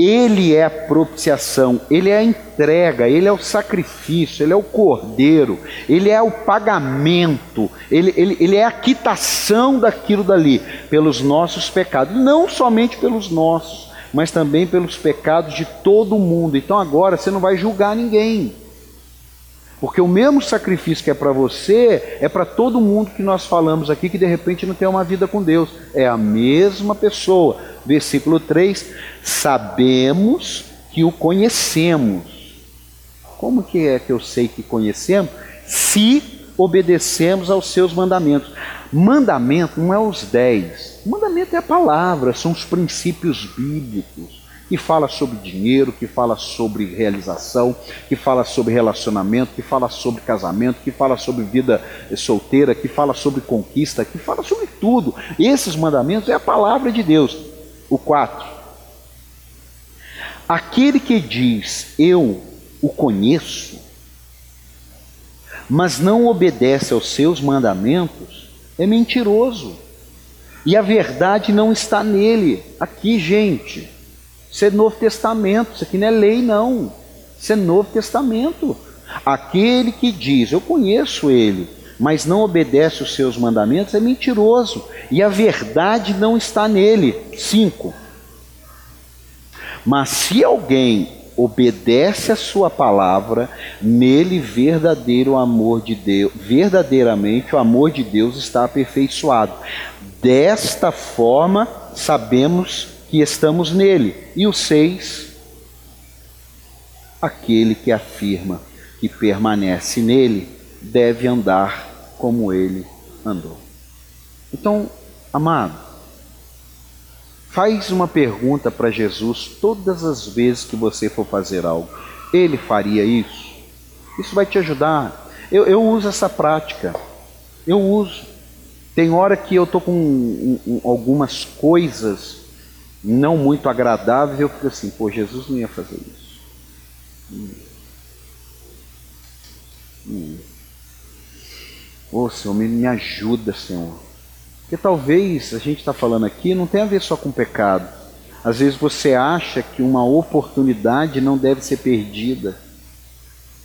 ele é a propiciação, Ele é a entrega, Ele é o sacrifício, Ele é o cordeiro, Ele é o pagamento, Ele, ele, ele é a quitação daquilo dali, pelos nossos pecados, não somente pelos nossos, mas também pelos pecados de todo mundo. Então agora você não vai julgar ninguém. Porque o mesmo sacrifício que é para você é para todo mundo que nós falamos aqui que de repente não tem uma vida com Deus. É a mesma pessoa. Versículo 3: Sabemos que o conhecemos. Como que é que eu sei que conhecemos? Se obedecemos aos seus mandamentos. Mandamento não é os dez. Mandamento é a palavra, são os princípios bíblicos que fala sobre dinheiro, que fala sobre realização, que fala sobre relacionamento, que fala sobre casamento, que fala sobre vida solteira, que fala sobre conquista, que fala sobre tudo. Esses mandamentos é a palavra de Deus. O 4. Aquele que diz eu o conheço, mas não obedece aos seus mandamentos, é mentiroso. E a verdade não está nele. Aqui, gente. Isso é Novo Testamento, isso aqui não é lei, não. Isso é Novo Testamento. Aquele que diz, eu conheço ele, mas não obedece os seus mandamentos, é mentiroso. E a verdade não está nele. 5. Mas se alguém obedece a sua palavra, nele verdadeiro amor de Deus, verdadeiramente o amor de Deus está aperfeiçoado. Desta forma, sabemos que estamos nele. E o seis, aquele que afirma que permanece nele deve andar como ele andou. Então, amado, faz uma pergunta para Jesus todas as vezes que você for fazer algo. Ele faria isso? Isso vai te ajudar. Eu, eu uso essa prática. Eu uso. Tem hora que eu estou com um, um, algumas coisas não muito agradáveis, eu fico assim, pô, Jesus não ia fazer isso. Hum. Hum. Ô Senhor, me, me ajuda, Senhor. Porque talvez a gente está falando aqui não tem a ver só com pecado. Às vezes você acha que uma oportunidade não deve ser perdida,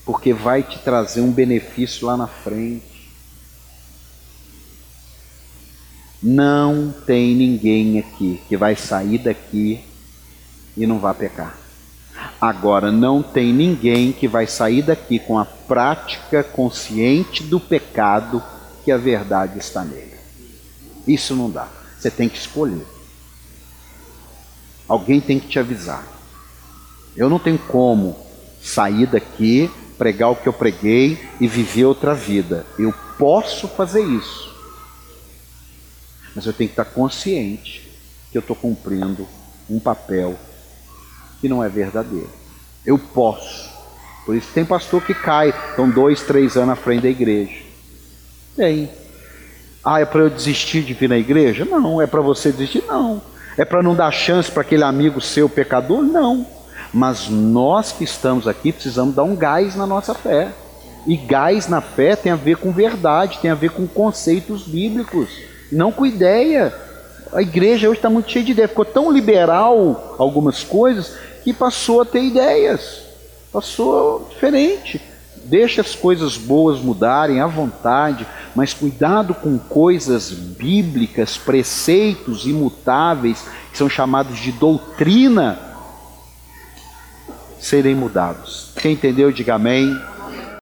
porque vai te trazer um benefício lá na frente. Não tem ninguém aqui que vai sair daqui e não vai pecar. Agora, não tem ninguém que vai sair daqui com a prática consciente do pecado que a verdade está nele. Isso não dá. Você tem que escolher. Alguém tem que te avisar. Eu não tenho como sair daqui, pregar o que eu preguei e viver outra vida. Eu posso fazer isso mas eu tenho que estar consciente que eu estou cumprindo um papel que não é verdadeiro. Eu posso. Por isso tem pastor que cai, estão dois, três anos à frente da igreja. Tem. Ah, é para eu desistir de vir na igreja? Não. É para você desistir? Não. É para não dar chance para aquele amigo seu pecador? Não. Mas nós que estamos aqui precisamos dar um gás na nossa fé. E gás na fé tem a ver com verdade, tem a ver com conceitos bíblicos não com ideia. A igreja hoje está muito cheia de ideia, ficou tão liberal algumas coisas que passou a ter ideias, passou diferente. Deixa as coisas boas mudarem à vontade, mas cuidado com coisas bíblicas, preceitos imutáveis, que são chamados de doutrina, serem mudados. Quem entendeu, diga amém.